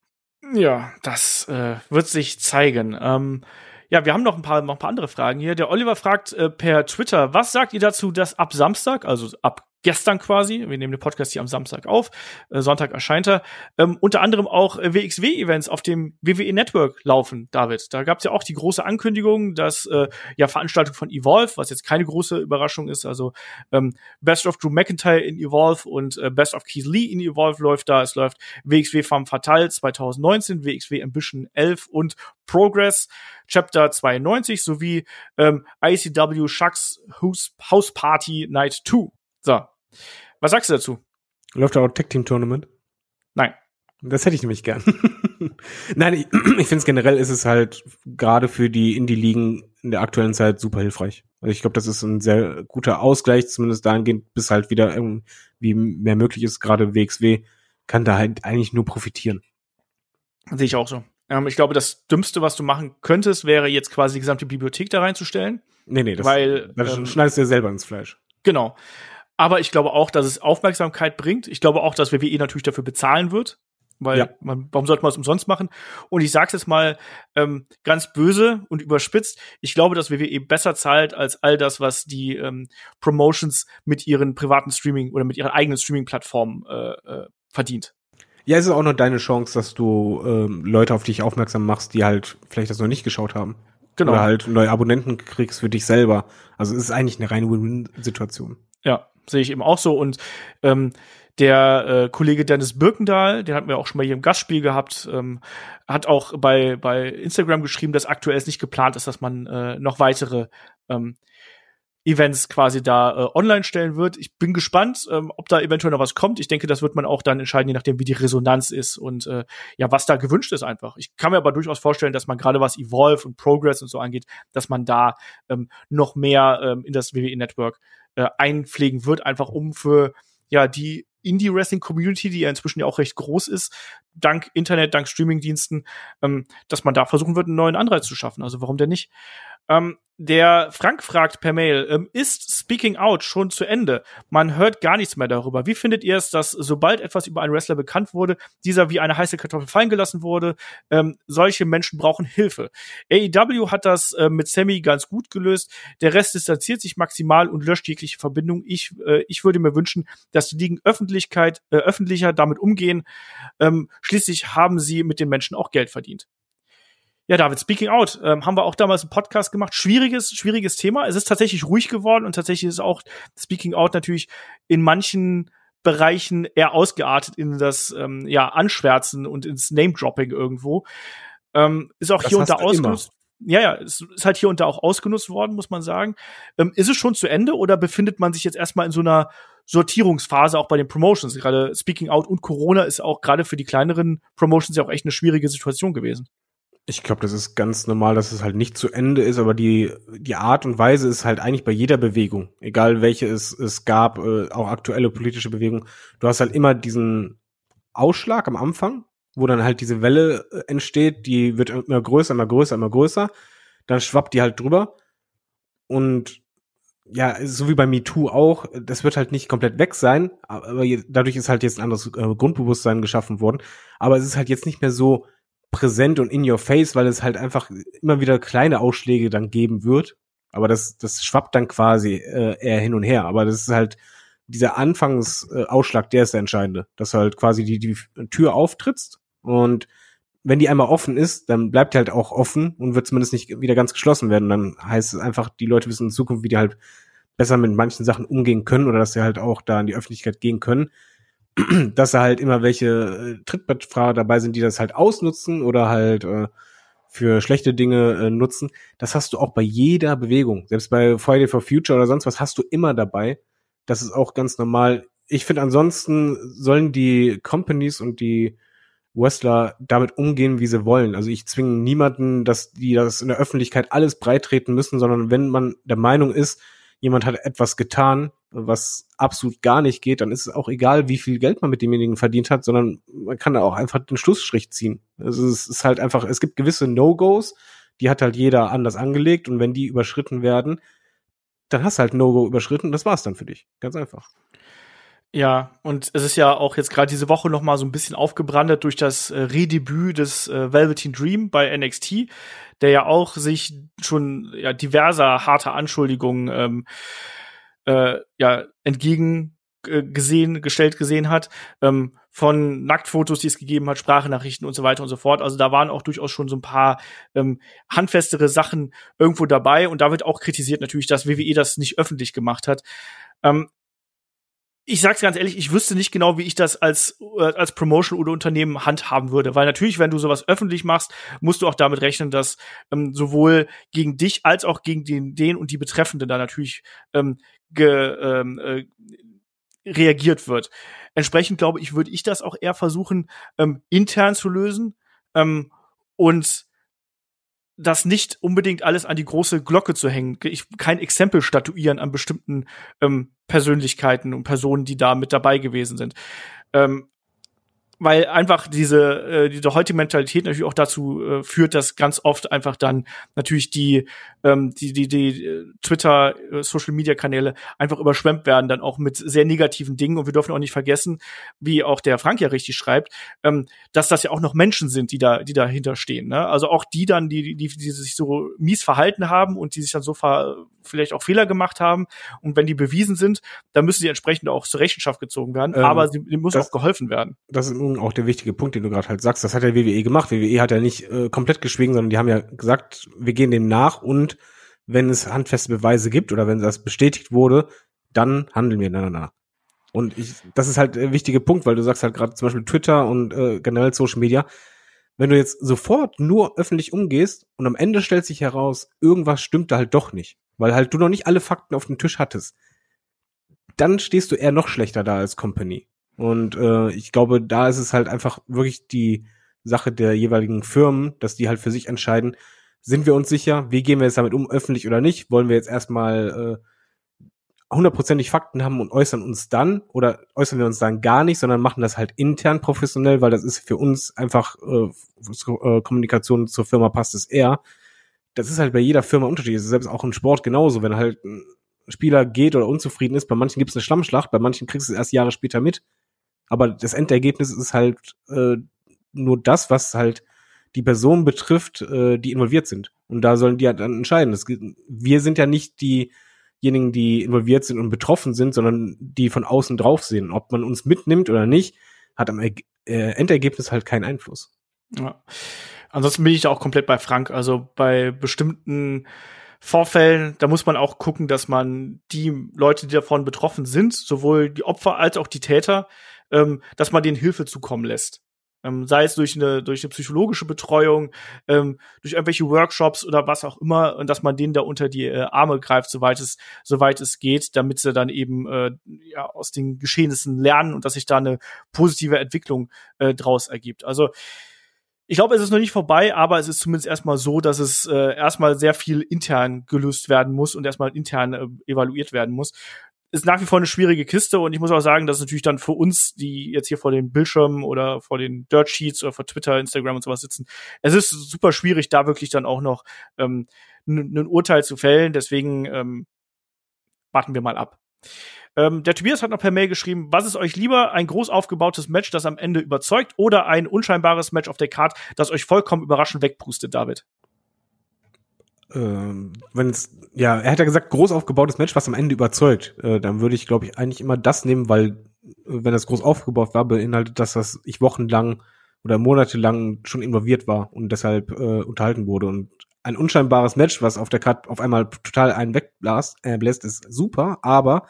Ja, das äh, wird sich zeigen. Ähm, ja, wir haben noch ein paar, noch ein paar andere Fragen hier. Der Oliver fragt äh, per Twitter, was sagt ihr dazu, dass ab Samstag, also ab gestern quasi, wir nehmen den Podcast hier am Samstag auf, äh, Sonntag erscheint er, ähm, unter anderem auch äh, WXW-Events auf dem WWE Network laufen, David. Da gab es ja auch die große Ankündigung, dass äh, ja Veranstaltung von Evolve, was jetzt keine große Überraschung ist, also ähm, Best of Drew McIntyre in Evolve und äh, Best of Keith Lee in Evolve läuft da. Es läuft WXW Femme Fatale 2019, WXW Ambition 11 und Progress Chapter 92 sowie ähm, ICW Shucks House Party Night 2. So. Was sagst du dazu? Läuft da auch Tag Team Tournament? Nein. Das hätte ich nämlich gern. Nein, ich, ich finde es generell ist es halt gerade für die Indie-Ligen in der aktuellen Zeit super hilfreich. Also ich glaube, das ist ein sehr guter Ausgleich, zumindest dahingehend, bis halt wieder irgendwie mehr möglich ist. Gerade WXW kann da halt eigentlich nur profitieren. Sehe ich auch so. Ähm, ich glaube, das Dümmste, was du machen könntest, wäre jetzt quasi die gesamte Bibliothek da reinzustellen. Nee, nee, das, Weil, das ähm, schneidest du ja selber ins Fleisch. Genau. Aber ich glaube auch, dass es Aufmerksamkeit bringt. Ich glaube auch, dass WWE natürlich dafür bezahlen wird. Weil Ja. man, warum sollte man es umsonst machen? Und ich sage es jetzt mal ähm, ganz böse und überspitzt. Ich glaube, dass WWE besser zahlt als all das, was die ähm, Promotions mit ihren privaten Streaming oder mit ihren eigenen Streaming-Plattformen äh, äh, verdient. Ja, es ist auch nur deine Chance, dass du ähm, Leute auf dich aufmerksam machst, die halt vielleicht das noch nicht geschaut haben. Genau. Oder halt neue Abonnenten kriegst für dich selber. Also es ist eigentlich eine reine Win-Win-Situation. Ja, sehe ich eben auch so. Und ähm, der äh, Kollege Dennis Birkendahl, den hatten wir auch schon mal hier im Gastspiel gehabt, ähm, hat auch bei, bei Instagram geschrieben, dass aktuell es nicht geplant ist, dass man äh, noch weitere ähm, Events quasi da äh, online stellen wird. Ich bin gespannt, ähm, ob da eventuell noch was kommt. Ich denke, das wird man auch dann entscheiden, je nachdem, wie die Resonanz ist und äh, ja, was da gewünscht ist einfach. Ich kann mir aber durchaus vorstellen, dass man gerade was Evolve und Progress und so angeht, dass man da ähm, noch mehr ähm, in das WWE Network äh, einpflegen wird, einfach um für ja die Indie-Wrestling-Community, die ja inzwischen ja auch recht groß ist, dank Internet, dank Streaming-Diensten, ähm, dass man da versuchen wird, einen neuen Anreiz zu schaffen. Also warum denn nicht? Ähm, der Frank fragt per Mail, ähm, ist Speaking Out schon zu Ende? Man hört gar nichts mehr darüber. Wie findet ihr es, dass sobald etwas über einen Wrestler bekannt wurde, dieser wie eine heiße Kartoffel fallen gelassen wurde? Ähm, solche Menschen brauchen Hilfe. AEW hat das äh, mit Sammy ganz gut gelöst. Der Rest distanziert sich maximal und löscht jegliche Verbindung. Ich, äh, ich würde mir wünschen, dass die Ligen Öffentlichkeit, äh, öffentlicher damit umgehen. Ähm, schließlich haben sie mit den Menschen auch Geld verdient. Ja, David, Speaking Out, ähm, haben wir auch damals einen Podcast gemacht. Schwieriges, schwieriges Thema. Es ist tatsächlich ruhig geworden und tatsächlich ist auch Speaking Out natürlich in manchen Bereichen eher ausgeartet in das ähm, ja Anschwärzen und ins Name-Dropping irgendwo. Ähm, ist auch Das hier und da ausgenutzt. Ja, ja, es ist halt hier und da auch ausgenutzt worden, muss man sagen. Ähm, ist es schon zu Ende oder befindet man sich jetzt erstmal in so einer Sortierungsphase auch bei den Promotions? Gerade Speaking Out und Corona ist auch gerade für die kleineren Promotions ja auch echt eine schwierige Situation gewesen. Ich glaube, das ist ganz normal, dass es halt nicht zu Ende ist, aber die, die Art und Weise ist halt eigentlich bei jeder Bewegung, egal welche es, es gab, äh, auch aktuelle politische Bewegung. Du hast halt immer diesen Ausschlag am Anfang, wo dann halt diese Welle äh, entsteht, die wird immer größer, immer größer, immer größer. Dann schwappt die halt drüber. Und ja, so wie bei MeToo auch, das wird halt nicht komplett weg sein, aber dadurch ist halt jetzt ein anderes äh, Grundbewusstsein geschaffen worden. Aber es ist halt jetzt nicht mehr so präsent und in your face, weil es halt einfach immer wieder kleine Ausschläge dann geben wird. Aber das, das schwappt dann quasi äh, eher hin und her. Aber das ist halt dieser Anfangsausschlag, äh, der ist der entscheidende. Dass halt quasi die, die Tür auftrittst und wenn die einmal offen ist, dann bleibt die halt auch offen und wird zumindest nicht wieder ganz geschlossen werden. Dann heißt es einfach, die Leute wissen in Zukunft, wie die halt besser mit manchen Sachen umgehen können oder dass sie halt auch da in die Öffentlichkeit gehen können. dass da halt immer welche äh, Trittbettfahrer dabei sind, die das halt ausnutzen oder halt äh, für schlechte Dinge äh, nutzen. Das hast du auch bei jeder Bewegung. Selbst bei Friday for Future oder sonst was hast du immer dabei. Das ist auch ganz normal. Ich finde, ansonsten sollen die Companies und die Wrestler damit umgehen, wie sie wollen. Also ich zwinge niemanden, dass die das in der Öffentlichkeit alles breitreten müssen, sondern wenn man der Meinung ist, jemand hat etwas getan, was absolut gar nicht geht, dann ist es auch egal, wie viel Geld man mit demjenigen verdient hat, sondern man kann da auch einfach den Schlussstrich ziehen. Also es ist halt einfach, es gibt gewisse No-Gos, die hat halt jeder anders angelegt und wenn die überschritten werden, dann hast du halt No-Go überschritten und das war's dann für dich. Ganz einfach. Ja, und es ist ja auch jetzt gerade diese Woche noch mal so ein bisschen aufgebrandet durch das äh, Redebüt des äh, Velveteen Dream bei NXT, der ja auch sich schon ja, diverser harter Anschuldigungen ähm, äh, ja entgegen äh, gesehen, gestellt gesehen hat, ähm, von Nacktfotos, die es gegeben hat, Sprachnachrichten und so weiter und so fort. Also da waren auch durchaus schon so ein paar ähm, handfestere Sachen irgendwo dabei und da wird auch kritisiert natürlich, dass WWE das nicht öffentlich gemacht hat. Ähm, ich sag's ganz ehrlich, ich wüsste nicht genau, wie ich das als, äh, als Promotion oder Unternehmen handhaben würde. Weil natürlich, wenn du sowas öffentlich machst, musst du auch damit rechnen, dass ähm, sowohl gegen dich als auch gegen den, den und die Betreffenden da natürlich ähm, ge, ähm, äh, reagiert wird. Entsprechend glaube ich, würde ich das auch eher versuchen, ähm, intern zu lösen ähm, und das nicht unbedingt alles an die große Glocke zu hängen. Ich, kein Exempel statuieren an bestimmten ähm, Persönlichkeiten und Personen, die da mit dabei gewesen sind. Ähm, weil einfach diese, äh, diese heutige Mentalität natürlich auch dazu äh, führt, dass ganz oft einfach dann natürlich die, ähm, die, die, die äh, Twitter, äh, Social Media Kanäle einfach überschwemmt werden, dann auch mit sehr negativen Dingen. Und wir dürfen auch nicht vergessen, wie auch der Frank ja richtig schreibt, ähm, dass das ja auch noch Menschen sind, die da, die dahinter stehen. Ne? Also auch die dann, die, die, die sich so mies verhalten haben und die sich dann so ver vielleicht auch Fehler gemacht haben. Und wenn die bewiesen sind, dann müssen sie entsprechend auch zur Rechenschaft gezogen werden. Ähm, aber sie, das- auch geholfen werden. Das ist Übrigen auch der wichtige Punkt, den du gerade halt sagst, das hat der WWE gemacht. WWE hat ja nicht äh, komplett geschwiegen, sondern die haben ja gesagt, wir gehen dem nach und wenn es handfeste Beweise gibt oder wenn das bestätigt wurde, dann handeln wir miteinander. Und ich, das ist halt der wichtige Punkt, weil du sagst halt gerade zum Beispiel Twitter und äh, generell Social Media. Wenn du jetzt sofort nur öffentlich umgehst und am Ende stellt sich heraus, irgendwas stimmt da halt doch nicht, weil halt du noch nicht alle Fakten auf dem Tisch hattest, dann stehst du eher noch schlechter da als Company. Und äh, ich glaube, da ist es halt einfach wirklich die Sache der jeweiligen Firmen, dass die halt für sich entscheiden, sind wir uns sicher, wie gehen wir jetzt damit um, öffentlich oder nicht? Wollen wir jetzt erstmal äh, hundertprozentig Fakten haben und äußern uns dann oder äußern wir uns dann gar nicht, sondern machen das halt intern professionell, weil das ist für uns einfach äh, äh, Kommunikation zur Firma passt es eher. Das ist halt bei jeder Firma unterschiedlich. selbst auch im Sport genauso. Wenn halt ein Spieler geht oder unzufrieden ist, bei manchen gibt es eine Schlammschlacht, bei manchen kriegst du es erst Jahre später mit. Aber das Endergebnis ist halt äh, nur das, was halt die Person betrifft, äh, die involviert sind. Und da sollen die halt dann entscheiden. Das, wir sind ja nicht die diejenigen, die involviert sind und betroffen sind, sondern die von außen drauf sehen. Ob man uns mitnimmt oder nicht, hat am äh, Endergebnis halt keinen Einfluss. Ja. Ansonsten bin ich auch komplett bei Frank. Also bei bestimmten Vorfällen, da muss man auch gucken, dass man die Leute, die davon betroffen sind, sowohl die Opfer als auch die Täter, ähm, dass man denen Hilfe zukommen lässt. Ähm, sei es durch eine, durch eine psychologische Betreuung, ähm, durch irgendwelche Workshops oder was auch immer, und dass man denen da unter die äh, Arme greift, soweit es, soweit es geht, damit sie dann eben äh, ja, aus den Geschehnissen lernen und dass sich da eine positive Entwicklung äh, draus ergibt. Also ich glaube, es ist noch nicht vorbei, aber es ist zumindest erstmal so, dass es äh, erstmal sehr viel intern gelöst werden muss und erstmal intern äh, evaluiert werden muss ist nach wie vor eine schwierige Kiste und ich muss auch sagen, dass natürlich dann für uns, die jetzt hier vor den Bildschirmen oder vor den Dirt Sheets oder vor Twitter, Instagram und sowas sitzen, es ist super schwierig, da wirklich dann auch noch ähm, ein Urteil zu fällen. Deswegen ähm, warten wir mal ab. Ähm, der Tobias hat noch per Mail geschrieben, was ist euch lieber, ein groß aufgebautes Match, das am Ende überzeugt, oder ein unscheinbares Match auf der Card, das euch vollkommen überraschend wegpustet, David? Ähm, wenn es, ja, er hat ja gesagt, groß aufgebautes Match, was am Ende überzeugt, äh, dann würde ich, glaube ich, eigentlich immer das nehmen, weil, äh, wenn das groß aufgebaut war, beinhaltet das, dass ich wochenlang oder monatelang schon involviert war und deshalb äh, unterhalten wurde. Und ein unscheinbares Match, was auf der Karte auf einmal total einen wegbläst, äh, bläst, ist super, aber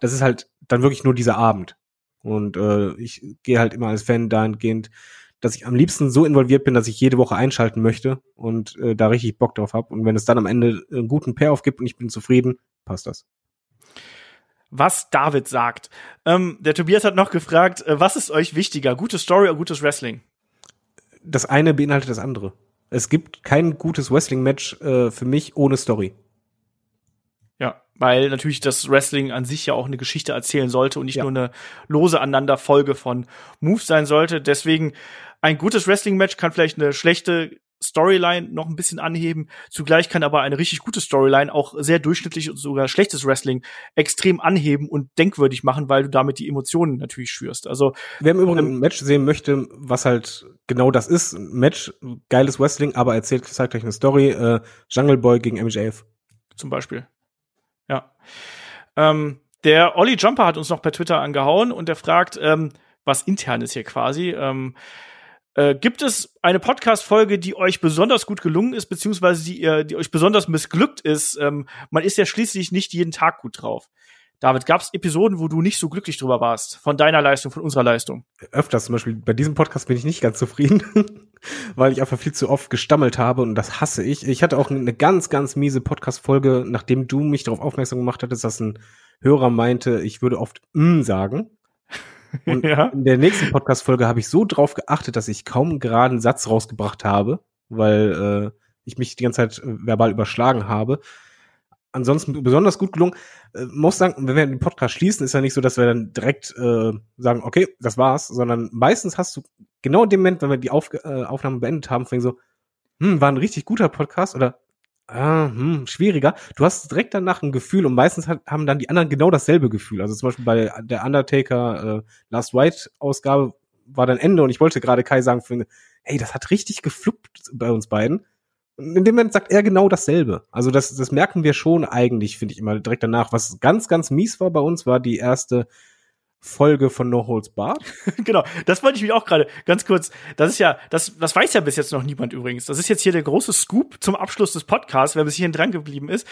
das ist halt dann wirklich nur dieser Abend. Und äh, ich gehe halt immer als Fan dahingehend, dass ich am liebsten so involviert bin, dass ich jede Woche einschalten möchte und äh, da richtig Bock drauf habe. Und wenn es dann am Ende einen guten Pair-Off gibt und ich bin zufrieden, passt das. Was David sagt. Ähm, der Tobias hat noch gefragt, äh, was ist euch wichtiger, gute Story oder gutes Wrestling? Das eine beinhaltet das andere. Es gibt kein gutes Wrestling-Match äh, für mich ohne Story. Ja, weil natürlich das Wrestling an sich ja auch eine Geschichte erzählen sollte und nicht ja. nur eine lose Aneinanderfolge von Moves sein sollte. Deswegen ein gutes Wrestling-Match kann vielleicht eine schlechte Storyline noch ein bisschen anheben. Zugleich kann aber eine richtig gute Storyline auch sehr durchschnittlich und sogar schlechtes Wrestling extrem anheben und denkwürdig machen, weil du damit die Emotionen natürlich schürst. Also wer im Übrigen ein Match sehen möchte, was halt genau das ist, ein Match, geiles Wrestling, aber erzählt zeigt euch eine Story. Äh, Jungle Boy gegen MJF zum Beispiel. Ja. Ähm, der Olli Jumper hat uns noch per Twitter angehauen und der fragt, ähm, was intern ist hier quasi. Ähm, äh, gibt es eine Podcast-Folge, die euch besonders gut gelungen ist, beziehungsweise die, ihr, die euch besonders missglückt ist? Ähm, man ist ja schließlich nicht jeden Tag gut drauf. David, gab es Episoden, wo du nicht so glücklich drüber warst? Von deiner Leistung, von unserer Leistung? Öfters, zum Beispiel bei diesem Podcast bin ich nicht ganz zufrieden, weil ich einfach viel zu oft gestammelt habe und das hasse ich. Ich hatte auch eine ganz, ganz miese Podcast-Folge, nachdem du mich darauf aufmerksam gemacht hattest, dass ein Hörer meinte, ich würde oft mm sagen. Und ja. in der nächsten Podcast-Folge habe ich so drauf geachtet, dass ich kaum einen geraden Satz rausgebracht habe, weil äh, ich mich die ganze Zeit äh, verbal überschlagen habe. Ansonsten besonders gut gelungen. Äh, muss sagen, wenn wir den Podcast schließen, ist ja nicht so, dass wir dann direkt äh, sagen, okay, das war's, sondern meistens hast du genau in dem Moment, wenn wir die Auf äh, Aufnahme beendet haben, fängt so, hm, war ein richtig guter Podcast oder ah, hm, schwieriger. Du hast direkt danach ein Gefühl und meistens hat, haben dann die anderen genau dasselbe Gefühl. Also zum Beispiel bei der Undertaker äh, Last White Ausgabe war dann Ende und ich wollte gerade Kai sagen, hey, das hat richtig gefluppt bei uns beiden. Und in dem Moment sagt er genau dasselbe. Also das, das merken wir schon eigentlich, finde ich immer direkt danach. Was ganz, ganz mies war bei uns, war die erste Folge von No Holds Barred. genau, das wollte ich mich auch gerade ganz kurz. Das ist ja, das, das weiß ja bis jetzt noch niemand übrigens. Das ist jetzt hier der große Scoop zum Abschluss des Podcasts, wer bis hierhin dran geblieben ist.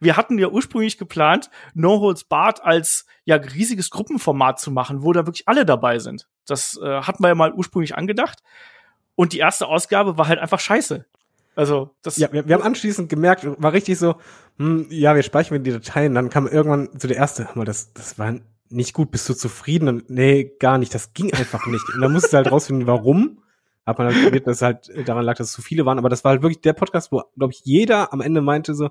Wir hatten ja ursprünglich geplant, No Holds Barred als ja riesiges Gruppenformat zu machen, wo da wirklich alle dabei sind. Das äh, hatten wir ja mal ursprünglich angedacht. Und die erste Ausgabe war halt einfach scheiße. Also, das. Ja, wir, wir haben anschließend gemerkt, war richtig so, hm, ja, wir speichern die Dateien. Dann kam irgendwann so der erste, mal, das, das war nicht gut, bist du zufrieden? Und, nee, gar nicht, das ging einfach nicht. Und dann musste halt rausfinden, warum. Hat man halt probiert, dass es halt daran lag, dass es zu viele waren. Aber das war halt wirklich der Podcast, wo, glaube ich, jeder am Ende meinte so,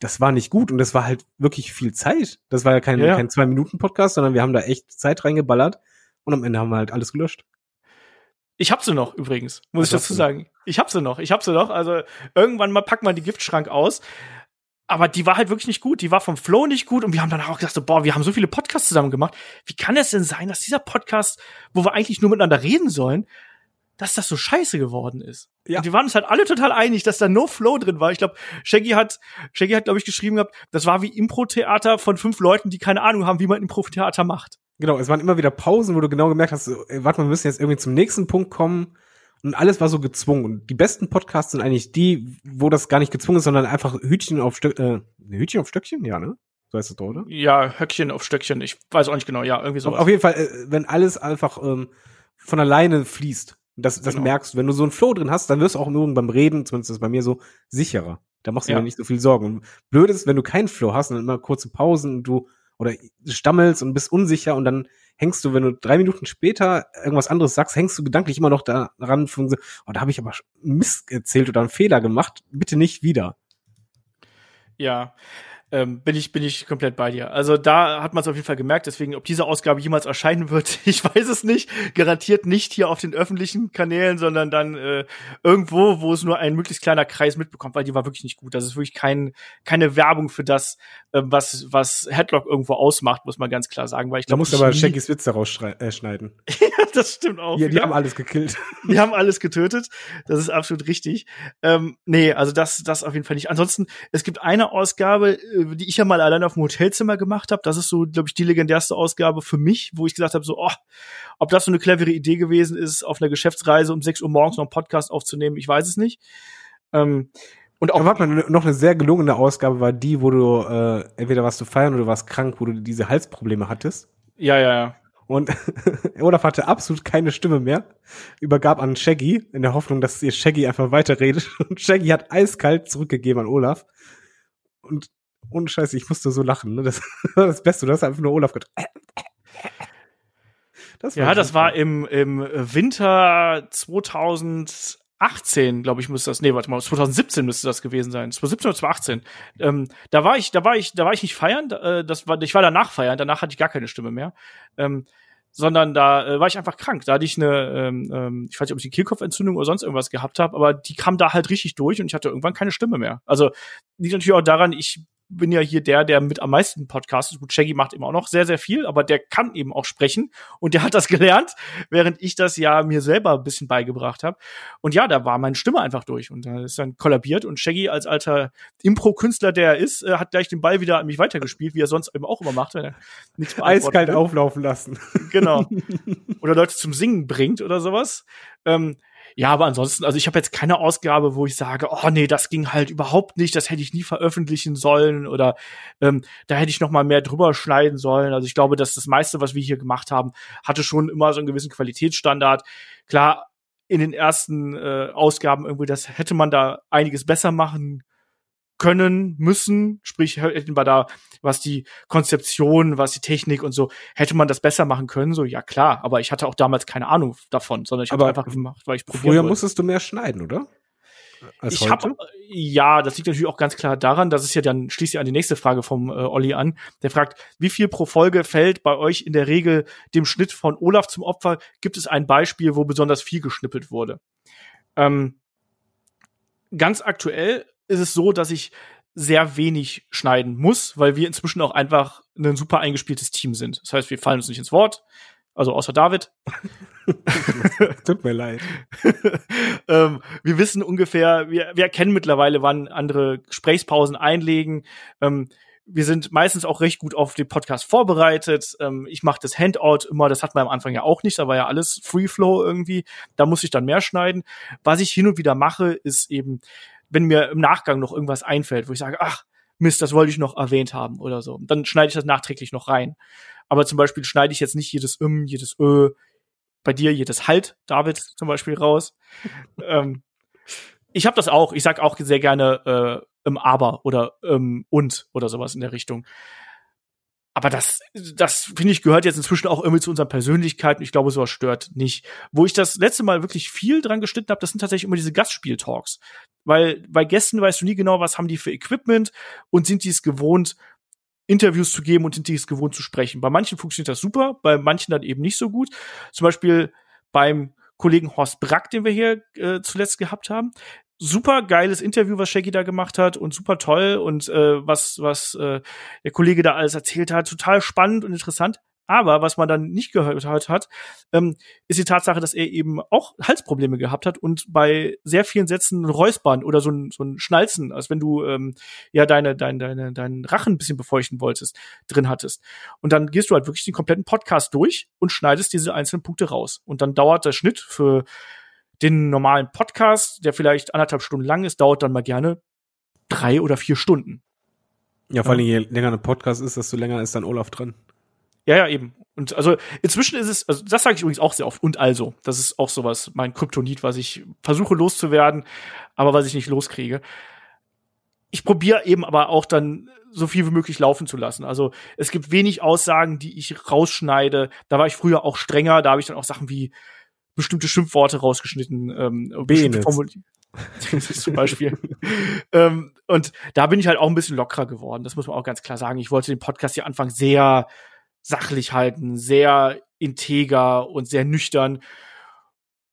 das war nicht gut und das war halt wirklich viel Zeit. Das war ja kein, ja. kein Zwei-Minuten-Podcast, sondern wir haben da echt Zeit reingeballert und am Ende haben wir halt alles gelöscht. Ich hab sie noch übrigens, muss Was ich dazu sagen. Ich hab sie noch, ich hab sie noch. Also irgendwann mal packt man die Giftschrank aus. Aber die war halt wirklich nicht gut. Die war vom Flow nicht gut. Und wir haben dann auch gesagt, so, boah, wir haben so viele Podcasts zusammen gemacht. Wie kann es denn sein, dass dieser Podcast, wo wir eigentlich nur miteinander reden sollen, dass das so scheiße geworden ist. Ja. Und wir waren uns halt alle total einig, dass da no Flow drin war. Ich glaube, Shaggy hat, Shaggy hat, glaube ich, geschrieben gehabt, das war wie Impro-Theater von fünf Leuten, die keine Ahnung haben, wie man Impro-Theater macht. Genau, es waren immer wieder Pausen, wo du genau gemerkt hast, so, warte mal, wir müssen jetzt irgendwie zum nächsten Punkt kommen. Und alles war so gezwungen. Und die besten Podcasts sind eigentlich die, wo das gar nicht gezwungen ist, sondern einfach Hütchen auf Stück, äh, Hütchen auf Stöckchen, ja, ne? So heißt es doch, oder? Ja, Höckchen auf Stöckchen. Ich weiß auch nicht genau, ja, irgendwie so. Auf jeden Fall, äh, wenn alles einfach ähm, von alleine fließt. Das, das genau. merkst du. Wenn du so einen Flow drin hast, dann wirst du auch nur beim Reden, zumindest ist bei mir so, sicherer. Da machst du ja. dir nicht so viel Sorgen. Und blöd ist, wenn du keinen Flow hast und immer kurze Pausen und du oder stammelst und bist unsicher und dann hängst du, wenn du drei Minuten später irgendwas anderes sagst, hängst du gedanklich immer noch daran, von oh, da habe ich aber Mist erzählt oder einen Fehler gemacht. Bitte nicht wieder. Ja, ähm, bin ich bin ich komplett bei dir. Also da hat man es auf jeden Fall gemerkt. Deswegen, ob diese Ausgabe jemals erscheinen wird, ich weiß es nicht. Garantiert nicht hier auf den öffentlichen Kanälen, sondern dann äh, irgendwo, wo es nur ein möglichst kleiner Kreis mitbekommt, weil die war wirklich nicht gut. Das ist wirklich kein keine Werbung für das, äh, was was Headlock irgendwo ausmacht, muss man ganz klar sagen. Weil ich glaube, da musst aber Shaggys Witze rausschneiden. Äh, ja, das stimmt auch. Ja, die haben alles gekillt. Die haben alles getötet. Das ist absolut richtig. Ähm, nee, also das das auf jeden Fall nicht. Ansonsten, es gibt eine Ausgabe die ich ja mal allein auf dem Hotelzimmer gemacht habe. Das ist so, glaube ich, die legendärste Ausgabe für mich, wo ich gesagt habe, so, oh, ob das so eine clevere Idee gewesen ist, auf einer Geschäftsreise um 6 Uhr morgens noch einen Podcast aufzunehmen, ich weiß es nicht. Ähm, und auch warte mal, noch eine sehr gelungene Ausgabe war die, wo du äh, entweder warst du feiern oder du warst krank, wo du diese Halsprobleme hattest. Ja, ja, ja. Und Olaf hatte absolut keine Stimme mehr, übergab an Shaggy in der Hoffnung, dass ihr Shaggy einfach weiterredet. Und Shaggy hat eiskalt zurückgegeben an Olaf. Und ohne Scheiße, ich musste so lachen. Ne? Das war das Beste. Du hast einfach nur Olaf gedacht. Das ja, das war im, im Winter 2018, glaube ich, müsste das, nee, warte mal, 2017 müsste das gewesen sein. 2017 oder 2018. Ähm, da war ich, da war ich, da war ich nicht feiern, äh, das war, ich war danach feiern, danach hatte ich gar keine Stimme mehr. Ähm, sondern da äh, war ich einfach krank. Da hatte ich eine, ähm, ähm ich weiß nicht, ob ich eine Kehlkopfentzündung oder sonst irgendwas gehabt habe, aber die kam da halt richtig durch und ich hatte irgendwann keine Stimme mehr. Also liegt natürlich auch daran, ich bin ja hier der, der mit am meisten Podcasts. Gut, Shaggy macht eben auch noch sehr, sehr viel, aber der kann eben auch sprechen und der hat das gelernt, während ich das ja mir selber ein bisschen beigebracht habe. Und ja, da war meine Stimme einfach durch und da ist dann kollabiert und Shaggy als alter Impro-Künstler, der er ist, äh, hat gleich den Ball wieder an mich weitergespielt, wie er sonst eben auch immer macht, wenn er nichts Eiskalt auflaufen lassen. Genau. Oder Leute zum Singen bringt oder sowas. Ähm, ja, aber ansonsten, also ich habe jetzt keine Ausgabe, wo ich sage, oh nee, das ging halt überhaupt nicht, das hätte ich nie veröffentlichen sollen oder ähm, da hätte ich noch mal mehr drüber schneiden sollen. Also ich glaube, dass das meiste, was wir hier gemacht haben, hatte schon immer so einen gewissen Qualitätsstandard. Klar, in den ersten äh, Ausgaben irgendwie, das hätte man da einiges besser machen können, müssen, sprich hätten wir da, was die Konzeption, was die Technik und so, hätte man das besser machen können, so ja klar, aber ich hatte auch damals keine Ahnung davon, sondern ich habe einfach gemacht, weil ich probieren Früher wollte. musstest du mehr schneiden, oder? Als ich habe ja, das liegt natürlich auch ganz klar daran, dass es ja dann schließt ja an die nächste Frage vom äh, Olli an. Der fragt, wie viel pro Folge fällt bei euch in der Regel dem Schnitt von Olaf zum Opfer? Gibt es ein Beispiel, wo besonders viel geschnippelt wurde? Ähm, ganz aktuell ist es so, dass ich sehr wenig schneiden muss, weil wir inzwischen auch einfach ein super eingespieltes Team sind. Das heißt, wir fallen uns nicht ins Wort, also außer David. Tut mir leid. ähm, wir wissen ungefähr, wir, wir erkennen mittlerweile, wann andere Gesprächspausen einlegen. Ähm, wir sind meistens auch recht gut auf den Podcast vorbereitet. Ähm, ich mache das Handout immer, das hat man am Anfang ja auch nicht, da war ja alles Free Flow irgendwie. Da muss ich dann mehr schneiden. Was ich hin und wieder mache, ist eben, wenn mir im Nachgang noch irgendwas einfällt, wo ich sage, ach, Mist, das wollte ich noch erwähnt haben oder so. Dann schneide ich das nachträglich noch rein. Aber zum Beispiel schneide ich jetzt nicht jedes Im, jedes Ö, bei dir jedes Halt, David zum Beispiel raus. ähm, ich habe das auch. Ich sag auch sehr gerne äh, im Aber oder ähm, und oder sowas in der Richtung. Aber das, das finde ich gehört jetzt inzwischen auch irgendwie zu unseren Persönlichkeiten. Ich glaube, sowas stört nicht. Wo ich das letzte Mal wirklich viel dran geschnitten habe, das sind tatsächlich immer diese Gastspiel-Talks. Weil bei Gästen weißt du nie genau, was haben die für Equipment und sind die es gewohnt, Interviews zu geben und sind die es gewohnt zu sprechen. Bei manchen funktioniert das super, bei manchen dann eben nicht so gut. Zum Beispiel beim Kollegen Horst Brack, den wir hier äh, zuletzt gehabt haben super geiles Interview, was Shaggy da gemacht hat und super toll und äh, was was äh, der Kollege da alles erzählt hat, total spannend und interessant. Aber was man dann nicht gehört hat, ähm, ist die Tatsache, dass er eben auch Halsprobleme gehabt hat und bei sehr vielen Sätzen Räuspern oder so ein, so ein Schnalzen, als wenn du ähm, ja deine, deine, deine, deinen Rachen ein bisschen befeuchten wolltest, drin hattest. Und dann gehst du halt wirklich den kompletten Podcast durch und schneidest diese einzelnen Punkte raus. Und dann dauert der Schnitt für den normalen Podcast, der vielleicht anderthalb Stunden lang ist, dauert dann mal gerne drei oder vier Stunden. Ja, vor allem je länger ein Podcast ist, desto länger ist dann Olaf dran. Ja, ja, eben. Und also inzwischen ist es, also das sage ich übrigens auch sehr oft. Und also, das ist auch sowas, mein Kryptonit, was ich versuche loszuwerden, aber was ich nicht loskriege. Ich probiere eben aber auch dann so viel wie möglich laufen zu lassen. Also es gibt wenig Aussagen, die ich rausschneide. Da war ich früher auch strenger. Da habe ich dann auch Sachen wie bestimmte Schimpfworte rausgeschnitten. Ähm, zum Beispiel. ähm, und da bin ich halt auch ein bisschen lockerer geworden. Das muss man auch ganz klar sagen. Ich wollte den Podcast hier Anfang sehr sachlich halten, sehr integer und sehr nüchtern.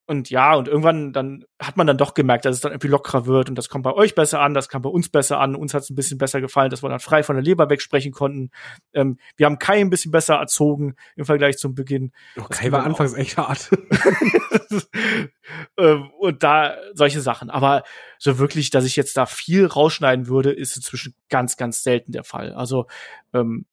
Und ja, und irgendwann dann hat man dann doch gemerkt, dass es dann irgendwie lockerer wird und das kommt bei euch besser an, das kam bei uns besser an. Uns hat es ein bisschen besser gefallen, dass wir dann frei von der Leber wegsprechen konnten. Ähm, wir haben Kai ein bisschen besser erzogen im Vergleich zum Beginn. Oh, Kai war anfangs echt hart. ähm, und da solche Sachen. Aber so wirklich, dass ich jetzt da viel rausschneiden würde, ist inzwischen ganz, ganz selten der Fall. Also ähm,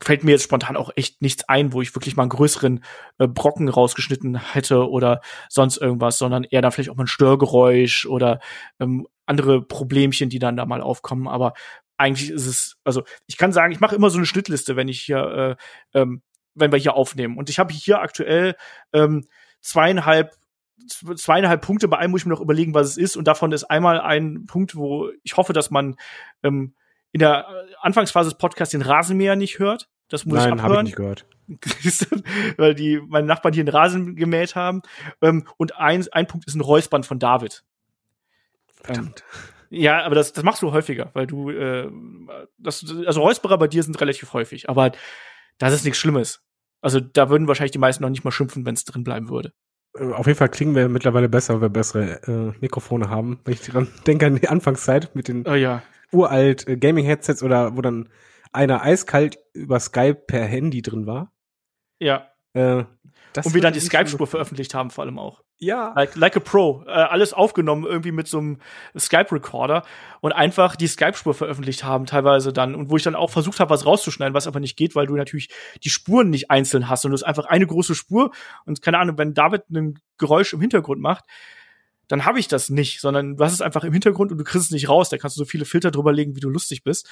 fällt mir jetzt spontan auch echt nichts ein, wo ich wirklich mal einen größeren äh, Brocken rausgeschnitten hätte oder sonst irgendwas, sondern eher dann vielleicht auch mal ein Störgeräusch oder ähm, andere Problemchen, die dann da mal aufkommen. Aber eigentlich ist es, also ich kann sagen, ich mache immer so eine Schnittliste, wenn ich hier, äh, ähm, wenn wir hier aufnehmen. Und ich habe hier aktuell ähm, zweieinhalb zweieinhalb Punkte. Bei einem muss ich mir noch überlegen, was es ist. Und davon ist einmal ein Punkt, wo ich hoffe, dass man ähm, in der Anfangsphase des Podcasts den Rasenmäher nicht hört. Das muss Nein, ich abhören. Hab ich nicht gehört. Weil die, meine Nachbarn hier den Rasen gemäht haben. Ähm, und ein, ein Punkt ist ein Räuspern von David. Verdammt. Ähm, ja, aber das, das machst du häufiger, weil du, äh, das, also Räusperer bei dir sind relativ häufig, aber das ist nichts Schlimmes. Also da würden wahrscheinlich die meisten noch nicht mal schimpfen, wenn es drin bleiben würde. Äh, auf jeden Fall klingen wir mittlerweile besser, weil wir bessere äh, Mikrofone haben. Wenn ich dran denke an die Anfangszeit mit den oh, ja uralt äh, Gaming-Headsets oder wo dann einer eiskalt über Skype per Handy drin war. Ja. Äh, und wir dann die Skype-Spur veröffentlicht haben, vor allem auch. Ja. Like, like a Pro. Äh, alles aufgenommen irgendwie mit so einem Skype-Recorder und einfach die Skype-Spur veröffentlicht haben, teilweise dann. Und wo ich dann auch versucht habe, was rauszuschneiden, was aber nicht geht, weil du natürlich die Spuren nicht einzeln hast und du hast einfach eine große Spur. Und keine Ahnung, wenn David ein Geräusch im Hintergrund macht, dann habe ich das nicht, sondern du hast es einfach im Hintergrund und du kriegst es nicht raus. Da kannst du so viele Filter drüber legen, wie du lustig bist.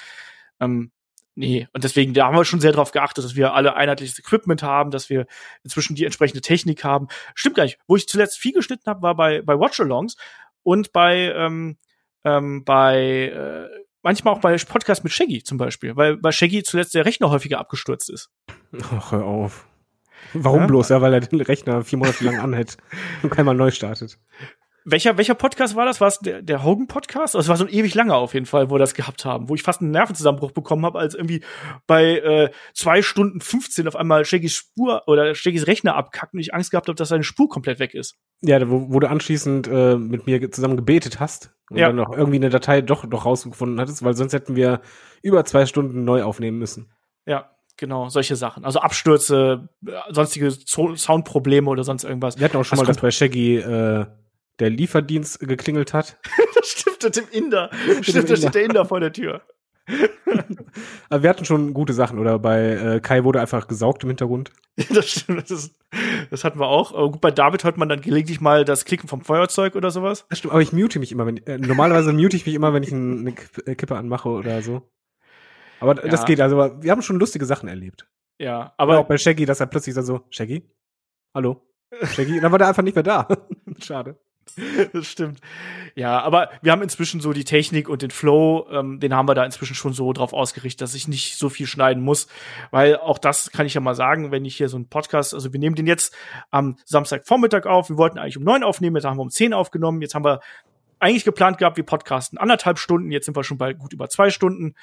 Ähm, nee, und deswegen, da haben wir schon sehr darauf geachtet, dass wir alle einheitliches Equipment haben, dass wir inzwischen die entsprechende Technik haben. Stimmt gar nicht. Wo ich zuletzt viel geschnitten habe, war bei, bei Watch-Alongs und bei, ähm, ähm, bei äh, manchmal auch bei Podcast mit Shaggy zum Beispiel, weil bei Shaggy zuletzt der Rechner häufiger abgestürzt ist. Ach, hör auf. Warum ja? bloß? Ja, weil er den Rechner vier Monate lang anhält und keinmal neu startet. Welcher, welcher Podcast war das? War es der, der Hogan-Podcast? Also es war so ein ewig langer auf jeden Fall, wo wir das gehabt haben, wo ich fast einen Nervenzusammenbruch bekommen habe, als irgendwie bei äh, zwei Stunden 15 auf einmal Shaggys Spur oder Shaggys Rechner abkackt und ich Angst gehabt habe, dass seine Spur komplett weg ist. Ja, wo, wo du anschließend äh, mit mir zusammen gebetet hast und ja. dann noch irgendwie eine Datei doch doch rausgefunden hattest, weil sonst hätten wir über zwei Stunden neu aufnehmen müssen. Ja, genau, solche Sachen. Also Abstürze, äh, sonstige Soundprobleme oder sonst irgendwas. Wir hatten auch schon das mal, dass bei Shaggy äh, der Lieferdienst geklingelt hat. das stimmt, mit dem Inder. Stimmt, da steht der Inder vor der Tür. Aber wir hatten schon gute Sachen, oder? Bei äh, Kai wurde einfach gesaugt im Hintergrund. das stimmt, das, ist, das hatten wir auch. Aber gut, bei David hört man dann gelegentlich mal das Klicken vom Feuerzeug oder sowas. Das stimmt, aber ich mute mich immer, wenn äh, normalerweise mute ich mich immer, wenn ich ein, eine äh, Kippe anmache oder so. Aber ja. das geht, also wir haben schon lustige Sachen erlebt. Ja, aber. Ja, auch bei Shaggy, dass er plötzlich dann so, Shaggy? Hallo? Shaggy? dann war der einfach nicht mehr da. Schade. das stimmt. Ja, aber wir haben inzwischen so die Technik und den Flow, ähm, den haben wir da inzwischen schon so drauf ausgerichtet, dass ich nicht so viel schneiden muss. Weil auch das kann ich ja mal sagen, wenn ich hier so einen Podcast, also wir nehmen den jetzt am Samstagvormittag auf. Wir wollten eigentlich um neun aufnehmen, jetzt haben wir um zehn aufgenommen. Jetzt haben wir eigentlich geplant gehabt, wir podcasten anderthalb Stunden. Jetzt sind wir schon bei gut über zwei Stunden,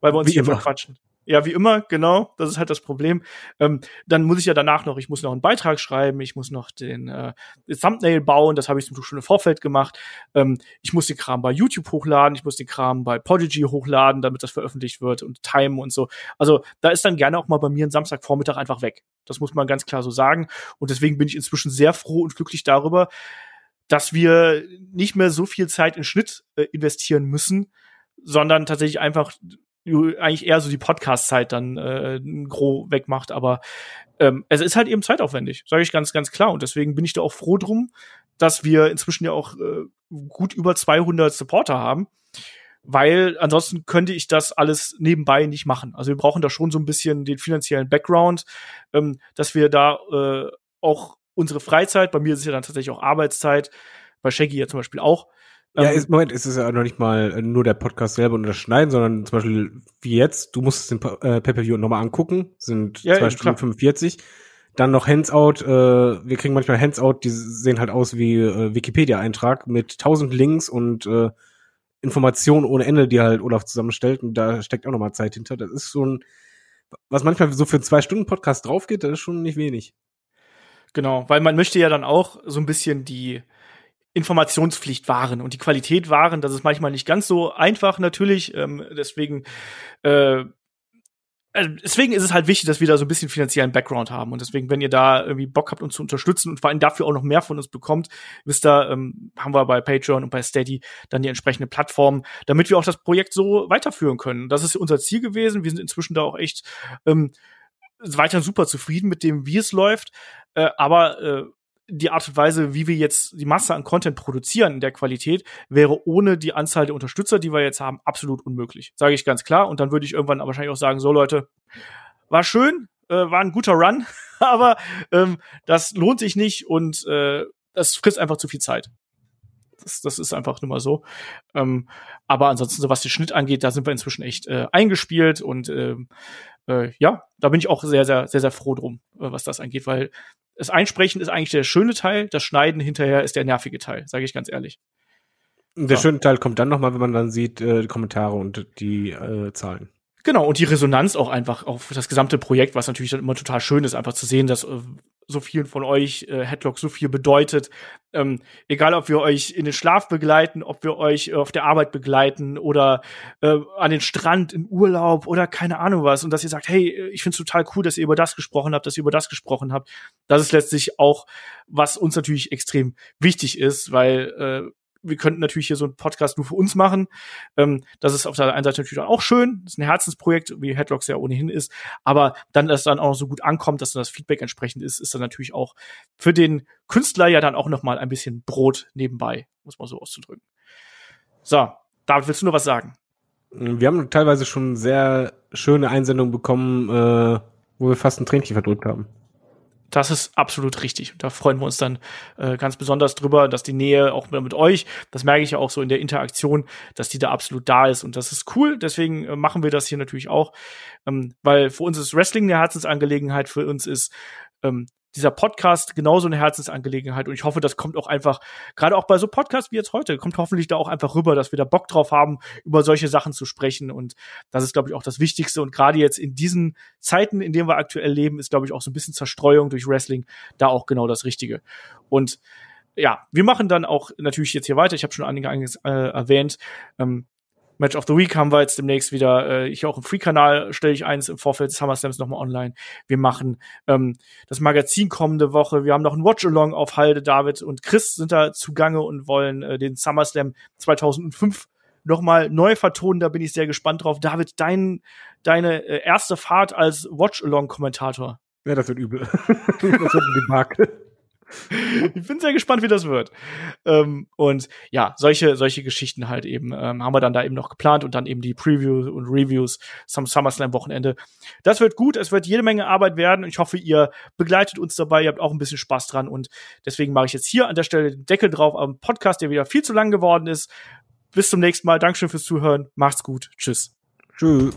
weil wir uns Wie hier immer. quatschen. Ja, wie immer, genau. Das ist halt das Problem. Ähm, dann muss ich ja danach noch, ich muss noch einen Beitrag schreiben, ich muss noch den äh, Thumbnail bauen, das habe ich zum Beispiel schon im Vorfeld gemacht. Ähm, ich muss den Kram bei YouTube hochladen, ich muss den Kram bei Podigy hochladen, damit das veröffentlicht wird und timen und so. Also da ist dann gerne auch mal bei mir ein Samstagvormittag einfach weg. Das muss man ganz klar so sagen. Und deswegen bin ich inzwischen sehr froh und glücklich darüber, dass wir nicht mehr so viel Zeit in Schnitt äh, investieren müssen, sondern tatsächlich einfach eigentlich eher so die Podcast-Zeit dann äh, gros wegmacht, aber ähm, es ist halt eben zeitaufwendig, sage ich ganz, ganz klar. Und deswegen bin ich da auch froh drum, dass wir inzwischen ja auch äh, gut über 200 Supporter haben, weil ansonsten könnte ich das alles nebenbei nicht machen. Also wir brauchen da schon so ein bisschen den finanziellen Background, ähm, dass wir da äh, auch unsere Freizeit, bei mir ist es ja dann tatsächlich auch Arbeitszeit, bei Shaggy ja zum Beispiel auch, ja, ähm, ist, Moment, ist es ja noch nicht mal äh, nur der Podcast selber und das Schneiden, sondern zum Beispiel wie jetzt, du musst den äh, Pay-Per-View nochmal angucken, sind ja, zwei ja, Stunden klar. 45. Dann noch Hands-out, äh, wir kriegen manchmal Hands-out, die sehen halt aus wie äh, Wikipedia-Eintrag mit tausend Links und äh, Informationen ohne Ende, die halt Olaf zusammenstellt und da steckt auch nochmal Zeit hinter. Das ist schon, was manchmal so für einen Zwei-Stunden-Podcast draufgeht, das ist schon nicht wenig. Genau, weil man möchte ja dann auch so ein bisschen die Informationspflicht wahren und die Qualität wahren. Das ist manchmal nicht ganz so einfach natürlich. Ähm, deswegen äh, also deswegen ist es halt wichtig, dass wir da so ein bisschen finanziellen Background haben. Und deswegen, wenn ihr da irgendwie Bock habt, uns zu unterstützen und vor allem dafür auch noch mehr von uns bekommt, wisst ihr, ähm, haben wir bei Patreon und bei Steady dann die entsprechende Plattform, damit wir auch das Projekt so weiterführen können. Das ist unser Ziel gewesen. Wir sind inzwischen da auch echt ähm, weiter super zufrieden mit dem, wie es läuft. Äh, aber äh, die Art und Weise, wie wir jetzt die Masse an Content produzieren in der Qualität, wäre ohne die Anzahl der Unterstützer, die wir jetzt haben, absolut unmöglich. Sage ich ganz klar. Und dann würde ich irgendwann wahrscheinlich auch sagen, so Leute, war schön, äh, war ein guter Run, aber ähm, das lohnt sich nicht und äh, das frisst einfach zu viel Zeit. Das, das ist einfach nur mal so. Ähm, aber ansonsten, so was den Schnitt angeht, da sind wir inzwischen echt äh, eingespielt und äh, äh, ja, da bin ich auch sehr, sehr, sehr, sehr froh drum, äh, was das angeht, weil das Einsprechen ist eigentlich der schöne Teil, das Schneiden hinterher ist der nervige Teil, sage ich ganz ehrlich. Der ja. schöne Teil kommt dann nochmal, wenn man dann sieht, äh, die Kommentare und die äh, Zahlen. Genau, und die Resonanz auch einfach auf das gesamte Projekt, was natürlich dann immer total schön ist, einfach zu sehen, dass äh, so vielen von euch äh, Headlock so viel bedeutet. Ähm, egal, ob wir euch in den Schlaf begleiten, ob wir euch äh, auf der Arbeit begleiten oder äh, an den Strand, in Urlaub oder keine Ahnung was. Und dass ihr sagt, hey, ich find's total cool, dass ihr über das gesprochen habt, dass ihr über das gesprochen habt. Das ist letztlich auch, was uns natürlich extrem wichtig ist, weil äh, wir könnten natürlich hier so einen Podcast nur für uns machen. Ähm, das ist auf der einen Seite natürlich auch schön. Das ist ein Herzensprojekt, wie Headlocks ja ohnehin ist. Aber dann, dass dann auch so gut ankommt, dass dann das Feedback entsprechend ist, ist dann natürlich auch für den Künstler ja dann auch noch mal ein bisschen Brot nebenbei, muss man so auszudrücken. So, David, willst du nur was sagen? Wir haben teilweise schon sehr schöne Einsendungen bekommen, äh, wo wir fast ein Tränchen verdrückt haben. Das ist absolut richtig. Da freuen wir uns dann äh, ganz besonders drüber, dass die Nähe auch mit euch, das merke ich ja auch so in der Interaktion, dass die da absolut da ist. Und das ist cool. Deswegen äh, machen wir das hier natürlich auch. Ähm, weil für uns ist Wrestling eine Herzensangelegenheit. Für uns ist ähm, dieser Podcast genauso eine Herzensangelegenheit und ich hoffe, das kommt auch einfach, gerade auch bei so Podcasts wie jetzt heute, kommt hoffentlich da auch einfach rüber, dass wir da Bock drauf haben, über solche Sachen zu sprechen und das ist, glaube ich, auch das Wichtigste und gerade jetzt in diesen Zeiten, in denen wir aktuell leben, ist, glaube ich, auch so ein bisschen Zerstreuung durch Wrestling da auch genau das Richtige und ja, wir machen dann auch natürlich jetzt hier weiter. Ich habe schon einige äh, erwähnt. Ähm, Match of the Week haben wir jetzt demnächst wieder. Äh, ich auch im Free-Kanal stelle ich eins im Vorfeld des SummerSlams nochmal online. Wir machen ähm, das Magazin kommende Woche. Wir haben noch ein Watch-Along auf Halde. David und Chris sind da zugange und wollen äh, den SummerSlam 2005 nochmal neu vertonen. Da bin ich sehr gespannt drauf. David, dein, deine äh, erste Fahrt als Watch-Along-Kommentator. Ja, das wird übel. das wird ein Debakel. ich bin sehr gespannt, wie das wird. Ähm, und ja, solche, solche Geschichten halt eben ähm, haben wir dann da eben noch geplant und dann eben die Previews und Reviews zum SummerSlam-Wochenende. Das wird gut, es wird jede Menge Arbeit werden und ich hoffe, ihr begleitet uns dabei, ihr habt auch ein bisschen Spaß dran und deswegen mache ich jetzt hier an der Stelle den Deckel drauf am Podcast, der wieder viel zu lang geworden ist. Bis zum nächsten Mal. Dankeschön fürs Zuhören. Macht's gut. Tschüss. Tschüss.